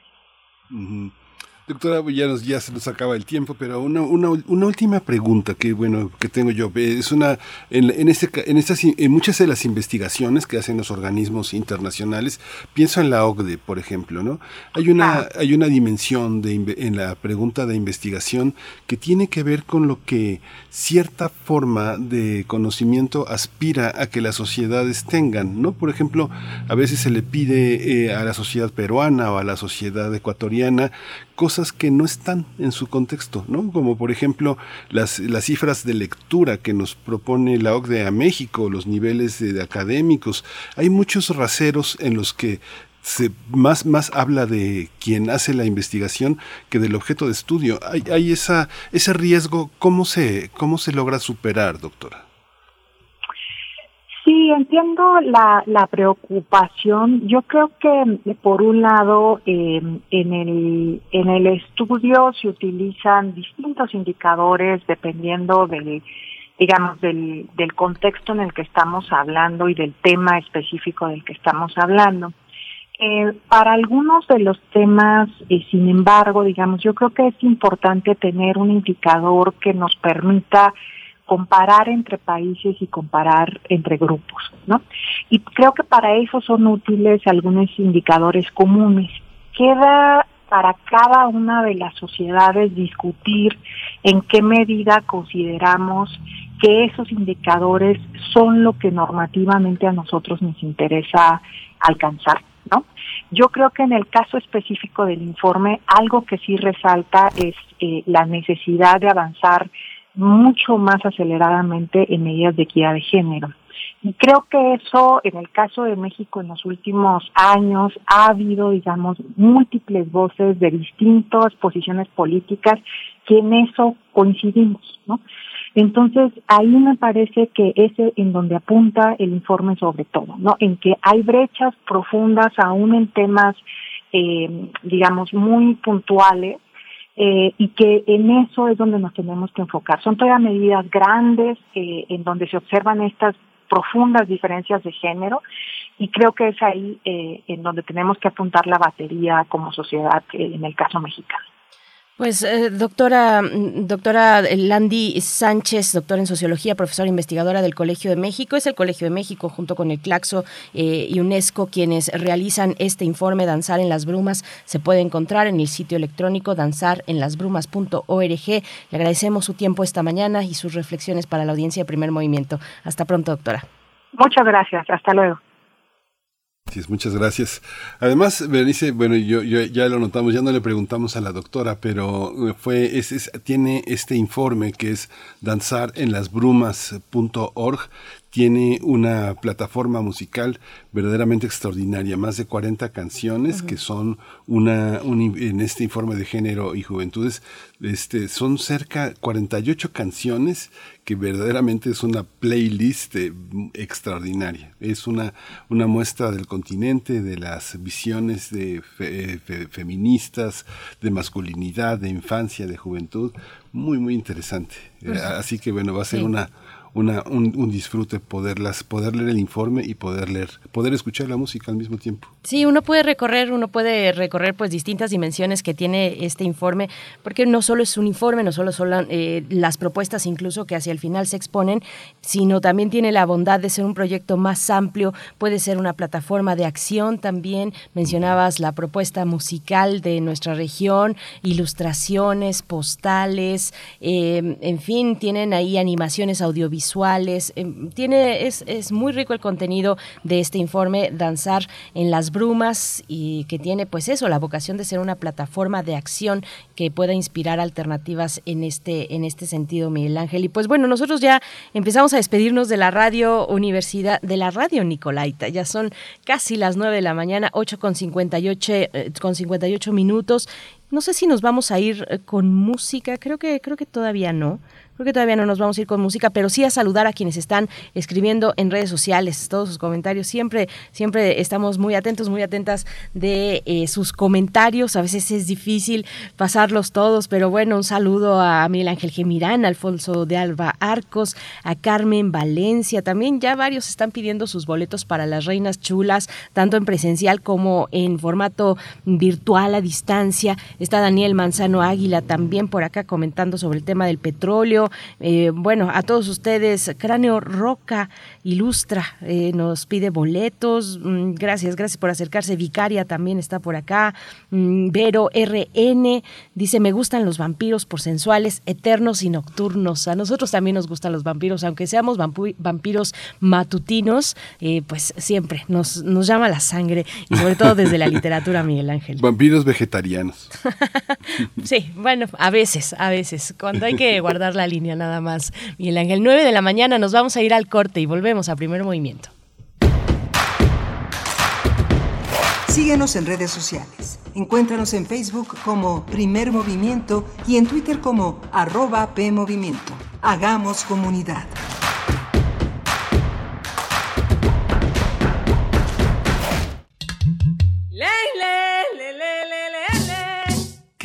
S1: Doctora, ya, nos, ya se nos acaba el tiempo, pero una, una, una, última pregunta que bueno que tengo yo. Es una en, en este en estas en muchas de las investigaciones que hacen los organismos internacionales pienso en la OCDE por ejemplo no hay una hay una dimensión de en la pregunta de investigación que tiene que ver con lo que cierta forma de conocimiento aspira a que las sociedades tengan no por ejemplo a veces se le pide eh, a la sociedad peruana o a la sociedad ecuatoriana cosas que no están en su contexto, ¿no? Como por ejemplo las, las cifras de lectura que nos propone la OCDE a México, los niveles de, académicos. Hay muchos raseros en los que se más, más habla de quien hace la investigación que del objeto de estudio. Hay, hay esa, ese riesgo, ¿cómo se, cómo se logra superar, doctora?
S19: Sí, entiendo la, la preocupación. Yo creo que por un lado eh, en el en el estudio se utilizan distintos indicadores dependiendo del digamos del del contexto en el que estamos hablando y del tema específico del que estamos hablando. Eh, para algunos de los temas, eh, sin embargo, digamos, yo creo que es importante tener un indicador que nos permita comparar entre países y comparar entre grupos, ¿no? Y creo que para eso son útiles algunos indicadores comunes. Queda para cada una de las sociedades discutir en qué medida consideramos que esos indicadores son lo que normativamente a nosotros nos interesa alcanzar, ¿no? Yo creo que en el caso específico del informe, algo que sí resalta es eh, la necesidad de avanzar mucho más aceleradamente en medidas de equidad de género. Y creo que eso, en el caso de México, en los últimos años, ha habido, digamos, múltiples voces de distintas posiciones políticas que en eso coincidimos, ¿no? Entonces, ahí me parece que es en donde apunta el informe sobre todo, ¿no? En que hay brechas profundas aún en temas, eh, digamos, muy puntuales, eh, y que en eso es donde nos tenemos que enfocar. Son todavía medidas grandes eh, en donde se observan estas profundas diferencias de género y creo que es ahí eh, en donde tenemos que apuntar la batería como sociedad eh, en el caso mexicano.
S2: Pues eh, doctora, mm, doctora Landy Sánchez, doctora en sociología, profesora investigadora del Colegio de México, es el Colegio de México junto con el Claxo eh, y UNESCO quienes realizan este informe Danzar en las Brumas. Se puede encontrar en el sitio electrónico danzarenlasbrumas.org. Le agradecemos su tiempo esta mañana y sus reflexiones para la audiencia de primer movimiento. Hasta pronto, doctora.
S19: Muchas gracias. Hasta luego.
S1: Sí, muchas gracias. Además, Berenice, bueno, yo, ya lo notamos, ya no le preguntamos a la doctora, pero eh, fue, es, es, tiene este informe que es danzarenlasbrumas.org, tiene una plataforma musical verdaderamente extraordinaria, más de 40 canciones que son una, un, en este informe de género y juventudes, este, son cerca 48 canciones que verdaderamente es una playlist eh, extraordinaria. Es una, una muestra del continente, de las visiones de fe, fe, feministas, de masculinidad, de infancia, de juventud, muy, muy interesante. Pues, Así que bueno, va a ser sí. una un, disfrute poderlas, poder leer el informe y poder leer, poder escuchar la música al mismo tiempo.
S2: Sí, uno puede recorrer, uno puede recorrer pues distintas dimensiones que tiene este informe, porque no solo es un informe, no solo son eh, las propuestas incluso que hacia el final se exponen, sino también tiene la bondad de ser un proyecto más amplio, puede ser una plataforma de acción también. Mencionabas la propuesta musical de nuestra región, ilustraciones, postales, eh, en fin, tienen ahí animaciones audiovisuales visuales. Eh, tiene, es, es, muy rico el contenido de este informe, Danzar en las Brumas, y que tiene pues eso, la vocación de ser una plataforma de acción que pueda inspirar alternativas en este, en este sentido, Miguel Ángel. Y pues bueno, nosotros ya empezamos a despedirnos de la radio Universidad, de la radio Nicolaita. Ya son casi las 9 de la mañana, 8 con 58, eh, con 58 minutos. No sé si nos vamos a ir eh, con música, creo que, creo que todavía no. Creo que todavía no nos vamos a ir con música, pero sí a saludar a quienes están escribiendo en redes sociales, todos sus comentarios. Siempre, siempre estamos muy atentos, muy atentas de eh, sus comentarios. A veces es difícil pasarlos todos, pero bueno, un saludo a Miguel Ángel Gemirán, Alfonso de Alba Arcos, a Carmen Valencia. También ya varios están pidiendo sus boletos para las Reinas Chulas, tanto en presencial como en formato virtual a distancia. Está Daniel Manzano Águila también por acá comentando sobre el tema del petróleo. Eh, bueno, a todos ustedes, Cráneo Roca Ilustra eh, nos pide boletos. Mm, gracias, gracias por acercarse. Vicaria también está por acá. Mm, Vero RN dice, me gustan los vampiros por sensuales, eternos y nocturnos. A nosotros también nos gustan los vampiros, aunque seamos vampiros matutinos, eh, pues siempre nos, nos llama la sangre y sobre todo desde la literatura, Miguel Ángel.
S1: Vampiros vegetarianos. (laughs)
S2: sí, bueno, a veces, a veces, cuando hay que guardar la línea nada más. Miguel Ángel, 9 de la mañana nos vamos a ir al corte y volvemos a primer movimiento.
S16: Síguenos en redes sociales. Encuéntranos en Facebook como Primer Movimiento y en Twitter como arroba PMovimiento. Hagamos comunidad.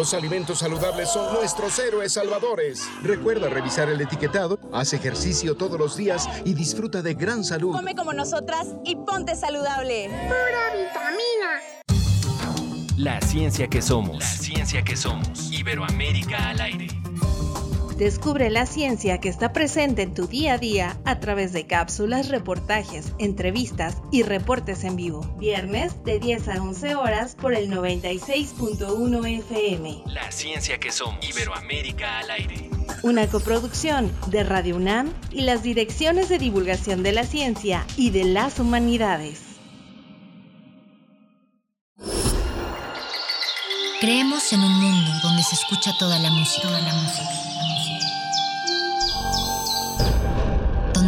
S20: Los alimentos saludables son nuestros héroes salvadores. Recuerda revisar el etiquetado, haz ejercicio todos los días y disfruta de gran salud.
S21: Come como nosotras y ponte saludable.
S22: Pura vitamina.
S3: La ciencia que somos. La ciencia que somos. Iberoamérica al aire.
S23: Descubre la ciencia que está presente en tu día a día a través de cápsulas, reportajes, entrevistas y reportes en vivo. Viernes de 10 a 11 horas por el 96.1 FM.
S3: La ciencia que somos. Iberoamérica al aire.
S23: Una coproducción de Radio UNAM y las direcciones de divulgación de la ciencia y de las humanidades.
S24: Creemos en un mundo donde se escucha toda la música. Toda la música.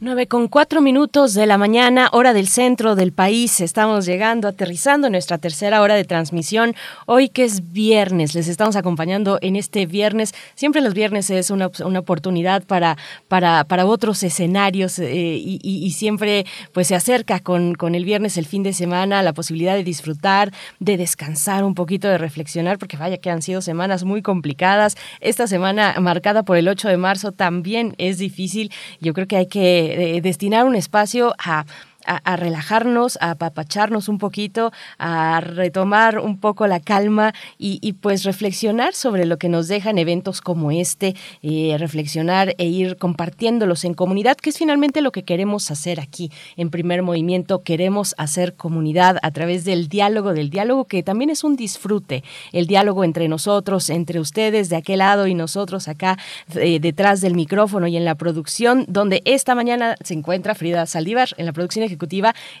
S2: 9 con cuatro minutos de la mañana, hora del centro del país. Estamos llegando, aterrizando nuestra tercera hora de transmisión. Hoy que es viernes, les estamos acompañando en este viernes. Siempre los viernes es una, una oportunidad para, para, para otros escenarios eh, y, siempre pues se acerca con, con el viernes, el fin de semana, la posibilidad de disfrutar, de descansar un poquito, de reflexionar, porque vaya que han sido semanas muy complicadas. Esta semana marcada por el 8 de marzo también es difícil. Yo creo que hay que destinar un espacio a a, relajarnos, a apapacharnos un poquito, a retomar un poco la calma y, y, pues reflexionar sobre lo que nos dejan eventos como este, eh, reflexionar e ir compartiéndolos en comunidad, que es finalmente lo que queremos hacer aquí en primer movimiento. Queremos hacer comunidad a través del diálogo, del diálogo que también es un disfrute, el diálogo entre nosotros, entre ustedes de aquel lado y nosotros acá eh, detrás del micrófono y en la producción, donde esta mañana se encuentra Frida Saldívar en la producción ejecutiva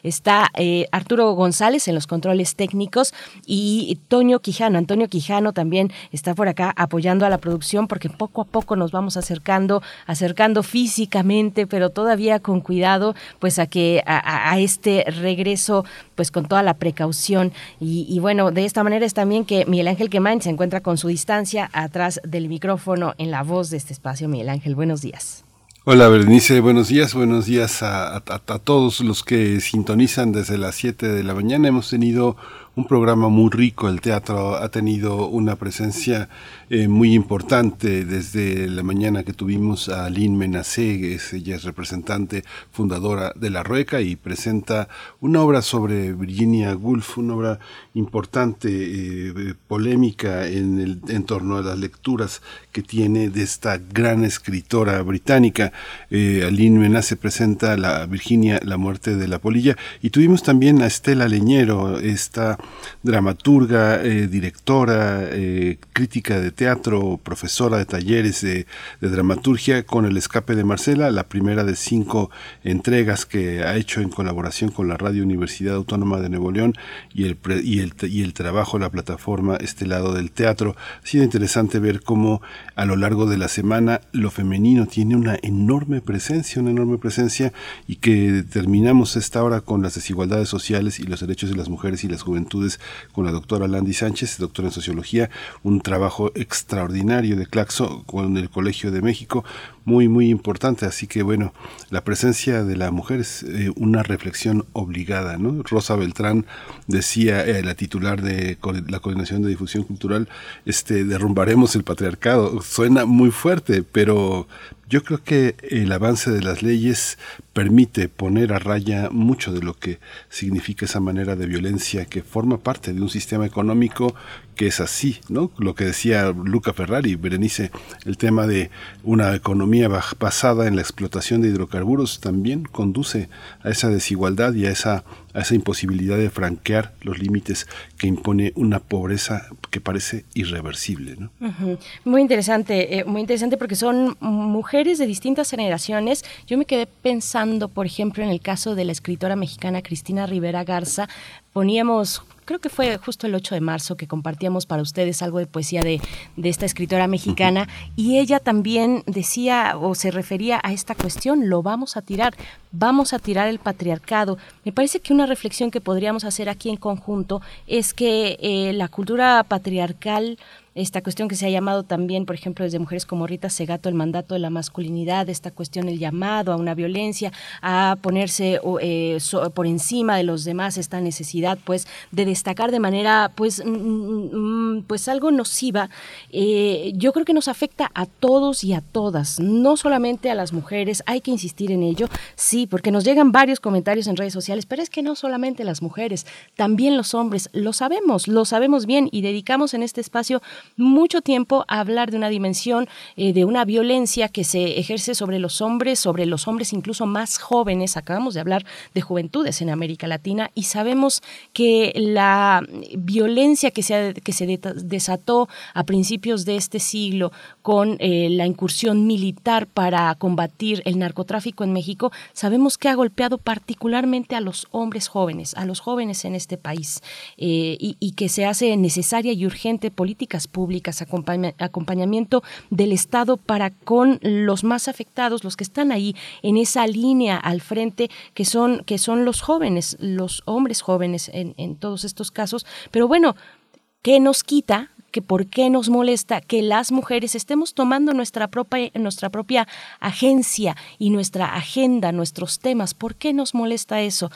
S2: está eh, Arturo González en los controles técnicos y Toño Quijano. Antonio Quijano también está por acá apoyando a la producción porque poco a poco nos vamos acercando, acercando físicamente, pero todavía con cuidado, pues a que a, a este regreso, pues con toda la precaución. Y, y, bueno, de esta manera es también que Miguel Ángel Quemain se encuentra con su distancia atrás del micrófono en la voz de este espacio. Miguel Ángel, buenos días.
S1: Hola Berenice, buenos días, buenos días a, todos los que sintonizan desde las 7 de la mañana. Hemos tenido un programa muy rico, el teatro ha tenido una presencia eh, muy importante desde la mañana que tuvimos a Lynn Menacé, ella es representante fundadora de La Rueca y presenta una obra sobre Virginia Woolf, una obra importante, eh, polémica en, el, en torno a las lecturas que tiene de esta gran escritora británica. Eh, Aline Menacé presenta la Virginia, la muerte de la polilla y tuvimos también a Estela Leñero, esta dramaturga, eh, directora, eh, crítica de teatro, profesora de talleres de, dramaturgia con El Escape de Marcela, la primera de cinco entregas que ha hecho en colaboración con la Radio Universidad Autónoma de Nuevo León y el, y el, y el trabajo, la plataforma Este lado del teatro. Ha sido interesante ver cómo a lo largo de la semana lo femenino tiene una enorme presencia, una enorme presencia y que terminamos esta hora con las desigualdades sociales y los derechos de las mujeres y las juventudes con la doctora Landy Sánchez, doctora en sociología, un trabajo extraordinario de Claxo con el Colegio de México, muy, muy importante. Así que bueno, la presencia de la mujer es eh, una reflexión obligada, ¿no? Rosa Beltrán decía, eh, la titular de la Coordinación de Difusión Cultural, este, derrumbaremos el patriarcado. Suena muy fuerte, pero yo creo que el avance de las leyes permite poner a raya mucho de lo que significa esa manera de violencia que forma parte de un sistema económico que es así, ¿no? Lo que decía Luca Ferrari, Berenice, el tema de una economía basada en la explotación de hidrocarburos también conduce a esa desigualdad y a esa, a esa imposibilidad de franquear los límites que impone una pobreza que parece irreversible, ¿no?
S2: Muy interesante, eh, muy interesante porque son mujeres de distintas generaciones. Yo me quedé pensando, por ejemplo, en el caso de la escritora mexicana Cristina Rivera Garza, poníamos creo que fue justo el 8 de marzo que compartíamos para ustedes algo de poesía de, de esta escritora mexicana y ella también decía o se refería a esta cuestión, lo vamos a tirar, vamos a tirar el patriarcado. Me parece que una reflexión que podríamos hacer aquí en conjunto es que eh, la cultura patriarcal esta cuestión que se ha llamado también, por ejemplo, desde mujeres como Rita Segato, el mandato de la masculinidad, esta cuestión, el llamado a una violencia, a ponerse eh, por encima de los demás, esta necesidad, pues, de destacar de manera, pues, mm, mm, mm, pues algo nociva, eh, yo creo que nos afecta a todos y a todas, no solamente a las mujeres, hay que insistir en ello, sí, porque nos llegan varios comentarios en redes sociales, pero es que no solamente las mujeres, también los hombres, lo sabemos, lo sabemos bien y dedicamos en este espacio mucho tiempo hablar de una dimensión eh, de una violencia que se ejerce sobre los hombres, sobre los hombres incluso más jóvenes. Acabamos de hablar de juventudes en América Latina y sabemos que la violencia que se, que se desató a principios de este siglo con eh, la incursión militar para combatir el narcotráfico en México, sabemos que ha golpeado particularmente a los hombres jóvenes, a los jóvenes en este país, eh, y, y que se hace necesaria y urgente políticas públicas, acompañamiento del Estado para con los más afectados, los que están ahí en esa línea al frente, que son, que son los jóvenes, los hombres jóvenes en, en todos estos casos. Pero bueno, ¿qué nos quita? que por qué nos molesta que las mujeres estemos tomando nuestra propia, nuestra propia agencia y nuestra agenda, nuestros temas. ¿Por qué nos molesta eso?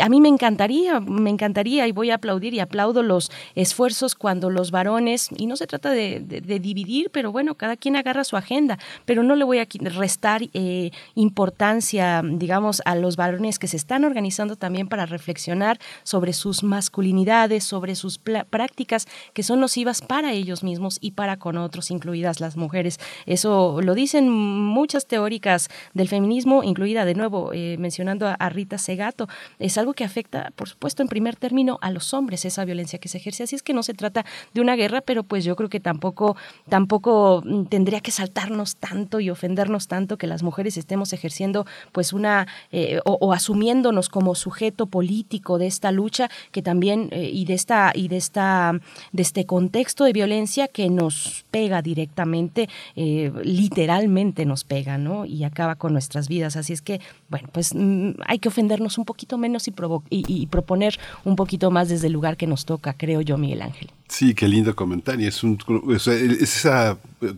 S2: A mí me encantaría, me encantaría y voy a aplaudir y aplaudo los esfuerzos cuando los varones, y no se trata de, dividir, pero bueno, cada quien agarra su agenda, pero no le voy a restar eh, importancia, digamos, a los varones que se están organizando también para reflexionar sobre sus masculinidades, sobre sus prácticas que son nocivas para ellos mismos y para con otros, incluidas las mujeres. Eso lo dicen muchas teóricas del feminismo, incluida de nuevo eh, mencionando a, a Rita Segato. Esa algo que afecta, por supuesto, en primer término a los hombres, esa violencia que se ejerce. Así es que no se trata de una guerra, pero pues yo creo que tampoco, tampoco mm, tendría que saltarnos tanto y ofendernos tanto que las mujeres estemos ejerciendo pues una eh, o, asumiéndonos como sujeto político de esta lucha que también eh, y de esta y de esta de este contexto de violencia que nos pega directamente, eh, literalmente nos pega, ¿no? Y acaba con nuestras vidas. Así es que, bueno, pues mm, hay que ofendernos un poquito menos y y, proponer un poquito más desde el lugar que nos toca, creo yo, Miguel Ángel.
S1: Sí, qué lindo comentario. Es, un, es esa eh,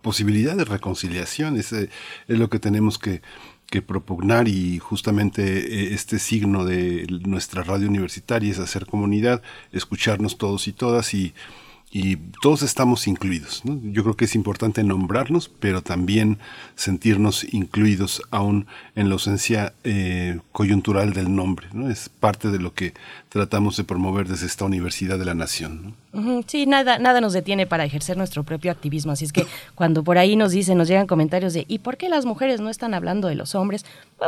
S1: posibilidad de reconciliación, es, es lo que tenemos que, que propugnar y justamente eh, este signo de nuestra radio universitaria es hacer comunidad, escucharnos todos y todas y y todos estamos incluidos. Yo creo que es importante nombrarnos, pero también sentirnos incluidos aún en la ausencia eh, coyuntural del nombre. ¿no? Es parte de lo que tratamos de promover desde esta Universidad de la Nación.
S2: Sí, nada, nada nos detiene para ejercer nuestro propio activismo. Así es que (laughs) cuando por ahí nos dicen, nos llegan comentarios de ¿y por qué las mujeres no están hablando de los hombres?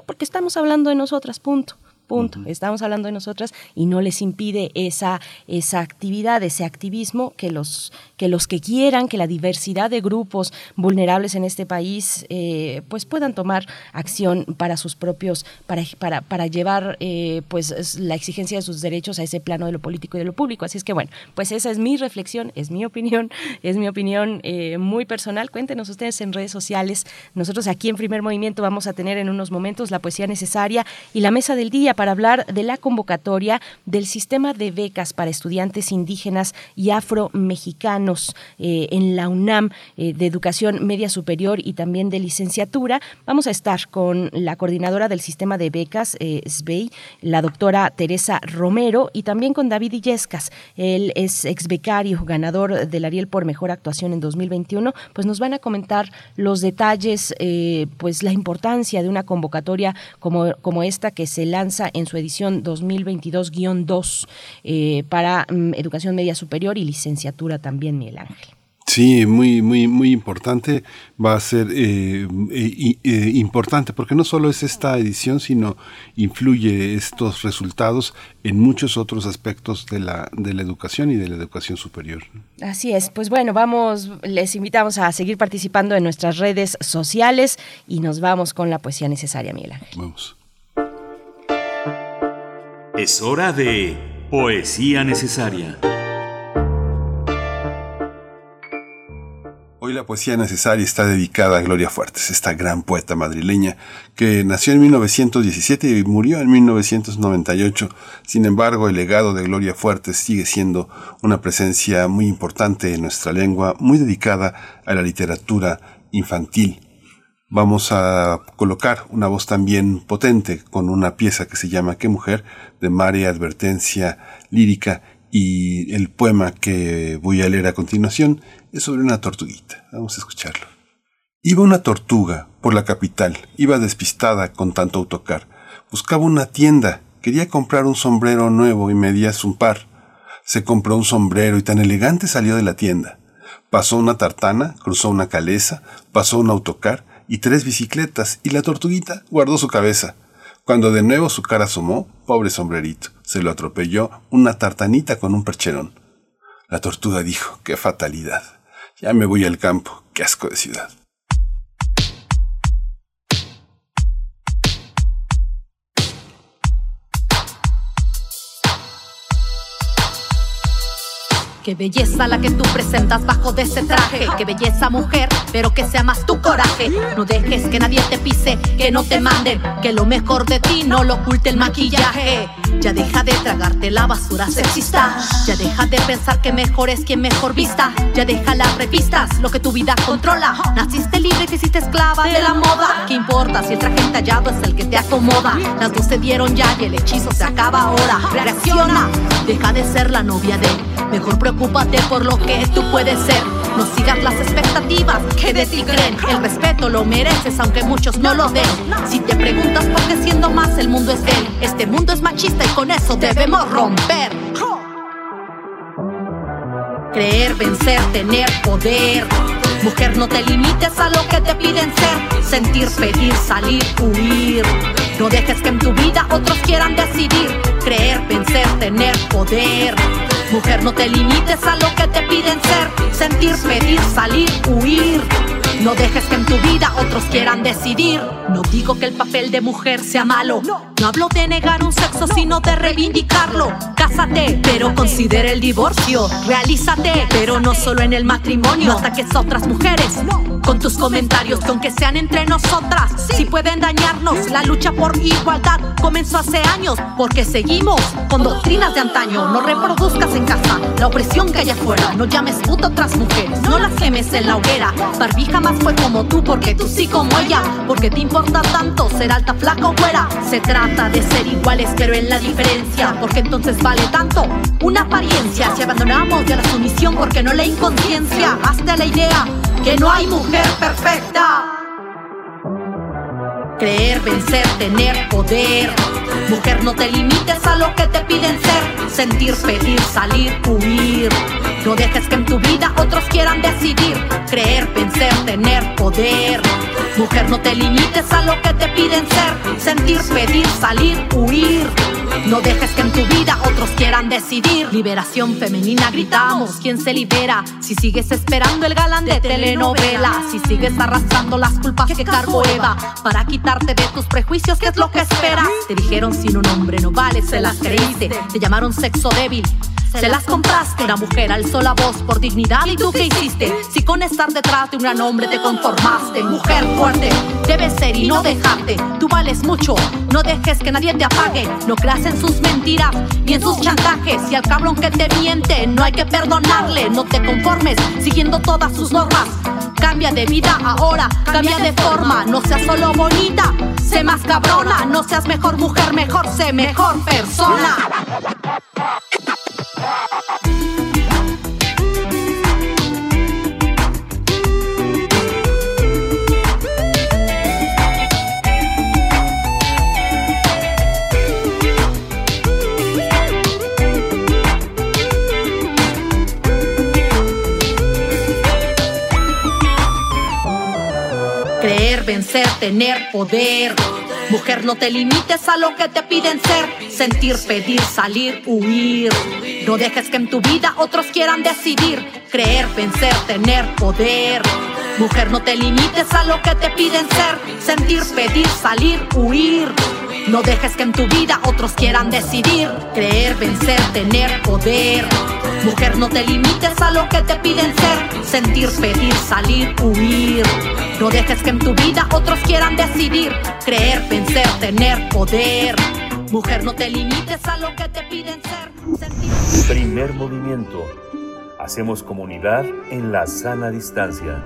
S2: porque estamos hablando de nosotras, punto. Punto. Estamos hablando de nosotras y no les impide esa, esa actividad, ese activismo que los, que los que quieran, que la diversidad de grupos vulnerables en este país eh, pues puedan tomar acción para sus propios, para, para, para llevar eh, pues la exigencia de sus derechos a ese plano de lo político y de lo público. Así es que bueno, pues esa es mi reflexión, es mi opinión, (laughs) es mi opinión eh, muy personal. Cuéntenos ustedes en redes sociales. Nosotros aquí en Primer Movimiento vamos a tener en unos momentos la poesía necesaria y la mesa del día para hablar de la convocatoria del sistema de becas para estudiantes indígenas y afromexicanos eh, en la UNAM eh, de Educación Media Superior y también de licenciatura. Vamos a estar con la coordinadora del sistema de becas, eh, SBEI, la doctora Teresa Romero, y también con David Illescas. Él es ex becario, ganador del Ariel por Mejor Actuación en 2021. Pues nos van a comentar los detalles, pues la importancia de una convocatoria como, como esta que se lanza En su edición 2022-2 eh, para mm, Educación Media Superior y licenciatura también, Miguel Ángel.
S1: Sí, muy, muy, muy importante. Va a ser eh, eh, eh, importante porque no solo es esta edición, sino influye estos resultados en muchos otros aspectos de la, de la educación y de la educación superior.
S2: Así es. Pues bueno, vamos, les invitamos a seguir participando en nuestras redes sociales y nos vamos con la poesía necesaria, Miguel Ángel.
S1: Vamos.
S6: Es hora de poesía necesaria.
S1: Hoy la poesía necesaria está dedicada a Gloria Fuertes, esta gran poeta madrileña que nació en 1917 y murió en 1998. Sin embargo, el legado de Gloria Fuertes sigue siendo una presencia muy importante en nuestra lengua, muy dedicada a la literatura infantil. Vamos a colocar una voz también potente con una pieza que se llama Qué mujer de María Advertencia Lírica y el poema que voy a leer a continuación es sobre una tortuguita. Vamos a escucharlo. Iba una tortuga por la capital, iba despistada con tanto autocar. Buscaba una tienda, quería comprar un sombrero nuevo y medías un par. Se compró un sombrero y tan elegante salió de la tienda. Pasó una tartana, cruzó una caleza, pasó un autocar y tres bicicletas, y la tortuguita guardó su cabeza. Cuando de nuevo su cara asomó, pobre sombrerito, se lo atropelló una tartanita con un percherón. La tortuga dijo, qué fatalidad. Ya me voy al campo, qué asco de ciudad.
S25: Qué belleza la que tú presentas bajo de ese traje. Qué belleza mujer, pero que sea más tu coraje. No dejes que nadie te pise, que no te manden. Que lo mejor de ti no lo oculte el maquillaje. Ya deja de tragarte la basura sexista. Ya deja de pensar que mejor es quien mejor vista. Ya deja las revistas, lo que tu vida controla. Naciste libre y te hiciste esclava de la moda. ¿Qué importa si el traje entallado es el que te acomoda? Las dos se dieron ya y el hechizo se acaba ahora. Reacciona, deja de ser la novia de. Mejor preocúpate por lo que tú puedes ser. No sigas las expectativas que de ti creen. El respeto lo mereces, aunque muchos no lo den. Si te preguntas por qué siendo más el mundo es él, este mundo es machista y con eso debemos romper. Creer, vencer, tener poder. Mujer, no te limites a lo que te piden ser. Sentir, pedir, salir, huir. No dejes que en tu vida otros quieran decidir. Creer, vencer, tener poder. Mujer, no te limites a lo que te piden ser. Sentir, pedir, salir, huir. No dejes que en tu vida otros quieran decidir. No digo que el papel de mujer sea malo. No hablo de negar un sexo, sino de reivindicarlo. Cásate, pero considera el divorcio. Realízate, pero no solo en el matrimonio. No ataques a otras mujeres con tus comentarios, con que sean entre nosotras. Si pueden dañarnos, la lucha por igualdad comenzó hace años. Porque seguimos con doctrinas de antaño. No reproduzcas en casa la opresión que hay afuera. No llames puto a otras mujeres, no las quemes en la hoguera. Barbie jamás fue como tú, porque tú sí como ella. Porque te importa tanto ser alta, flaca o güera. Se trata de ser iguales, pero en la diferencia. Porque entonces vale tanto una apariencia. Si abandonamos ya la sumisión, porque no la inconsciencia. Hazte la idea que no hay mujer perfecta. Creer, vencer, tener poder. Mujer, no te limites a lo que te piden ser. Sentir, pedir, salir, huir. No dejes que en tu vida otros quieran decidir. Creer, vencer, tener poder. Mujer, no te limites a lo que te piden ser. Sentir, pedir, salir, huir. No dejes que en tu vida otros quieran decidir. Liberación femenina, gritamos. ¿Quién se libera? Si sigues esperando el galán de telenovela. Si sigues arrastrando las culpas que cargó Eva. Para quitarte de tus prejuicios, ¿qué es lo que esperas? Te dijeron sin un hombre no vale, se las creíste. Te llamaron sexo débil. Se las compraste, una mujer alzó la voz por dignidad y tú qué hiciste? Si con estar detrás de un hombre te conformaste, mujer fuerte, debes ser y no dejarte. Tú vales mucho, no dejes que nadie te apague. No creas en sus mentiras ni en sus chantajes. Y al cabrón que te miente, no hay que perdonarle. No te conformes siguiendo todas sus normas. Cambia de vida ahora, cambia de forma. No seas solo bonita, sé más cabrona. No seas mejor mujer, mejor sé mejor persona. Vencer, tener poder. Mujer, no te limites a lo que te piden ser. Sentir, pedir, salir, huir. No dejes que en tu vida otros quieran decidir. Creer, vencer, tener poder. Mujer, no te limites a lo que te piden ser. Sentir, pedir, salir, huir. No dejes que en tu vida otros quieran decidir. Creer, vencer, tener poder. Mujer, no te limites a lo que te piden ser. Sentir, pedir, salir, huir. No dejes que en tu vida otros quieran decidir. Creer, vencer, tener poder. Mujer, no te limites a lo que te piden ser.
S5: Primer movimiento. Hacemos comunidad en la sana distancia.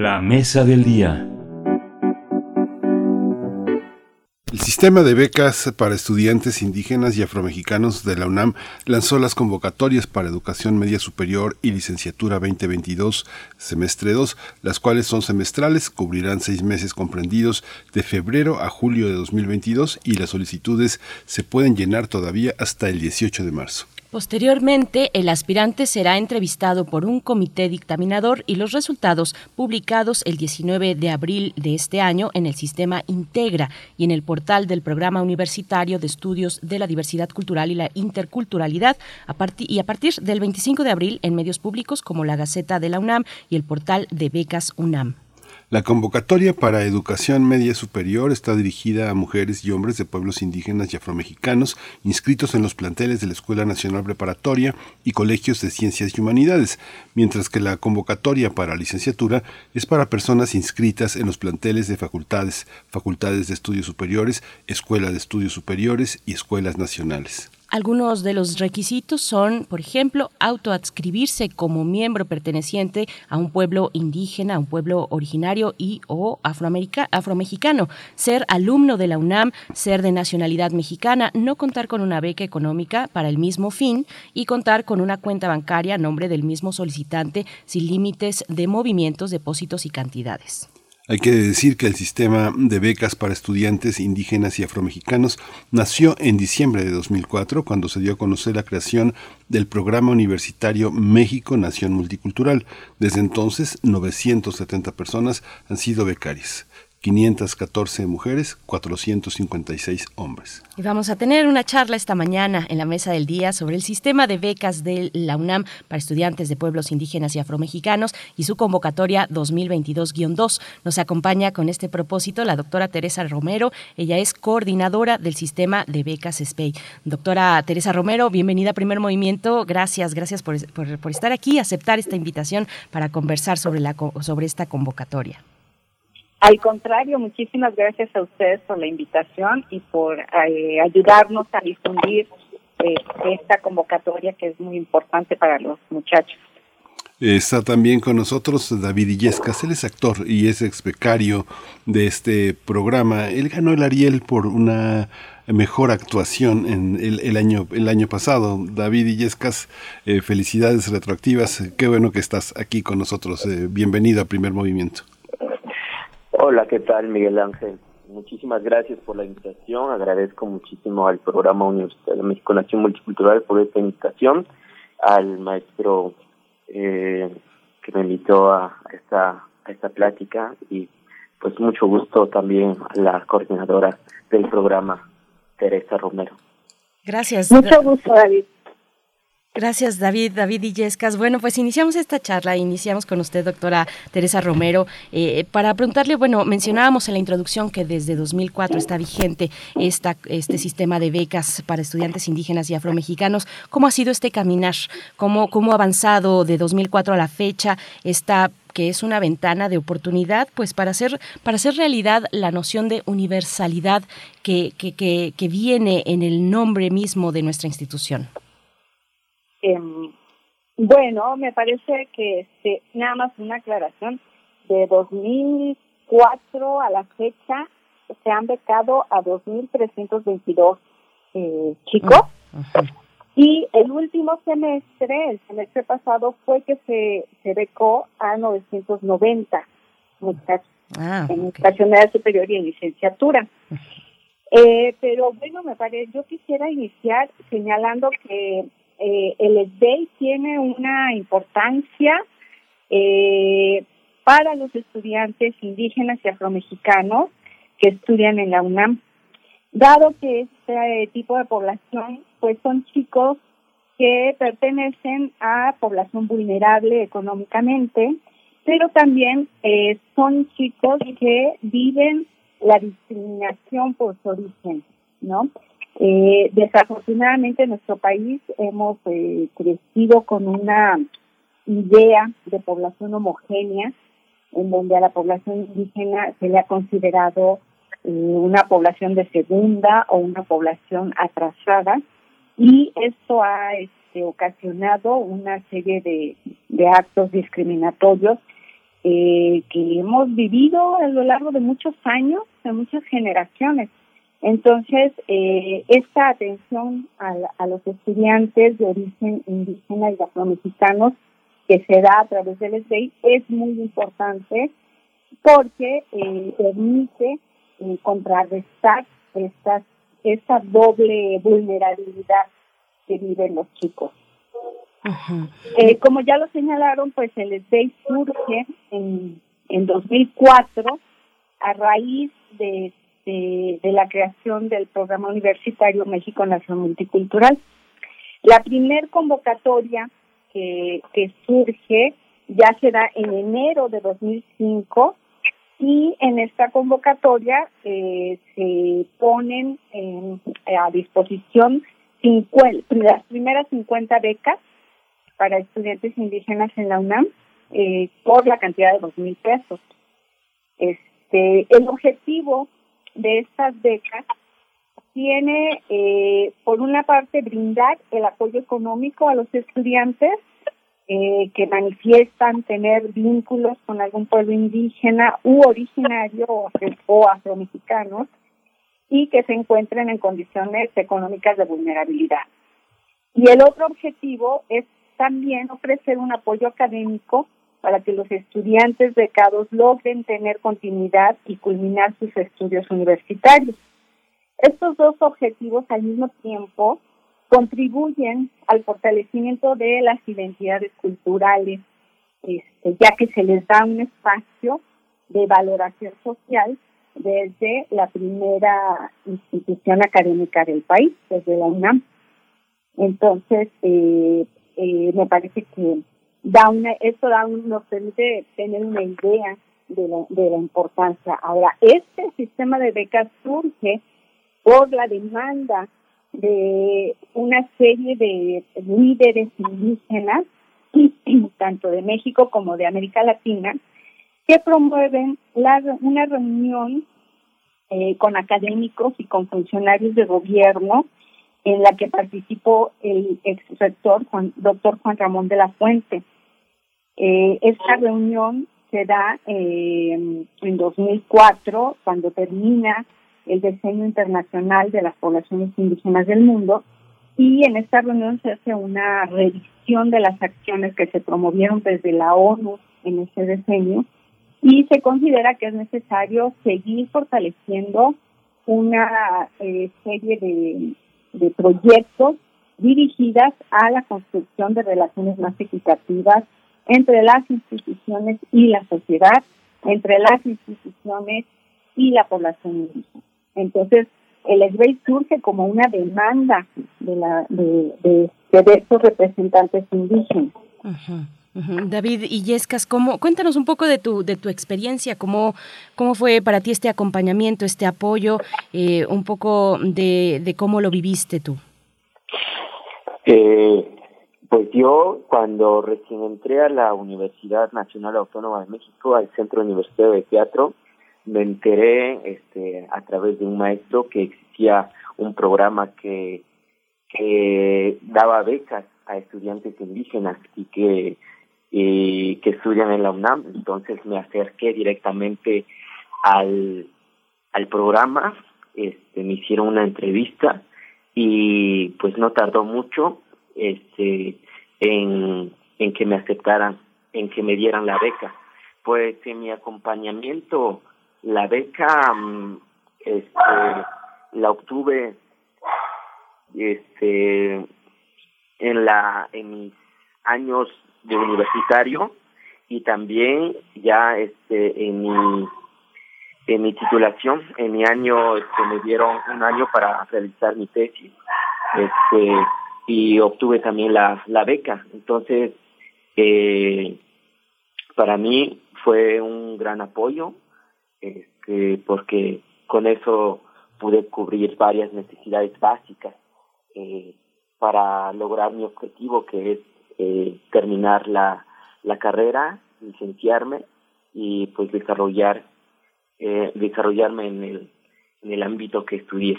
S6: La mesa del día.
S1: El sistema de becas para estudiantes indígenas y afromexicanos de la UNAM lanzó las convocatorias para educación media superior y licenciatura 2022, semestre 2, las cuales son semestrales, cubrirán seis meses comprendidos de febrero a julio de 2022 y las solicitudes se pueden llenar todavía hasta el 18 de marzo.
S2: Posteriormente, el aspirante será entrevistado por un comité dictaminador y los resultados publicados el 19 de abril de este año en el sistema Integra y en el portal del Programa Universitario de Estudios de la Diversidad Cultural y la Interculturalidad y a partir del 25 de abril en medios públicos como la Gaceta de la UNAM y el portal de Becas UNAM.
S1: La convocatoria para educación media superior está dirigida a mujeres y hombres de pueblos indígenas y afromexicanos inscritos en los planteles de la Escuela Nacional Preparatoria y colegios de ciencias y humanidades, mientras que la convocatoria para licenciatura es para personas inscritas en los planteles de facultades, facultades de estudios superiores, escuela de estudios superiores y escuelas nacionales.
S2: Algunos de los requisitos son, por ejemplo, autoadscribirse como miembro perteneciente a un pueblo indígena, a un pueblo originario y o afromexicano, ser alumno de la UNAM, ser de nacionalidad mexicana, no contar con una beca económica para el mismo fin y contar con una cuenta bancaria a nombre del mismo solicitante sin límites de movimientos, depósitos y cantidades.
S1: Hay que decir que el sistema de becas para estudiantes indígenas y afromexicanos nació en diciembre de 2004 cuando se dio a conocer la creación del programa universitario México Nación Multicultural. Desde entonces, 970 personas han sido becarias. 514 mujeres, 456 hombres.
S2: Y vamos a tener una charla esta mañana en la mesa del día sobre el sistema de becas de la UNAM para estudiantes de pueblos indígenas y afromexicanos y su convocatoria 2022-2. Nos acompaña con este propósito la doctora Teresa Romero. Ella es coordinadora del sistema de becas SPEI. Doctora Teresa Romero, bienvenida a Primer Movimiento. Gracias, gracias por, estar aquí, aceptar esta invitación para conversar sobre, la, sobre esta convocatoria.
S26: Al contrario, muchísimas gracias a ustedes por la invitación y por eh, ayudarnos a difundir eh, esta convocatoria que es muy importante para los muchachos.
S1: Está también con nosotros David Illescas, él es actor y es ex becario de este programa. Él ganó el Ariel por una mejor actuación en el, año el año pasado. David Illescas, eh, felicidades retroactivas. Qué bueno que estás aquí con nosotros. bienvenido a Primer Movimiento.
S27: Hola, ¿qué tal Miguel Ángel? Muchísimas gracias por la invitación. Agradezco muchísimo al programa Universitario de México Nación Multicultural por esta invitación, al maestro eh, que me invitó a esta, a esta plática y pues mucho gusto también a la coordinadora del programa, Teresa Romero.
S2: Gracias.
S26: Mucho gusto, David.
S2: Gracias, David, David Illescas. Bueno, pues iniciamos esta charla, iniciamos con usted, doctora Teresa Romero, eh, para preguntarle, bueno, mencionábamos en la introducción que desde 2004 está vigente esta, este sistema de becas para estudiantes indígenas y afromexicanos. ¿Cómo ha sido este caminar? ¿Cómo, cómo ha avanzado de 2004 a la fecha esta que es una ventana de oportunidad pues para hacer para hacer realidad la noción de universalidad que, que, que, que viene en el nombre mismo de nuestra institución?
S26: Eh, bueno, me parece que este, nada más una aclaración. De 2004 a la fecha se han becado a 2.322 eh, chicos. Y el último semestre, el semestre pasado, fue que se, se becó a 990 muchachos
S2: ah,
S26: en media superior y en licenciatura. Eh, pero bueno, me parece, yo quisiera iniciar señalando que eh, el SBEI tiene una importancia eh, para los estudiantes indígenas y afromexicanos que estudian en la UNAM. Dado que este tipo de población pues son chicos que pertenecen a población vulnerable económicamente, pero también eh, son chicos que viven la discriminación por su origen, ¿no? Eh, desafortunadamente en nuestro país hemos eh, crecido con una idea de población homogénea, en donde a la población indígena se le ha considerado eh, una población de segunda o una población atrasada, y esto ha este, ocasionado una serie de, de actos discriminatorios eh, que hemos vivido a lo largo de muchos años, de muchas generaciones. Entonces, eh, esta atención a, a, los estudiantes de origen indígena y afromexicanos que se da a través del SBI es muy importante porque eh, permite eh, contrarrestar estas, esta doble vulnerabilidad que viven los chicos. Como ya lo señalaron, pues el SBEI surge en, en 2004 a raíz de, de, de, la creación del programa universitario México Nación Multicultural. La primer convocatoria que, surge ya se da en enero de 2005 y en esta convocatoria eh, se ponen en, a disposición 50, las primeras 50 becas para estudiantes indígenas en la UNAM eh, por la cantidad de dos mil pesos. Este, el objetivo de estas becas tiene, eh, por una parte, brindar el apoyo económico a los estudiantes eh, que manifiestan tener vínculos con algún pueblo indígena u originario o, o afromexicanos y que se encuentren en condiciones económicas de vulnerabilidad. Y el otro objetivo es también ofrecer un apoyo académico para que los estudiantes becados logren tener continuidad y culminar sus estudios universitarios. Estos dos objetivos al mismo tiempo contribuyen al fortalecimiento de las identidades culturales, este, ya que se les da un espacio de valoración social desde la primera institución académica del país, desde la UNAM. Entonces, eh, eh, me parece que da una, esto da un, nos permite tener una idea de la, de la importancia. Ahora, este sistema de becas surge por la demanda de una serie de líderes indígenas, (clears throat) tanto de México como de América Latina, que promueven la, una reunión eh, con académicos y con funcionarios de gobierno en la que participó el ex rector Juan, doctor Juan Ramón de la Fuente. Eh, esta reunión se da eh, en 2004, cuando termina el diseño internacional de las poblaciones indígenas del mundo, y en esta reunión se hace una revisión de las acciones que se promovieron desde la ONU en ese diseño, y se considera que es necesario seguir fortaleciendo una eh, serie de de proyectos dirigidas a la construcción de relaciones más equitativas entre las instituciones y la sociedad, entre las instituciones y la población indígena. Entonces, el SBEI surge como una demanda de, la, de, de, de estos representantes indígenas.
S2: David Illescas, ¿cómo, cuéntanos un poco de tu, de tu experiencia, cómo, cómo fue para ti este acompañamiento, este apoyo, eh, un poco de, de, cómo lo viviste tú.
S27: Eh, pues yo cuando recién entré a la Universidad Nacional Autónoma de México, al Centro Universitario de Teatro, me enteré este, a través de un maestro que existía un programa que, que daba becas a estudiantes indígenas y que y que estudian en la UNAM, entonces me acerqué directamente al, al programa, este, me hicieron una entrevista y pues no tardó mucho este, en, en que me aceptaran, en que me dieran la beca. Pues en mi acompañamiento, la beca mm, este, la obtuve este, en, la, en mis años de universitario y también ya este en mi en mi titulación en mi año este, me dieron un año para realizar mi tesis este y obtuve también la la beca entonces eh, para mí fue un gran apoyo este porque con eso pude cubrir varias necesidades básicas eh, para lograr mi objetivo que es eh, terminar la, la carrera, licenciarme y pues desarrollar eh, desarrollarme en el, en el ámbito que estudié.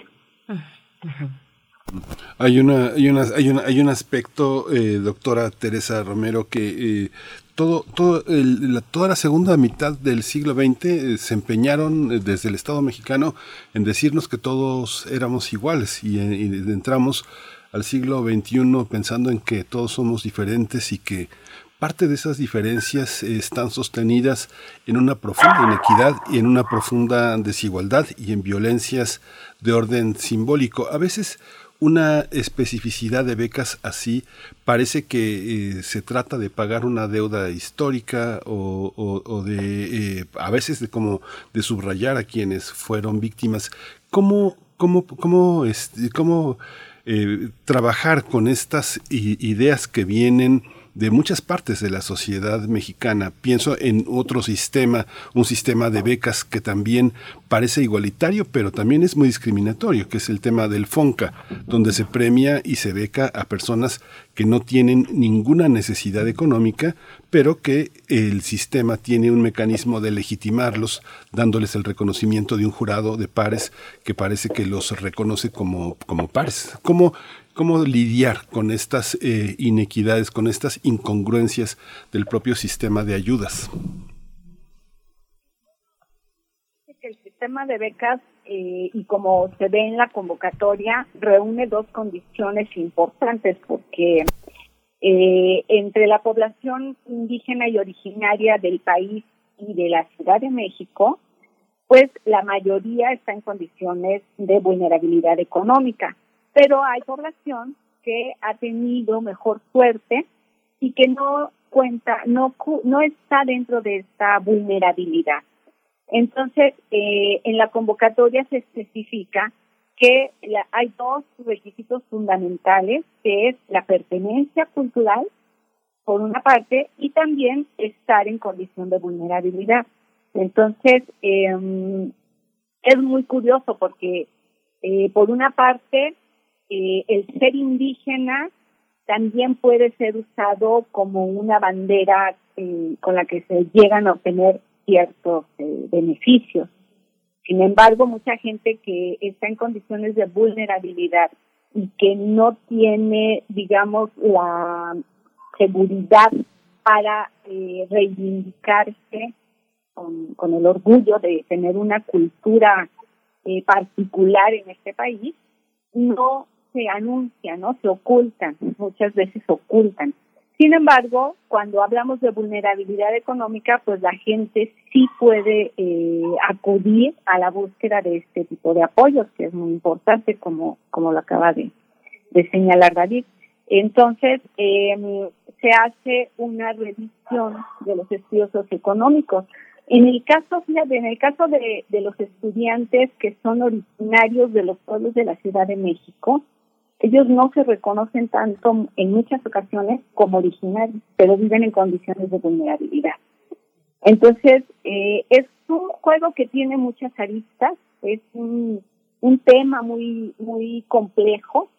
S1: Hay una, hay una, hay una, hay un aspecto, eh, doctora Teresa Romero, que eh, todo, todo el, toda la segunda mitad del siglo XX eh, se empeñaron desde el Estado mexicano en decirnos que todos éramos iguales y, y entramos al siglo XXI pensando en que todos somos diferentes y que parte de esas diferencias están sostenidas en una profunda inequidad y en una profunda desigualdad y en violencias de orden simbólico. A veces una especificidad de becas así parece que eh, se trata de pagar una deuda histórica o, de eh, a veces de como de subrayar a quienes fueron víctimas. ¿Cómo, cómo, cómo, este, cómo eh, trabajar con estas ideas que vienen de muchas partes de la sociedad mexicana. Pienso en otro sistema, un sistema de becas que también parece igualitario, pero también es muy discriminatorio, que es el tema del FONCA, donde se premia y se beca a personas que no tienen ninguna necesidad económica, pero que el sistema tiene un mecanismo de legitimarlos, dándoles el reconocimiento de un jurado de pares que parece que los reconoce como, como pares. ¿Cómo, cómo lidiar con estas eh, inequidades, con estas incongruencias del propio sistema de ayudas.
S26: El sistema de becas, eh, y como se ve en la convocatoria, reúne dos condiciones importantes porque eh, entre la población indígena y originaria del país y de la Ciudad de México, pues la mayoría está en condiciones de vulnerabilidad económica pero hay población que ha tenido mejor suerte y que no cuenta, no, no está dentro de esta vulnerabilidad. Entonces, eh, en la convocatoria se especifica que la, hay dos requisitos fundamentales, que es la pertenencia cultural, por una parte, y también estar en condición de vulnerabilidad. Entonces, eh, es muy curioso porque, eh, por una parte, eh, el ser indígena también puede ser usado como una bandera eh, con la que se llegan a obtener ciertos eh, beneficios. Sin embargo, mucha gente que está en condiciones de vulnerabilidad y que no tiene, digamos, la seguridad para eh, reivindicarse con, con el orgullo de tener una cultura eh, particular en este país, no se anuncian, ¿no? Se ocultan, muchas veces ocultan. Sin embargo, cuando hablamos de vulnerabilidad económica, pues la gente sí puede eh, acudir a la búsqueda de este tipo de apoyos, que es muy importante, como, como lo acaba de, de señalar David. Entonces, eh, se hace una revisión de los estudios socioeconómicos. En el caso, fíjate, en el caso de, de los estudiantes que son originarios de los pueblos de la Ciudad de México, ellos no se reconocen tanto en muchas ocasiones como originarios, pero viven en condiciones de vulnerabilidad. Entonces, eh, es un juego que tiene muchas aristas, es un, un tema muy, muy complejo,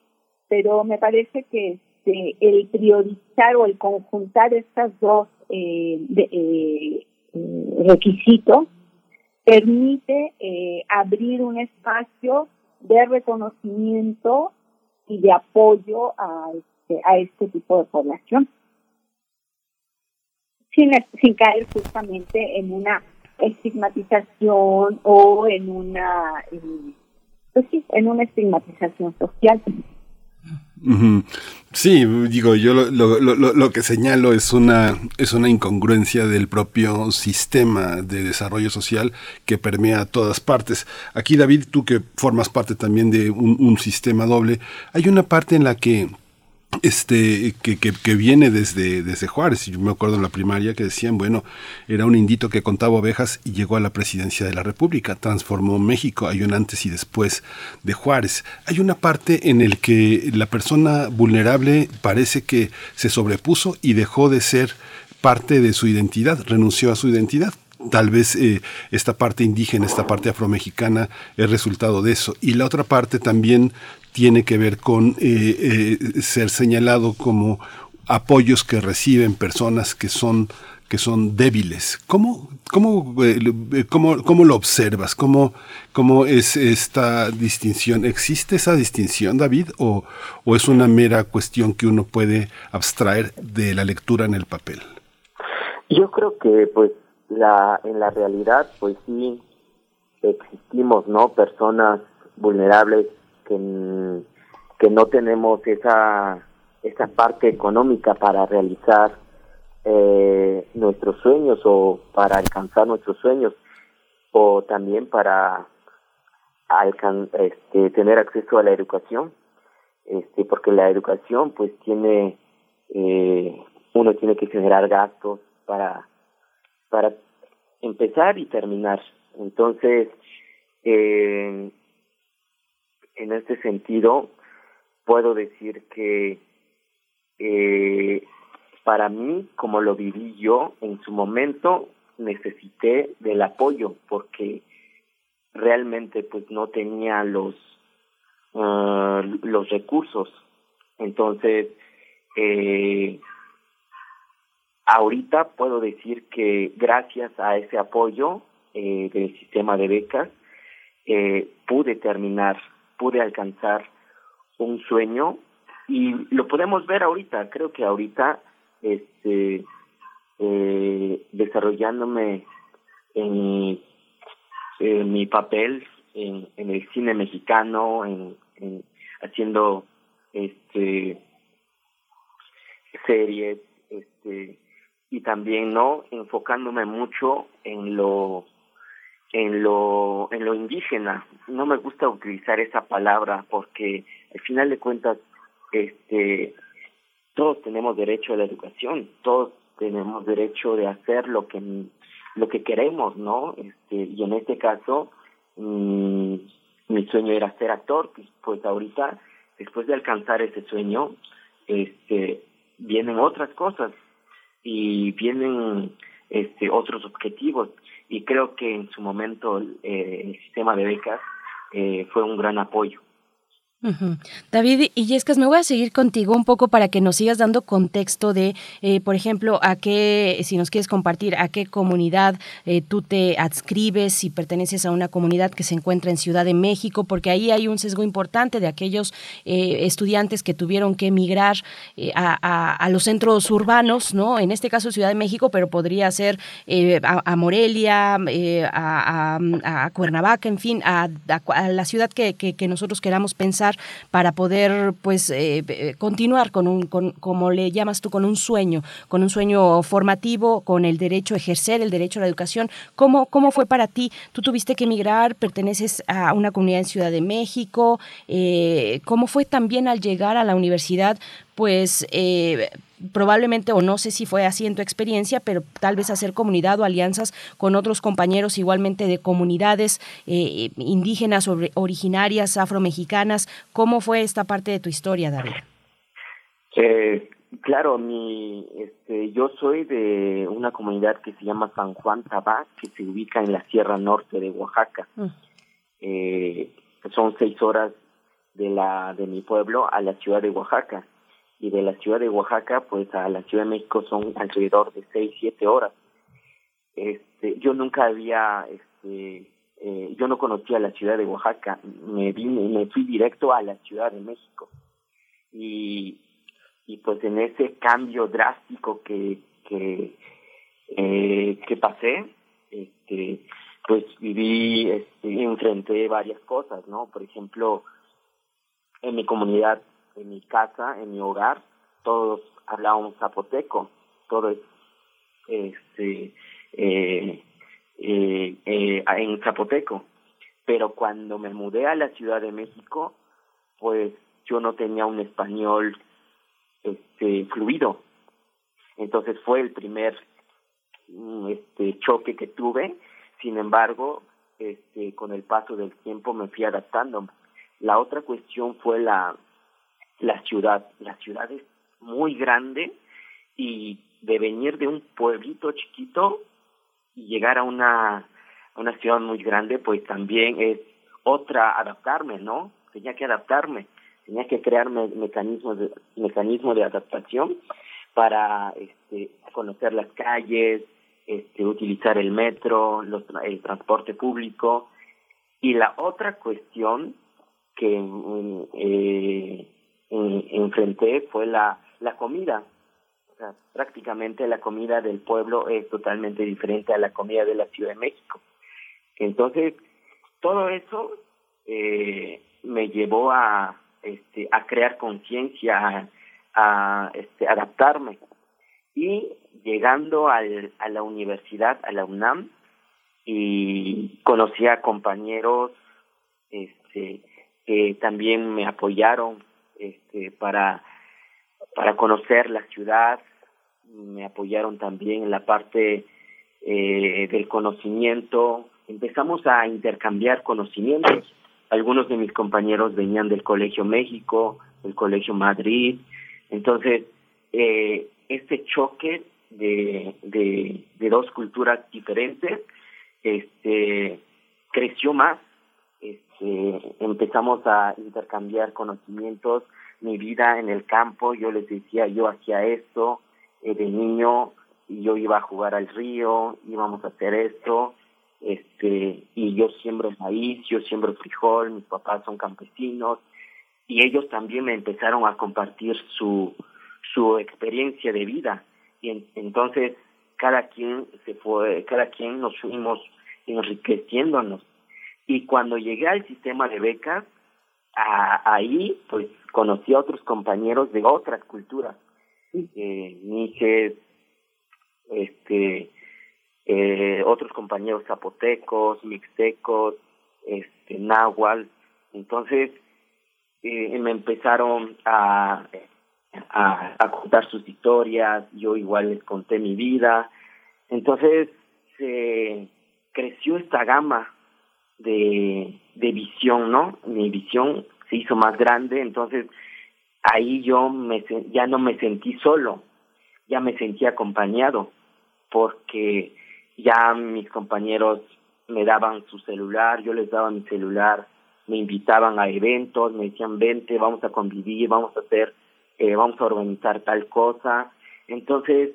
S26: pero me parece que este, el priorizar o el conjuntar estas dos eh, de, eh, requisitos permite eh, abrir un espacio de reconocimiento y de apoyo a este, a este tipo de población. Sin, sin caer justamente en una estigmatización o en una, pues sí, en una estigmatización social.
S1: Sí, digo, yo lo, lo, lo, lo, que señalo es una, es una incongruencia del propio sistema de desarrollo social que permea a todas partes. Aquí, David, tú que formas parte también de un, un sistema doble, hay una parte en la que este que, que, viene desde, desde Juárez. Yo me acuerdo en la primaria que decían, bueno, era un indito que contaba ovejas y llegó a la presidencia de la República, transformó México, hay un antes y después de Juárez. Hay una parte en el que la persona vulnerable parece que se sobrepuso y dejó de ser parte de su identidad, renunció a su identidad tal vez eh, esta parte indígena, esta parte afromexicana es resultado de eso. Y la otra parte también tiene que ver con eh, eh, ser señalado como apoyos que reciben personas que son que son débiles. ¿Cómo, cómo, eh, cómo, cómo lo observas? ¿Cómo, ¿Cómo es esta distinción? ¿Existe esa distinción, David? ¿O, ¿O es una mera cuestión que uno puede abstraer de la lectura en el papel?
S27: Yo creo que pues la, en la realidad pues sí existimos, ¿no? Personas vulnerables que, que no tenemos esa, esa parte económica para realizar eh, nuestros sueños o para alcanzar nuestros sueños o también para este, tener acceso a la educación este porque la educación pues tiene eh, uno tiene que generar gastos para para empezar y terminar. Entonces eh, en este sentido, puedo decir que eh, para mí, como lo viví yo en su momento, necesité del apoyo porque realmente pues no tenía los uh, los recursos. Entonces eh, ahorita puedo decir que gracias a ese apoyo eh, del sistema de becas eh, pude terminar pude alcanzar un sueño. Y lo podemos ver ahorita, creo que ahorita este eh, desarrollándome en, mi papel en, en, el cine mexicano, en, en haciendo este series, este y también no enfocándome mucho en lo en lo en lo indígena. No me gusta utilizar esa palabra porque al final de cuentas este todos tenemos derecho a la educación todos tenemos derecho de hacer lo que lo que queremos no este y en este caso mm, mi sueño era ser actor pues, pues ahorita después de alcanzar ese sueño este vienen otras cosas y vienen este otros objetivos y creo que en su momento eh, el sistema de becas eh, fue un gran apoyo.
S2: David y Yescas, me voy a seguir contigo un poco para que nos sigas dando contexto de, eh, por ejemplo, a qué, si nos quieres compartir, a qué comunidad eh, tú te adscribes, si perteneces a una comunidad que se encuentra en Ciudad de México, porque ahí hay un sesgo importante de aquellos eh, estudiantes que tuvieron que emigrar a, los centros urbanos, ¿no? En este caso Ciudad de México, pero podría ser a, Morelia, a, Cuernavaca, en fin, a, la ciudad que nosotros queramos pensar para poder pues eh, eh, continuar con un, como le llamas tú, con un sueño, con un sueño formativo, con el derecho a ejercer, el derecho a la educación. ¿Cómo, cómo fue para ti? Tú tuviste que emigrar, perteneces a una comunidad en Ciudad de México. Eh, ¿Cómo fue también al llegar a la universidad? Pues probablemente, o no sé si fue así en tu experiencia, pero tal vez hacer comunidad o alianzas con otros compañeros igualmente de comunidades eh, indígenas, originarias, afromexicanas. ¿Cómo fue esta parte de tu historia, David?
S27: Eh, claro, mi, este, yo soy de una comunidad que se llama San Juan Tabá, que se ubica en la Sierra Norte de Oaxaca. Mm. Eh, son seis horas de la de mi pueblo a la ciudad de Oaxaca y de la ciudad de Oaxaca pues a la Ciudad de México son alrededor de seis siete horas. Este yo nunca había este eh, yo no conocía la ciudad de Oaxaca. Me vine me fui directo a la Ciudad de México. Y y pues en ese cambio drástico que que eh, que pasé este pues viví este, enfrenté varias cosas no por ejemplo en mi comunidad en mi casa, en mi hogar, todos hablábamos zapoteco, todos este, eh, eh, eh, en zapoteco. Pero cuando me mudé a la Ciudad de México, pues yo no tenía un español este fluido. Entonces fue el primer mm, este choque que tuve. Sin embargo, este con el paso del tiempo me fui adaptando. La otra cuestión fue la la ciudad. La ciudad es muy grande y de venir de un pueblito chiquito y llegar a una una ciudad muy grande, pues también es otra adaptarme, ¿no? Tenía que adaptarme, tenía que crear mecanismos de, mecanismos de adaptación para este, conocer las calles, este, utilizar el metro, los, el transporte público. Y la otra cuestión que mm, eh, enfrenté fue la, la comida. O sea, prácticamente la comida del pueblo es totalmente diferente a la comida de la Ciudad de México. Entonces, todo eso eh, me llevó a, este, a crear conciencia, a, este, adaptarme. Y llegando al, a la universidad, a la UNAM, y conocí a compañeros este, que también me apoyaron este, para, para conocer la ciudad, me apoyaron también en la parte eh, del conocimiento, empezamos a intercambiar conocimientos. Algunos de mis compañeros venían del Colegio México, del Colegio Madrid. Entonces, eh, este choque de, de, de dos culturas diferentes este, creció más. Este, empezamos a intercambiar conocimientos, mi vida en el campo, yo les decía, yo hacía esto eh, de niño, yo iba a jugar al río, íbamos a hacer esto, este y yo siembro maíz, yo siembro frijol, mis papás son campesinos y ellos también me empezaron a compartir su su experiencia de vida. Y entonces cada quien se fue, cada quien nos fuimos enriqueciéndonos y cuando llegué al sistema de becas a, ahí pues conocí a otros compañeros de otras culturas, eh, este eh, otros compañeros zapotecos, mixtecos, este, náhuatl. Entonces, eh, me empezaron a, a, a, contar sus historias, yo igual les conté mi vida. Entonces, se creció esta gama de, de visión, ¿no? Mi visión se hizo más grande, entonces ahí yo me, ya no me sentí solo, ya me sentí acompañado, porque ya mis compañeros me daban su celular, yo les daba mi celular, me invitaban a eventos, me decían, vente, vamos a convivir, vamos a hacer, eh, vamos a organizar tal cosa. Entonces,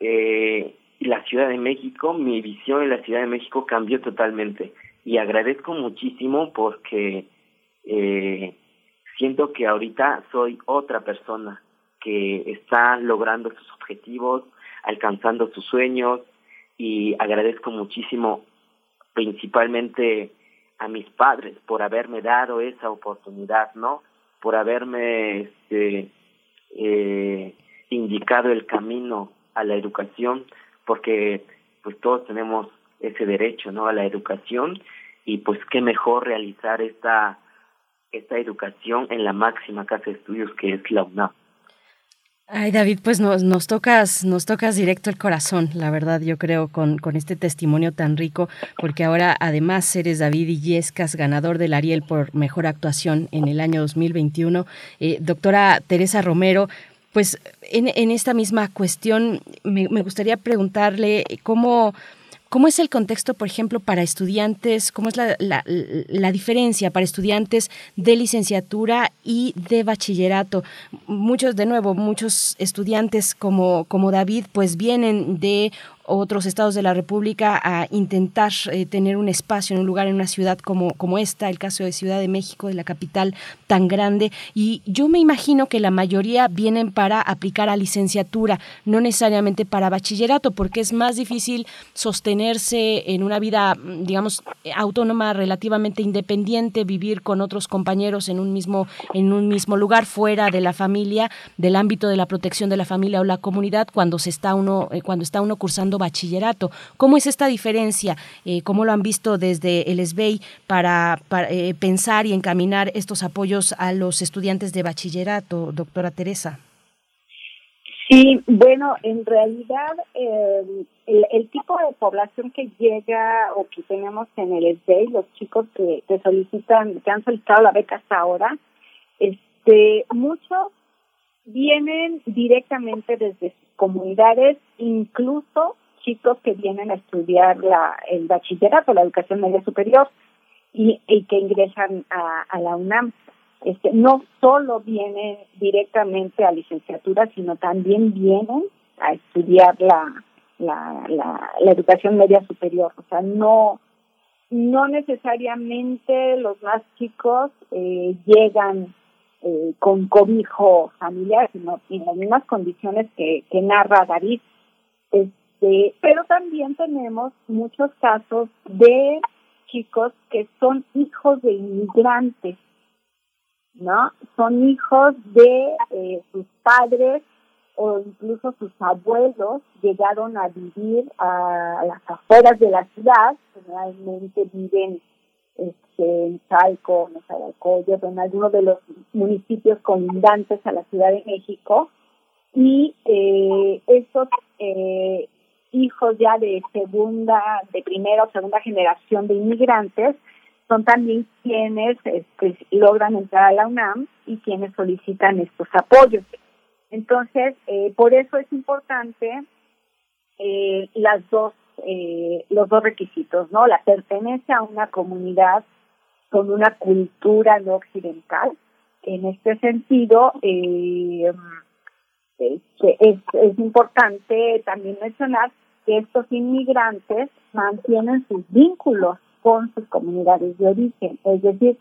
S27: eh, la Ciudad de México, mi visión en la Ciudad de México cambió totalmente y agradezco muchísimo porque eh, siento que ahorita soy otra persona que está logrando sus objetivos, alcanzando sus sueños, y agradezco muchísimo principalmente a mis padres por haberme dado esa oportunidad, ¿no? Por haberme este, eh, indicado el camino a la educación, porque pues todos tenemos ese derecho, ¿no? A la educación y pues qué mejor realizar esta esta educación en la máxima casa de estudios que es la UNAM.
S2: Ay, David, pues nos, nos tocas, nos tocas directo el corazón, la verdad, yo creo, con, con este testimonio tan rico, porque ahora además eres David Illescas, ganador del Ariel por mejor actuación en el año 2021. Eh, doctora Teresa Romero, pues en, en esta misma cuestión me, me gustaría preguntarle cómo ¿Cómo es el contexto, por ejemplo, para estudiantes? ¿Cómo es la, la, la, diferencia para estudiantes de licenciatura y de bachillerato? Muchos, de nuevo, muchos estudiantes como, como David, pues vienen de otros estados de la República a intentar eh, tener un espacio en un lugar en una ciudad como, como esta, el caso de Ciudad de México, de la capital tan grande. Y yo me imagino que la mayoría vienen para aplicar a licenciatura, no necesariamente para bachillerato, porque es más difícil sostenerse en una vida, digamos, autónoma, relativamente independiente, vivir con otros compañeros en un mismo, en un mismo lugar, fuera de la familia, del ámbito de la protección de la familia o la comunidad, cuando se está uno, eh, cuando está uno cursando bachillerato. ¿Cómo es esta diferencia? Eh, ¿Cómo lo han visto desde el SBEI para, eh, pensar y encaminar estos apoyos a los estudiantes de bachillerato, doctora Teresa?
S26: Sí, bueno, en realidad el, el, tipo de población que llega o que tenemos en el SDEI, los chicos que, que solicitan, que han solicitado la beca hasta ahora, este, muchos vienen directamente desde sus comunidades, incluso chicos que vienen a estudiar la, el bachillerato, la educación media superior, y, y que ingresan a, a la UNAM este, no solo vienen directamente a licenciatura, sino también vienen a estudiar la, la, la, educación media superior. O sea, no, no necesariamente los más chicos eh, llegan eh, con cobijo familiar, sino en las mismas condiciones que, que narra David. Pero también tenemos muchos casos de chicos que son hijos de inmigrantes ¿no? Son hijos de eh, sus padres o incluso sus abuelos llegaron a vivir a las afueras de la ciudad, generalmente viven este, en Chalco, en Nezahualcóyotl, en alguno de los municipios colindantes a la Ciudad de México, y eh, estos eh, hijos ya de segunda, de primera o segunda generación de inmigrantes, son también quienes este, logran entrar a la UNAM y quienes solicitan estos apoyos. Entonces, eh, por eso es importante eh, las dos, eh, los dos requisitos, ¿no? La pertenencia a una comunidad con una cultura no occidental. En este sentido, eh, es, es importante también mencionar que estos inmigrantes mantienen sus vínculos con sus comunidades de origen. Es decir,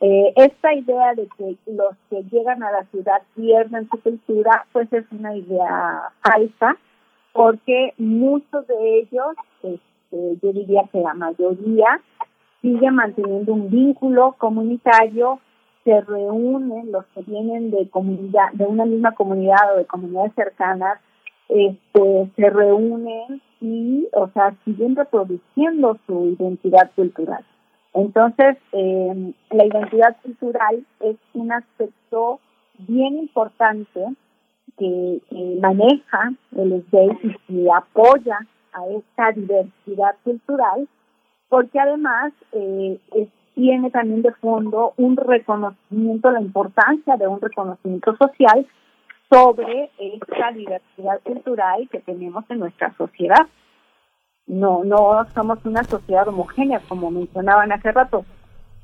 S26: eh, esta idea de que los que llegan a la ciudad pierden su cultura, pues es una idea falsa, porque muchos de ellos, este, yo diría que la mayoría, siguen manteniendo un vínculo comunitario, se reúnen los que vienen de comunidad, de una misma comunidad o de comunidades cercanas, este, se reúnen y, o sea, siguen reproduciendo su identidad cultural. Entonces, eh, la identidad cultural es un aspecto bien importante que, maneja el SDEI y que apoya a esta diversidad cultural, porque además eh, tiene también de fondo un reconocimiento, la importancia de un reconocimiento social sobre esta diversidad cultural que tenemos en nuestra sociedad. No, no somos una sociedad homogénea, como mencionaban hace rato.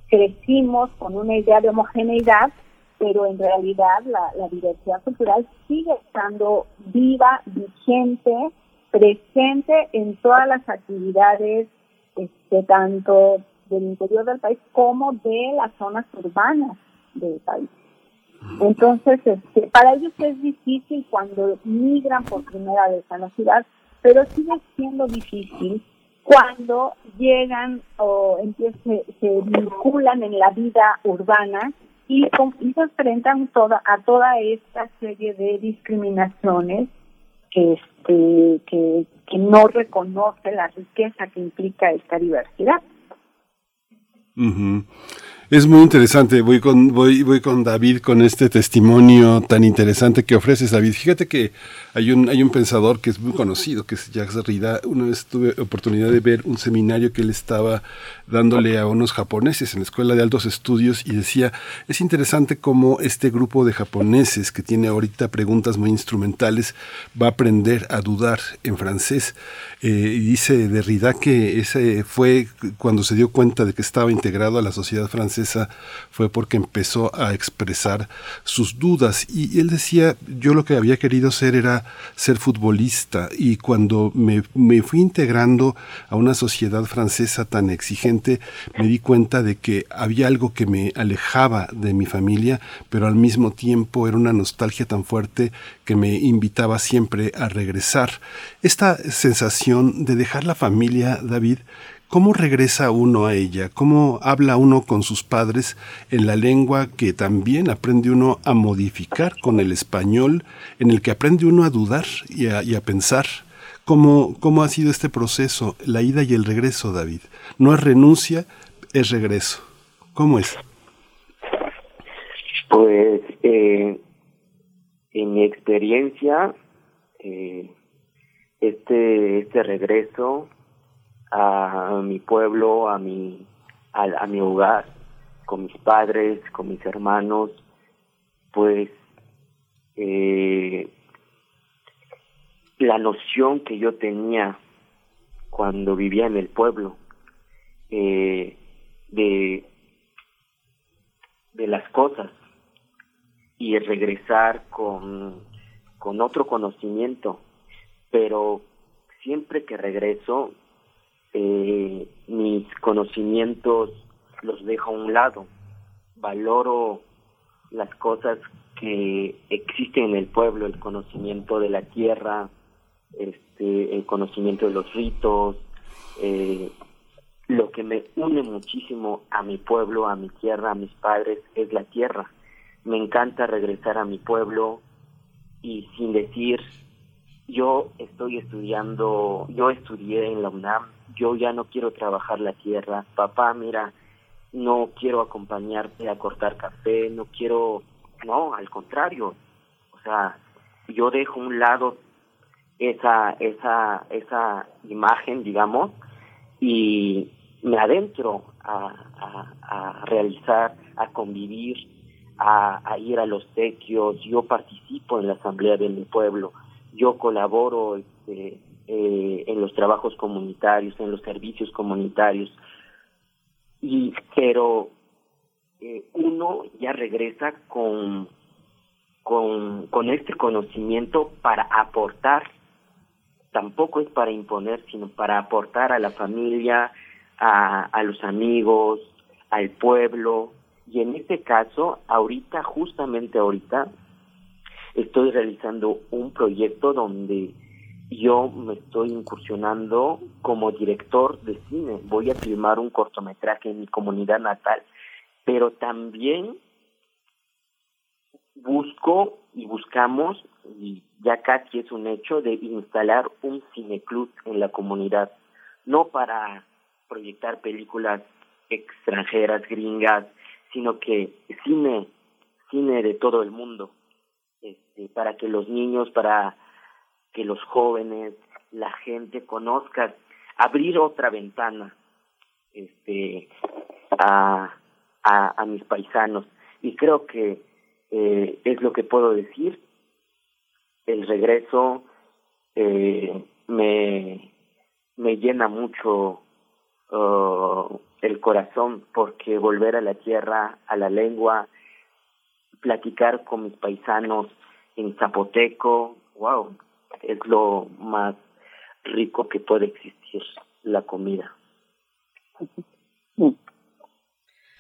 S26: Crecimos con una idea de homogeneidad, pero en realidad la, diversidad cultural sigue estando viva, vigente, presente en todas las actividades, este, tanto del interior del país como de las zonas urbanas del país. Entonces, este, para ellos es difícil cuando migran por primera vez a la ciudad, pero sigue siendo difícil cuando llegan o se vinculan en la vida urbana y, se enfrentan toda, a toda esta serie de discriminaciones que, este, que, que no reconoce la riqueza que implica esta diversidad.
S1: Es muy interesante. Voy con, voy, voy con David con este testimonio tan interesante que ofreces, David. Fíjate que hay un, hay un pensador que es muy conocido, que es Jacques Derrida. Una vez tuve oportunidad de ver un seminario que él estaba dándole a unos japoneses en la Escuela de Altos Estudios y decía, es interesante cómo este grupo de japoneses que tiene ahorita preguntas muy instrumentales va a aprender a dudar en francés. Eh, y dice Derrida que ese fue cuando se dio cuenta de que estaba integrado a la sociedad francesa fue porque empezó a expresar sus dudas y él decía, yo lo que había querido ser era ser futbolista y cuando me, me fui integrando a una sociedad francesa tan exigente, me di cuenta de que había algo que me alejaba de mi familia, pero al mismo tiempo era una nostalgia tan fuerte que me invitaba siempre a regresar. Esta sensación de dejar la familia, David, ¿Cómo regresa uno a ella? ¿Cómo habla uno con sus padres en la lengua que también aprende uno a modificar con el español, en el que aprende uno a dudar y a, pensar? ¿Cómo, ¿Cómo ha sido este proceso, la ida y el regreso, David? No es renuncia, es regreso. ¿Cómo es?
S27: Pues eh, en mi experiencia eh, este este regreso a, mi pueblo, a mi a, mi hogar, con mis padres, con mis hermanos, pues eh, la noción que yo tenía cuando vivía en el pueblo eh, de de las cosas y regresar con, con otro conocimiento. Pero siempre que regreso eh, mis conocimientos los dejo a un lado valoro las cosas que existen en el pueblo el conocimiento de la tierra este el conocimiento de los ritos eh, lo que me une muchísimo a mi pueblo, a mi tierra, a mis padres, es la tierra. Me encanta regresar a mi pueblo y sin decir, yo estoy estudiando, yo estudié en la UNAM, yo ya no quiero trabajar la tierra, papá, mira, no quiero acompañarte a cortar café, no quiero, no, al contrario, o sea, yo dejo un lado esa, esa, esa imagen, digamos, y me adentro a, a, realizar, a convivir, a, ir a los tequios, yo participo en la asamblea de mi pueblo, yo colaboro este, eh, en los trabajos comunitarios, en los servicios comunitarios, y pero eh, uno ya regresa con, con, con este conocimiento para aportar, tampoco es para imponer, sino para aportar a la familia, a, a los amigos, al pueblo. Y en este caso, ahorita, justamente ahorita, estoy realizando un proyecto donde yo me estoy incursionando como director de cine. Voy a filmar un cortometraje en mi comunidad natal, pero también busco y buscamos, y ya casi es un hecho, de instalar un cineclub en la comunidad, no para proyectar películas extranjeras, gringas, sino que cine, cine de todo el mundo, este, para que los niños, para que los jóvenes, la gente conozca, abrir otra ventana, este, a, a, mis paisanos. Y creo que eh, es lo que puedo decir. El regreso eh, me, me llena mucho uh, el corazón, porque volver a la tierra, a la lengua, platicar con mis paisanos en zapoteco, wow, es lo más rico que puede existir, la comida.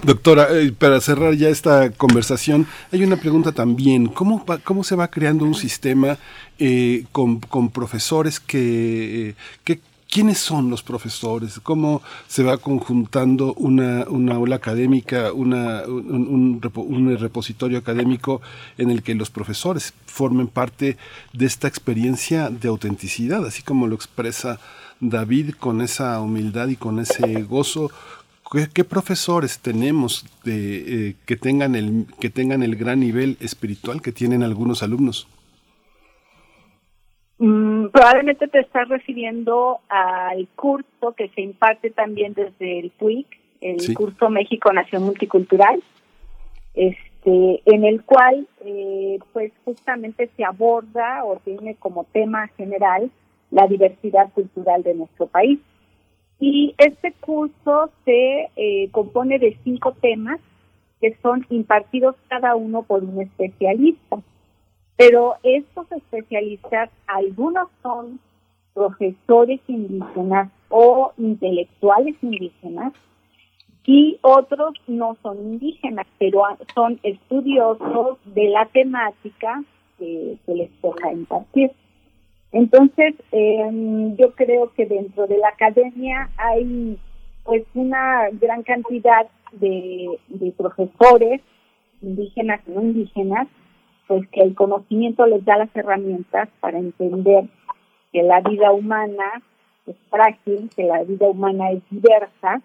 S1: Doctora, eh, para cerrar ya esta conversación, hay una pregunta también. ¿Cómo, cómo se va creando un sistema eh, con, con, profesores que, que ¿Quiénes son los profesores? ¿Cómo se va conjuntando una, una académica, una, un, un, repositorio académico en el que los profesores formen parte de esta experiencia de autenticidad, así como lo expresa David con esa humildad y con ese gozo? ¿Qué, profesores tenemos de, eh, que, tengan el, que tengan el gran nivel espiritual que tienen algunos alumnos?
S26: Mm, probablemente te estás refiriendo al curso que se imparte también desde el PUIC, el curso México Nación Multicultural, este, en el cual eh, pues justamente se aborda o tiene como tema general la diversidad cultural de nuestro país. Y este curso se eh, compone de cinco temas que son impartidos cada uno por un especialista. Pero estos especialistas, algunos son profesores indígenas o intelectuales indígenas y otros no son indígenas, pero son estudiosos de la temática que se les toca impartir. Entonces, em, yo creo que dentro de la academia hay pues una gran cantidad de, de profesores indígenas y no indígenas pues que el conocimiento les da las herramientas para entender que la vida humana es frágil, que la vida humana es diversa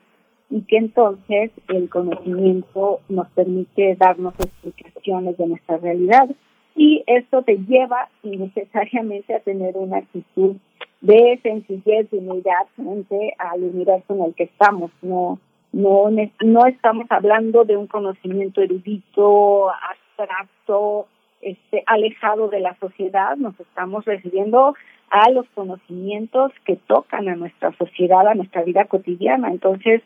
S26: y que entonces el conocimiento nos permite darnos explicaciones de nuestra realidad. y esto te lleva necesariamente a tener una actitud de sencillez, de humildad frente al universo en el que estamos. No, no, no estamos hablando de un conocimiento erudito, abstracto, este, alejado de la sociedad, nos estamos refiriendo a los conocimientos que tocan a nuestra sociedad, a nuestra vida cotidiana. Entonces,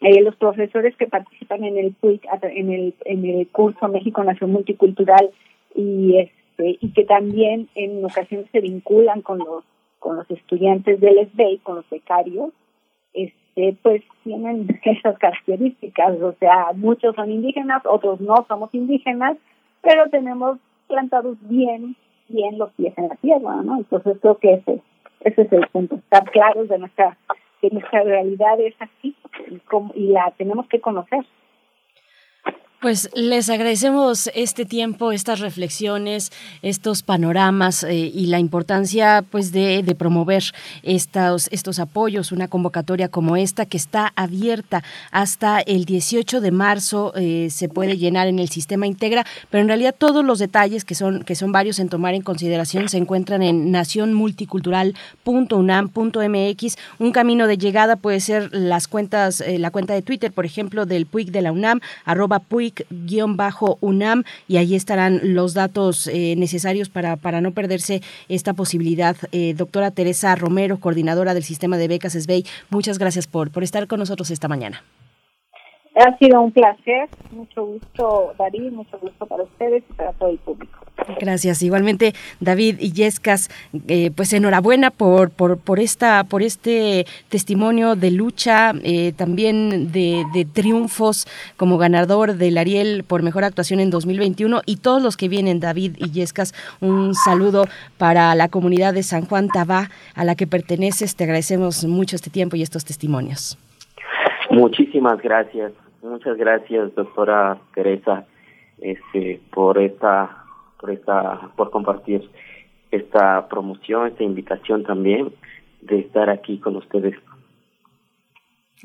S26: eh, los profesores que participan en el en el, en el curso México Nación Multicultural y este y que también en ocasiones se vinculan con los con los estudiantes del SBEI, con los becarios, este pues tienen (laughs) esas características, o sea, muchos son indígenas, otros no somos indígenas, pero tenemos plantados bien, bien los pies en la tierra, ¿no? Entonces creo que ese, ese es el punto, estar claros de nuestra, que nuestra realidad es así y, y la tenemos que conocer.
S2: Pues les agradecemos este tiempo, estas reflexiones, estos panoramas eh, y la importancia pues de, promover estos, estos apoyos, una convocatoria como esta que está abierta hasta el 18 de marzo, eh, se puede llenar en el sistema Integra, pero en realidad todos los detalles que son, que son varios en tomar en consideración se encuentran en nacionmulticultural.unam.mx. Un camino de llegada puede ser las cuentas, eh, la cuenta de Twitter, por ejemplo, del PUIC de la UNAM, arroba PUIC unam y ahí estarán los datos eh, necesarios para, para no perderse esta posibilidad. Eh, doctora Teresa Romero, coordinadora del sistema de becas SBEI, muchas gracias por, por estar con nosotros esta mañana.
S26: Ha sido un placer, mucho gusto David, mucho gusto para ustedes y para todo el público.
S2: Gracias. Igualmente, David Illescas, eh, pues enhorabuena por, por, por, esta, por este testimonio de lucha, eh, también de, de, triunfos como ganador del Ariel por mejor actuación en 2021 y todos los que vienen, David Illescas, un saludo para la comunidad de San Juan Tabá a la que perteneces. Te agradecemos mucho este tiempo y estos testimonios.
S27: Muchísimas gracias, muchas gracias, doctora Teresa, este, por esta, por esta, por compartir esta promoción, esta invitación también de estar aquí con ustedes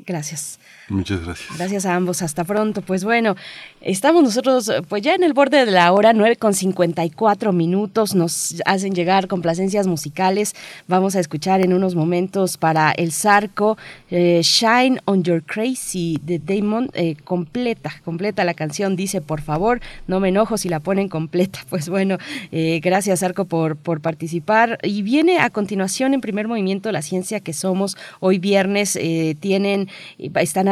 S2: Gracias.
S1: Muchas gracias.
S2: Gracias a ambos. Hasta pronto. Pues bueno, estamos nosotros pues ya en el borde de la hora, 9 con 54 minutos. Nos hacen llegar complacencias musicales. Vamos a escuchar en unos momentos para el Zarco eh, Shine on Your Crazy de Damon. Eh, completa, completa la canción. Dice, por favor, no me enojo si la ponen completa. (laughs) Pues bueno, eh, gracias Zarco por, por participar. Y viene a continuación en primer movimiento La Ciencia que Somos. Hoy viernes tienen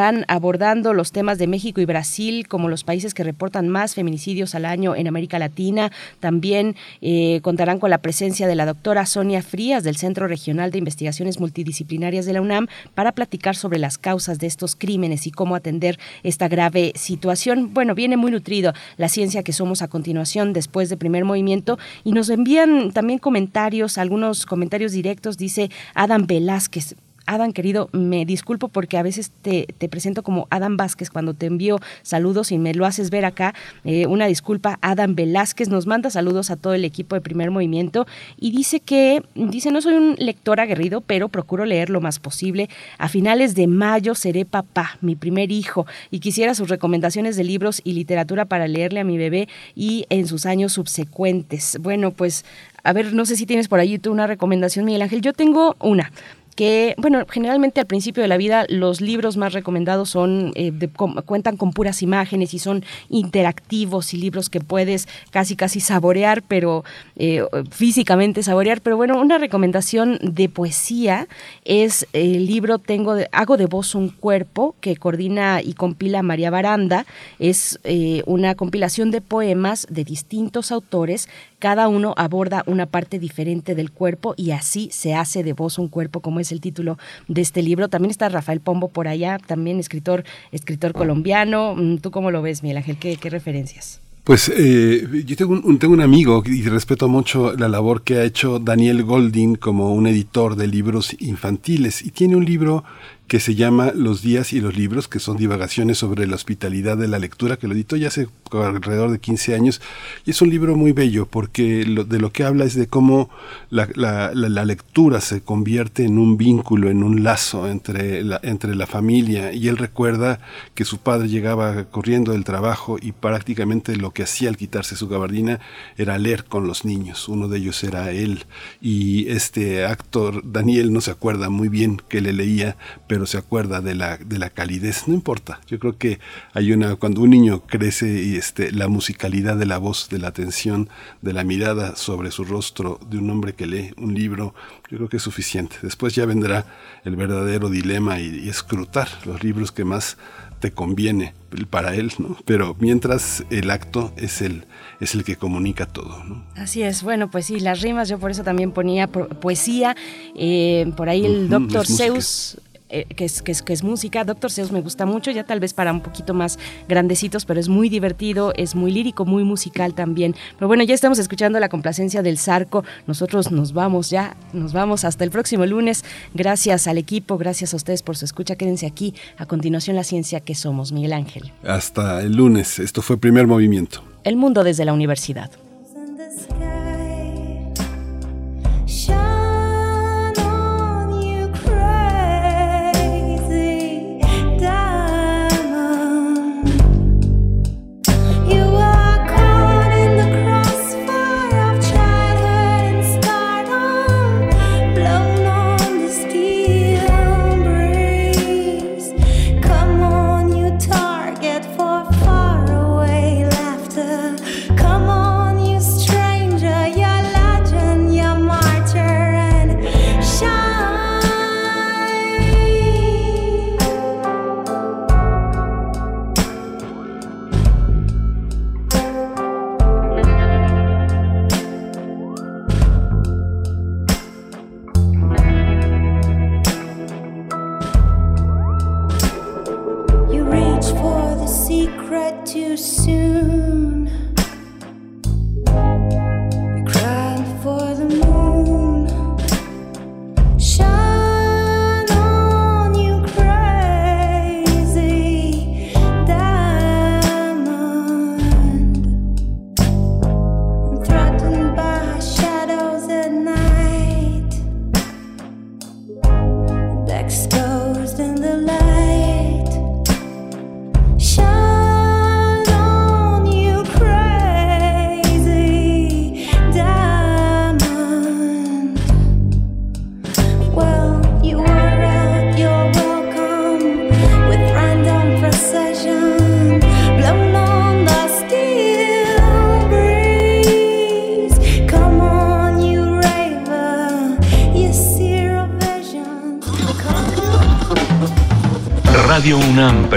S2: estarán abordando los temas de México y Brasil como los países que reportan más feminicidios al año en América Latina. También eh, contarán con la presencia de la doctora Sonia Frías del Centro Regional de Investigaciones Multidisciplinarias de la UNAM para platicar sobre las causas de estos crímenes y cómo atender esta grave situación. Bueno, viene muy nutrido la ciencia que somos a continuación después de primer movimiento y nos envían también comentarios, algunos comentarios directos, dice Adam Velázquez. Adam, querido, me disculpo porque a veces te, te, presento como Adam Vázquez cuando te envío saludos y me lo haces ver acá. Eh, una disculpa, Adam Velázquez nos manda saludos a todo el equipo de Primer Movimiento y dice que, dice, no soy un lector aguerrido, pero procuro leer lo más posible. A finales de mayo seré papá, mi primer hijo, y quisiera sus recomendaciones de libros y literatura para leerle a mi bebé y en sus años subsecuentes. Bueno, pues a ver, no sé si tienes por ahí tú una recomendación, Miguel Ángel. Yo tengo una que, bueno, generalmente al principio de la vida los libros más recomendados son, eh, de, cuentan con puras imágenes y son interactivos y libros que puedes casi casi saborear, pero eh, físicamente saborear. Pero bueno, una recomendación de poesía es el libro Tengo de, Hago de voz un cuerpo que coordina y compila María Baranda. Es eh, una compilación de poemas de distintos autores cada uno aborda una parte diferente del cuerpo y así se hace de voz un cuerpo, como es el título de este libro. También está Rafael Pombo por allá, también escritor, escritor colombiano. Mm, ¿Tú cómo lo ves, Miguel Ángel? ¿Qué, qué referencias?
S1: Pues eh, yo tengo un, tengo un amigo y respeto mucho la labor que ha hecho Daniel Golding como un editor de libros infantiles y tiene un libro que se llama Los días y los libros, que son divagaciones sobre la hospitalidad de la lectura, que lo editó ya hace alrededor de 15 años. Y es un libro muy bello porque de lo que habla es de cómo la, lectura se convierte en un vínculo, en un lazo entre la, entre la familia. Y él recuerda que su padre llegaba corriendo del trabajo y prácticamente lo que hacía al quitarse su gabardina era leer con los niños. Uno de ellos era él. Y este actor, Daniel, no se acuerda muy bien que le leía, se acuerda de la, de la calidez. No importa. Yo creo que hay una, cuando un niño crece y este, la musicalidad de la voz, de la atención, de la mirada sobre su rostro de un hombre que lee un libro, yo creo que es suficiente. Después ya vendrá el verdadero dilema y, escrutar los libros que más te conviene para él, ¿no? Pero mientras el acto es el, es el que comunica todo, ¿no?
S28: Así es, bueno, pues sí, las rimas, yo por eso también ponía poesía, eh, por ahí el doctor Zeus eh, que, es, que, es, que es música. Doctor Seuss me gusta mucho, ya tal vez para un poquito más grandecitos, pero es muy divertido, es muy lírico, muy musical también. Pero bueno, ya estamos escuchando la complacencia del Zarco. Nosotros nos vamos ya, nos vamos hasta el próximo lunes. Gracias al equipo, gracias a ustedes por su escucha. Quédense aquí. A continuación, la ciencia que somos, Miguel Ángel.
S1: Hasta el lunes. Esto fue Primer Movimiento.
S28: El mundo desde la universidad.